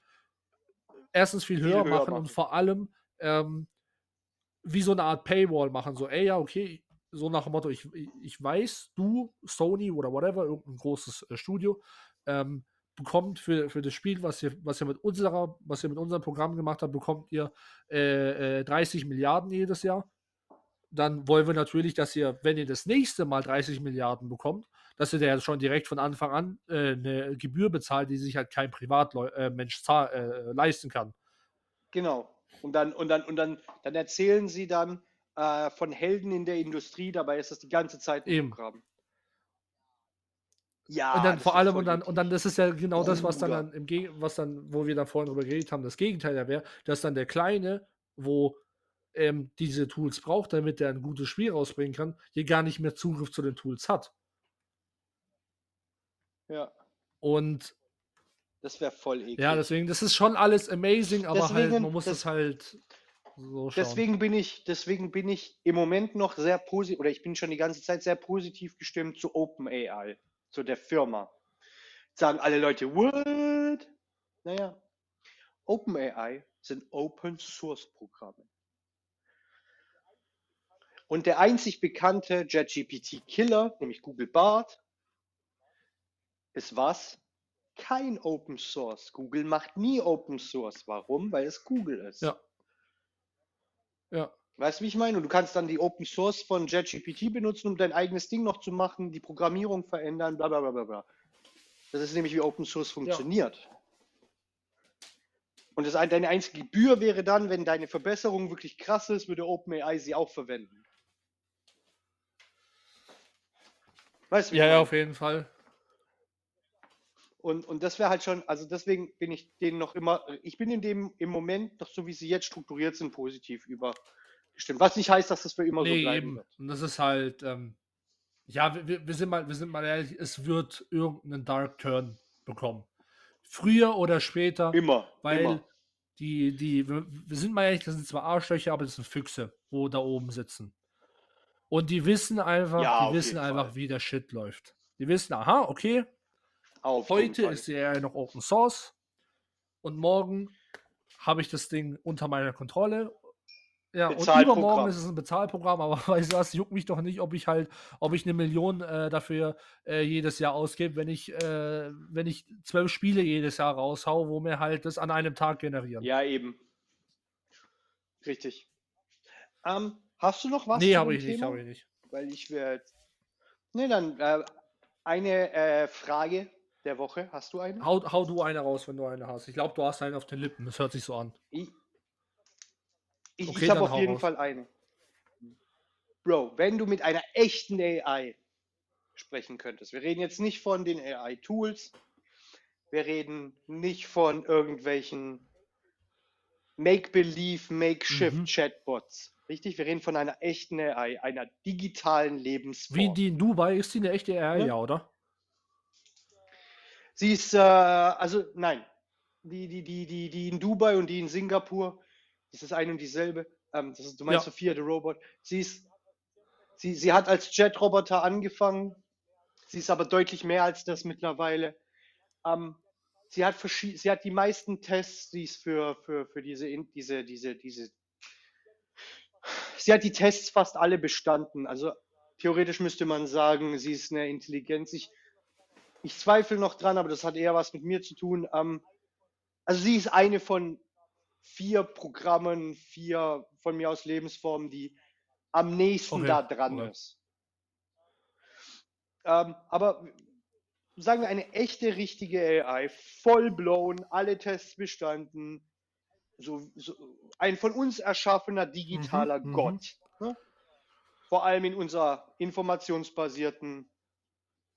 erstens viel, viel höher, höher machen, machen, und vor allem ähm, wie so eine Art Paywall machen. So, ey, ja, okay, so nach dem Motto, ich, ich weiß, du, Sony oder whatever, irgendein großes äh, Studio, ähm, bekommt für, für das Spiel, was ihr, was ihr mit unserer, was ihr mit unserem Programm gemacht habt, bekommt ihr äh, äh, 30 Milliarden jedes Jahr dann wollen wir natürlich, dass ihr, wenn ihr das nächste Mal 30 Milliarden bekommt, dass ihr da schon direkt von Anfang an äh, eine Gebühr bezahlt, die sich halt kein Privatmensch äh, äh, leisten kann. Genau. Und dann, und dann, und dann, dann erzählen sie dann äh, von Helden in der Industrie, dabei ist das die ganze Zeit ein Programm. Ja, und dann vor allem und dann und dann das ist ja genau das, was dann, dann im Geg was dann, wo wir da vorhin drüber geredet haben, das Gegenteil ja wäre, dass dann der Kleine, wo ähm, diese Tools braucht, damit er ein gutes Spiel rausbringen kann, hier gar nicht mehr Zugriff zu den Tools hat. Ja. Und das wäre voll eklig. Ja, deswegen, das ist schon alles amazing, aber halt, deswegen, halt, man muss es halt so schauen. Deswegen bin ich, deswegen bin ich im Moment noch sehr positiv, oder ich bin schon die ganze Zeit sehr positiv gestimmt zu OpenAI, zu der Firma. Sagen alle Leute, what? Naja, OpenAI sind Open Source Programme. Und der einzig bekannte JetGPT-Killer, nämlich Google Bart, ist was? Kein Open Source. Google macht nie Open Source. Warum? Weil es Google ist. Ja. Ja. Weißt du, wie ich meine? Und du kannst dann die Open Source von JetGPT benutzen, um dein eigenes Ding noch zu machen, die Programmierung verändern, bla bla bla bla Das ist nämlich, wie Open Source funktioniert. Ja. Und das, deine einzige Gebühr wäre dann, wenn deine Verbesserung wirklich krass ist, würde OpenAI sie auch verwenden. Weißt du, ja, ja, auf jeden Fall. Und, und das wäre halt schon, also deswegen bin ich denen noch immer, ich bin in dem im Moment, noch so wie sie jetzt strukturiert sind, positiv übergestimmt. Was nicht heißt, dass das für immer nee, so bleiben eben. wird. Und das ist halt, ähm, ja, wir, wir, sind mal, wir sind mal ehrlich, es wird irgendeinen Dark Turn bekommen. Früher oder später. Immer. Weil immer. die, die, wir, wir sind mal ehrlich, das sind zwar Arschlöcher, aber das sind Füchse, wo da oben sitzen. Und die wissen einfach, ja, die wissen einfach, Fall. wie der Shit läuft. Die wissen, aha, okay, auf heute ist er noch Open Source und morgen habe ich das Ding unter meiner Kontrolle. Ja, und übermorgen ist es ein Bezahlprogramm, aber weißt du was, juckt mich doch nicht, ob ich halt, ob ich eine Million äh, dafür äh, jedes Jahr ausgebe, wenn ich, äh, wenn ich zwölf Spiele jedes Jahr raushau, wo mir halt das an einem Tag generieren. Ja, eben. Richtig. Ähm, Hast du noch was? Nee, habe ich Thema? nicht, habe ich nicht. Weil ich werde. Nee, dann äh, eine äh, Frage der Woche. Hast du eine? Hau, hau du eine raus, wenn du eine hast. Ich glaube, du hast einen auf den Lippen. Das hört sich so an. Ich, ich, okay, ich habe auf jeden raus. Fall eine. Bro, wenn du mit einer echten AI sprechen könntest. Wir reden jetzt nicht von den AI-Tools. Wir reden nicht von irgendwelchen Make-Believe, Make-Shift-Chatbots. Mhm. Richtig? Wir reden von einer echten AI, einer digitalen Lebensform. Wie die in Dubai ist sie eine echte AI, ja, ja oder? Sie ist, äh, also nein, die, die, die, die, die in Dubai und die in Singapur, das ist eine und dieselbe. Ähm, das ist, du meinst ja. Sophia, der Robot. Sie ist, sie, sie hat als Jet-Roboter angefangen. Sie ist aber deutlich mehr als das mittlerweile. Ähm, sie hat sie hat die meisten Tests, die es für, für, für diese, diese, diese, diese, sie hat die Tests fast alle bestanden. Also theoretisch müsste man sagen, sie ist eine Intelligenz. Ich, ich zweifle noch dran, aber das hat eher was mit mir zu tun. Ähm, also sie ist eine von vier Programmen, vier von mir aus Lebensformen, die am nächsten okay. da dran okay. ist. Ähm, aber sagen wir, eine echte, richtige AI, voll blown, alle Tests bestanden, so, so ein von uns erschaffener digitaler mhm, mhm. Gott. Ne? Vor allem in unserer informationsbasierten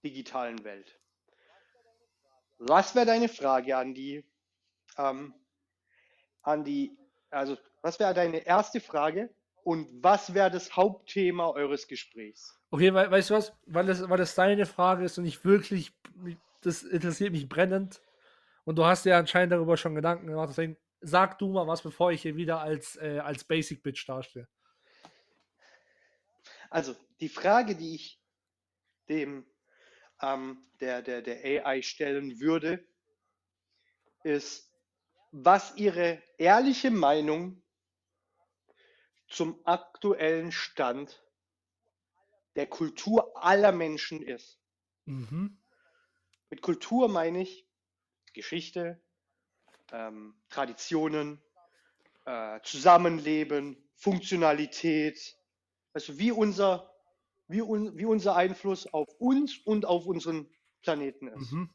digitalen Welt. Was wäre deine Frage an die, ähm, an die, also was wäre deine erste Frage und was wäre das Hauptthema eures Gesprächs? Okay, we weißt du was? Weil das, weil das deine Frage ist und ich wirklich, das interessiert mich brennend. Und du hast ja anscheinend darüber schon Gedanken gemacht. Deswegen sag du mal was, bevor ich hier wieder als, äh, als Basic Bitch dastehe. Also, die Frage, die ich dem ähm, der, der, der AI stellen würde, ist, was ihre ehrliche Meinung zum aktuellen Stand der Kultur aller Menschen ist. Mhm. Mit Kultur meine ich Geschichte, ähm, Traditionen, äh, Zusammenleben, Funktionalität, also wie unser, wie, un, wie unser Einfluss auf uns und auf unseren Planeten ist. Mhm.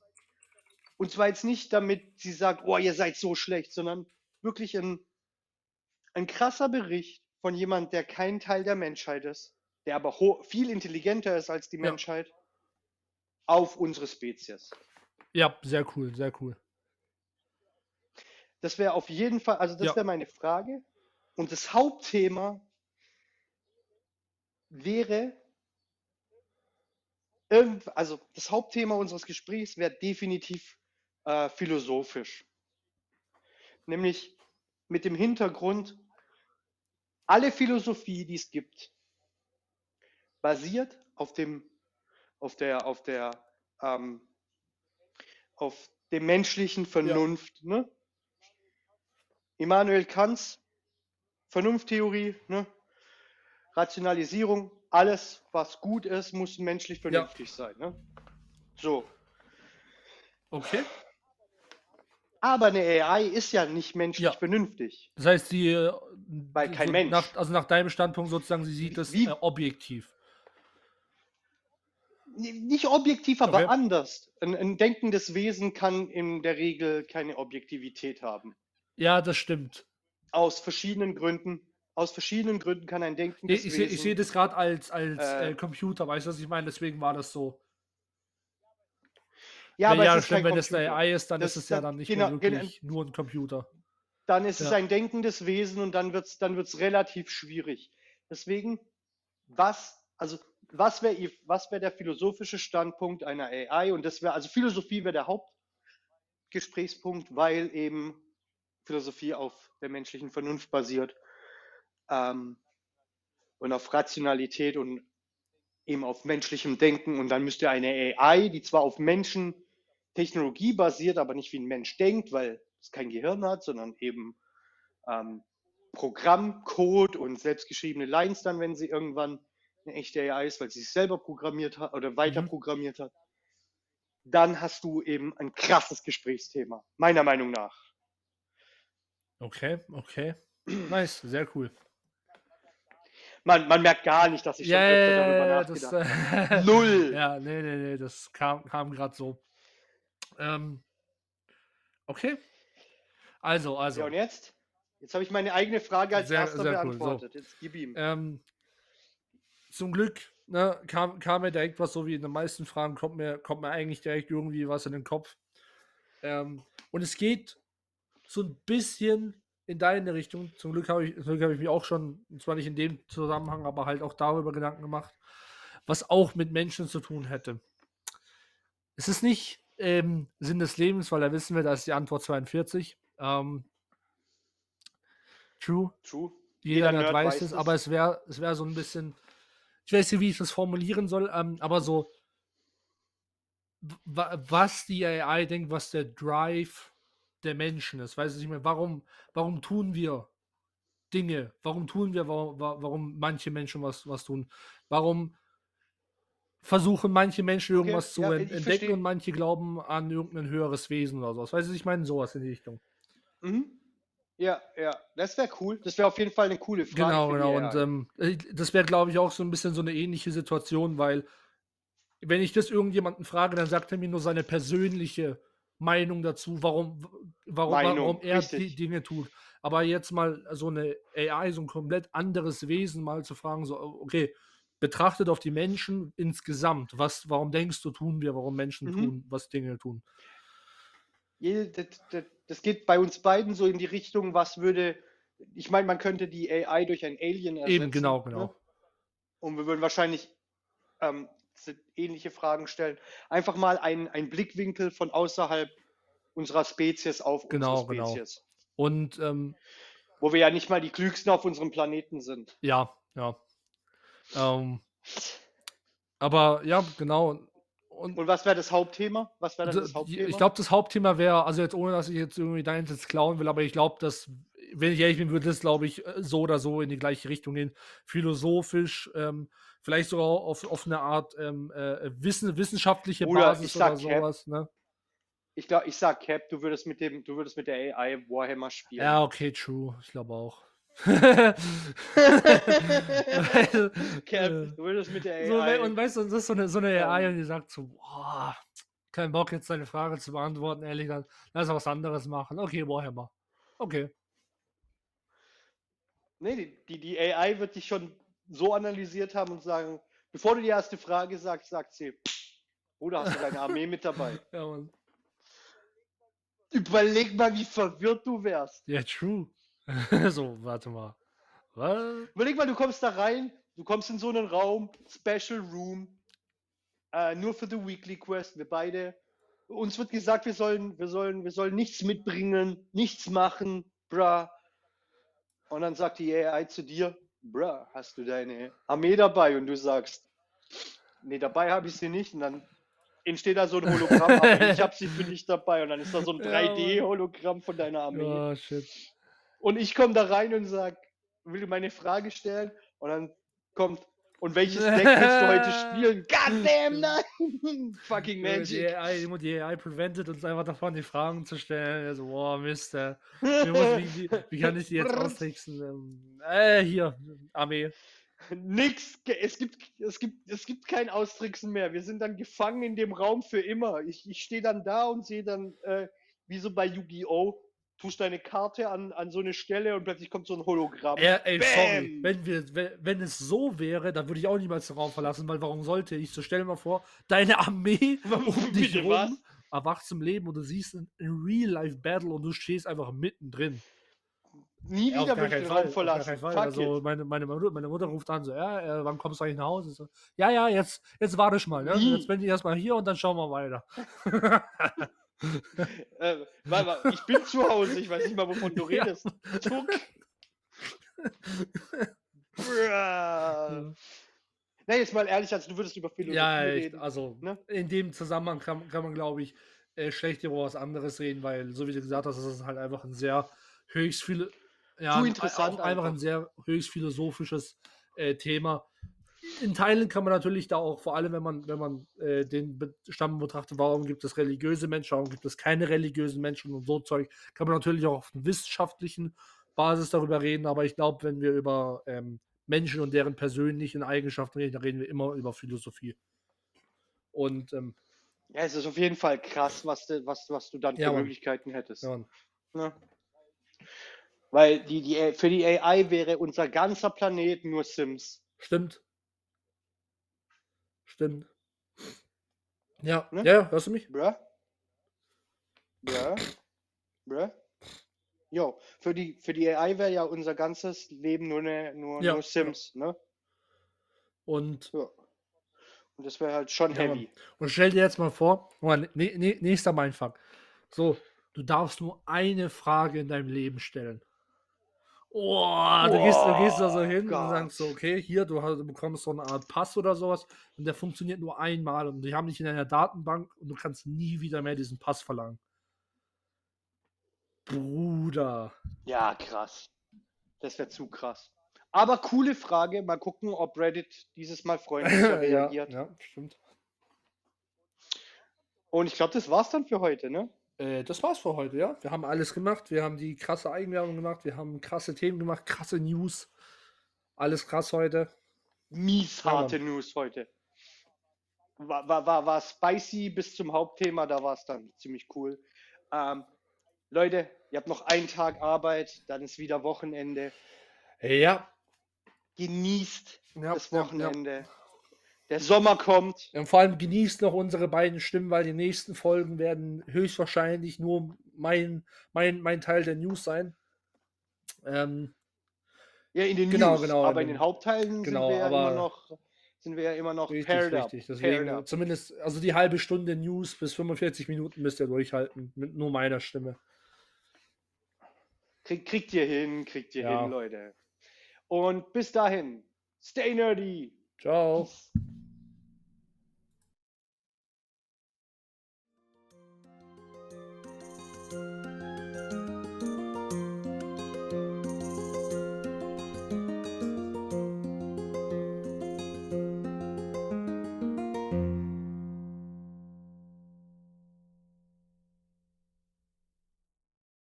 Und zwar jetzt nicht, damit sie sagt, oh, ihr seid so schlecht, sondern wirklich ein, ein krasser Bericht von jemand, der kein Teil der Menschheit ist, der aber viel intelligenter ist als die ja. Menschheit, auf unsere Spezies. Ja, sehr cool, sehr cool. Das wäre auf jeden Fall, also das ja. wäre meine Frage. Und das Hauptthema wäre, also das Hauptthema unseres Gesprächs wäre definitiv äh, philosophisch. Nämlich mit dem Hintergrund, alle Philosophie, die es gibt, basiert auf dem, auf der, auf der, ähm, auf dem menschlichen Vernunft. Ja. Ne? Immanuel Kants Vernunfttheorie, ne? Rationalisierung, alles, was gut ist, muss menschlich vernünftig ja. sein. Ne? So. Okay. Aber eine AI ist ja nicht menschlich ja. vernünftig. Das heißt, sie. Äh, Weil kein so Mensch. Nach, also nach deinem Standpunkt sozusagen, sie sieht es äh, objektiv. Nicht objektiv, aber okay. anders. Ein, ein denkendes Wesen kann in der Regel keine Objektivität haben. Ja, das stimmt. Aus verschiedenen Gründen. Aus verschiedenen Gründen kann ein denkendes ich, ich, sehe das gerade als, als äh, äh, Computer, weißt du, was ich meine? Deswegen war das so. Ja, aber ja, stimmt, wenn es eine AI ist, dann das ist es ja dann nicht genau, mehr wirklich genau, nur ein Computer. Dann ist ja. es ein denkendes Wesen und dann wird es dann wird's relativ schwierig. Deswegen, was, also was wäre was wär der philosophische Standpunkt einer AI? Und das wäre, also Philosophie wäre der Hauptgesprächspunkt, weil eben Philosophie auf der menschlichen Vernunft basiert ähm, und auf Rationalität und eben auf menschlichem Denken. Und dann müsste eine AI, die zwar auf Menschen Technologie basiert, aber nicht wie ein Mensch denkt, weil es kein Gehirn hat, sondern eben ähm, Programmcode und selbstgeschriebene Lines dann, wenn sie irgendwann eine echte AI ist, weil sie sich selber programmiert hat oder weiter mhm. programmiert hat, dann hast du eben ein krasses Gesprächsthema, meiner Meinung nach. Okay, okay. Nice, sehr cool. Man, man merkt gar nicht, dass ich schon öfter darüber nachgedacht habe. Äh, Null. Ja, nee, nee, nee, das kam, kam gerade so. Ähm, okay. Also, also. Ja, und jetzt? Jetzt habe ich meine eigene Frage als sehr, erster sehr beantwortet. Cool. So. Jetzt gib ihm. Ähm, zum Glück ne, kam, kam mir direkt was, so wie in den meisten Fragen, kommt mir, kommt mir eigentlich direkt irgendwie was in den Kopf. Ähm, und es geht so ein bisschen in deine Richtung. Zum Glück habe ich, hab ich mich auch schon, zwar nicht in dem Zusammenhang, aber halt auch darüber Gedanken gemacht, was auch mit Menschen zu tun hätte. Es ist nicht ähm, Sinn des Lebens, weil da wissen wir, da ist die Antwort 42. Ähm, true. True. Jeder, Jeder weiß, weiß es, aber es wäre es wär so ein bisschen, ich weiß nicht, wie ich das formulieren soll, ähm, aber so, was die AI denkt, was der Drive der Menschen ist. Weiß ich nicht mehr, warum, warum tun wir Dinge? Warum tun wir, warum, warum manche Menschen was, was tun? Warum versuchen manche Menschen irgendwas okay, zu ja, entdecken verstehe. und manche glauben an irgendein höheres Wesen oder sowas. Weißt du, ich meine sowas in die Richtung. Mhm. Ja, ja, das wäre cool. Das wäre auf jeden Fall eine coole Frage. Genau, genau. Und ähm, äh, das wäre, glaube ich, auch so ein bisschen so eine ähnliche Situation, weil wenn ich das irgendjemanden frage, dann sagt er mir nur seine persönliche Meinung dazu, warum, warum, Meinung, warum er richtig. die Dinge tut. Aber jetzt mal so eine AI, so ein komplett anderes Wesen mal zu fragen, so, okay, betrachtet auf die Menschen insgesamt. Was, warum denkst du, tun wir, warum Menschen mhm. tun, was Dinge tun? Das geht bei uns beiden so in die Richtung, was würde, ich meine, man könnte die AI durch ein Alien ersetzen. Eben, genau, genau. Ne? Und wir würden wahrscheinlich ähm, ähnliche Fragen stellen. Einfach mal einen, Blickwinkel von außerhalb unserer Spezies auf genau, unsere genau. Spezies. Genau. Und ähm, wo wir ja nicht mal die klügsten auf unserem Planeten sind. Ja, ja. Ähm, aber ja, genau. Und, und was wäre das Hauptthema? Was wäre das Hauptthema? Ich glaube, das Hauptthema wäre, also jetzt ohne, dass ich jetzt irgendwie deins jetzt klauen will, aber ich glaube, dass, wenn ich ehrlich bin, würde das, glaube ich, so oder so in die gleiche Richtung gehen. Philosophisch, ähm, vielleicht sogar auf, auf eine Art ähm, äh, Wissen, wissenschaftliche oder Basis oder sowas. Cap. Ne? Ich glaube, ich sag Cap, du würdest mit dem, du würdest mit der AI Warhammer spielen. Ja, okay, true. Ich glaube auch. Cap, du würdest mit der AI. So, und weißt du, das ist so eine, so eine AI, und die sagt so, boah, kein Bock jetzt deine Frage zu beantworten, ehrlich gesagt, lass was anderes machen. Okay, Warhammer. Okay. Nee, die, die, AI wird dich schon so analysiert haben und sagen, bevor du die erste Frage sagst, sagt sie, oder hast du deine Armee mit dabei? Ja, Mann. Überleg mal, wie verwirrt du wärst. Ja, true. so, warte mal. Was? Überleg mal, du kommst da rein, du kommst in so einen Raum, Special Room, äh, nur für die Weekly Quest, wir beide. Uns wird gesagt, wir sollen, wir sollen, wir sollen nichts mitbringen, nichts machen, bra. Und dann sagt die AI zu dir, bra, hast du deine Armee dabei? Und du sagst, nee, dabei habe ich sie nicht. Und dann entsteht da so ein Hologramm, aber ich habe sie für dich dabei. Und dann ist da so ein 3D-Hologramm von deiner Armee. Oh, shit. Und ich komme da rein und sag, will meine Frage stellen. Und dann kommt, Und welches Deck willst du heute spielen? Goddamn, nein! Fucking Magic. Die AI, die AI prevented uns einfach davon, die Fragen zu stellen. Also, boah, Mist. Äh, wie, wie, wie, kann ich die jetzt austricksen? Ähm, äh, hier, Armee. Nix. Es gibt, es, gibt, es gibt kein Austricksen mehr. Wir sind dann gefangen in dem Raum für immer. Ich, ich stehe dann da und sehe dann, äh, wie so bei Yu-Gi-Oh! Tust deine Karte an, an so eine Stelle und plötzlich kommt so ein Hologramm. Ey, ey sorry, wenn, wir, wenn, wenn, es so wäre, dann würde ich auch niemals den Raum verlassen, weil warum sollte ich? So stell dir mal vor, deine Armee um dich rum was? erwacht zum Leben und du siehst ein Real-Life-Battle und du stehst einfach mittendrin. Nie ja, wieder würde ich den Raum verlassen. Also meine, meine, meine, Mutter ruft an, so, ja, wann kommst du eigentlich nach Hause? So, ja, ja, jetzt, jetzt warte ich mal. Ne? Jetzt bin ich erstmal hier und dann schauen wir weiter. äh, warte mal, ich bin zu Hause, ich weiß nicht mal, wovon du redest. Ja. Nee, jetzt mal ehrlich, also du würdest über Philosophie ja, reden. Also ne? in dem Zusammenhang kann, kann man, glaube ich, äh, schlecht über was anderes reden, weil, so wie du gesagt hast, das ist halt einfach ein sehr höchst viele, ja, interessant einfach, einfach ein sehr höchst philosophisches äh, Thema in Teilen kann man natürlich da auch, vor allem wenn man, wenn man äh, den Stamm betrachtet, warum gibt es religiöse Menschen, warum gibt es keine religiösen Menschen und so Zeug, kann man natürlich auch auf einer wissenschaftlichen Basis darüber reden, aber ich glaube, wenn wir über ähm, Menschen und deren persönlichen Eigenschaften reden, dann reden wir immer über Philosophie. Und ähm, ja, es ist auf jeden Fall krass, was, du, was, was du dann für ja, Möglichkeiten hättest. Ja, ja. Weil die, die, für die AI wäre unser ganzer Planet nur Sims. Stimmt. Stimmt. Ja, ne? ja, hörst du mich? Bruh. Bruh. Bruh. Jo, für die, für die AI wäre ja unser ganzes Leben nur, ne, nur, ja. nur Sims, ne? Und, ja. Und das wäre halt schon ja, heavy. Und stell dir jetzt mal vor, ne, ne, nächster Mindfuck. So, du darfst nur eine Frage in deinem Leben stellen. Oh, du, gehst, du gehst da so hin Gott. und sagst so, okay, hier, du, hast, du, bekommst so eine Art Pass oder sowas und der funktioniert nur einmal und die haben dich in einer Datenbank und du kannst nie wieder mehr diesen Pass verlangen. Bruder. Ja, krass. Das wäre zu krass. Aber coole Frage. Mal gucken, ob Reddit dieses Mal freundlicher reagiert. Ja, ja, stimmt. Und ich glaube, das war's dann für heute, ne? Äh, das war's für heute, ja. Wir haben alles gemacht. Wir haben die krasse Eigenwerbung gemacht. Wir haben krasse Themen gemacht, krasse News. Alles krass heute. Mies harte ja, News heute. War, war, war, war spicy bis zum Hauptthema, da war es dann ziemlich cool. Ähm, Leute, ihr habt noch einen Tag Arbeit, dann ist wieder Wochenende. Ja. Genießt ja, das Wochenende. Ja, der Sommer kommt. Und vor allem genießt noch unsere beiden Stimmen, weil die nächsten Folgen werden höchstwahrscheinlich nur mein, mein, mein Teil der News sein. Ähm, ja, in den genau, News, genau, aber in den Hauptteilen genau, sind, wir aber ja immer noch, sind wir ja immer noch richtig, paired richtig. Up. Deswegen paired zumindest, also die halbe Stunde News bis 45 Minuten müsst ihr durchhalten, mit nur meiner Stimme. Krieg, kriegt ihr hin, kriegt ihr ja. hin, Leute. Und bis dahin, stay nerdy. Ciao. Peace.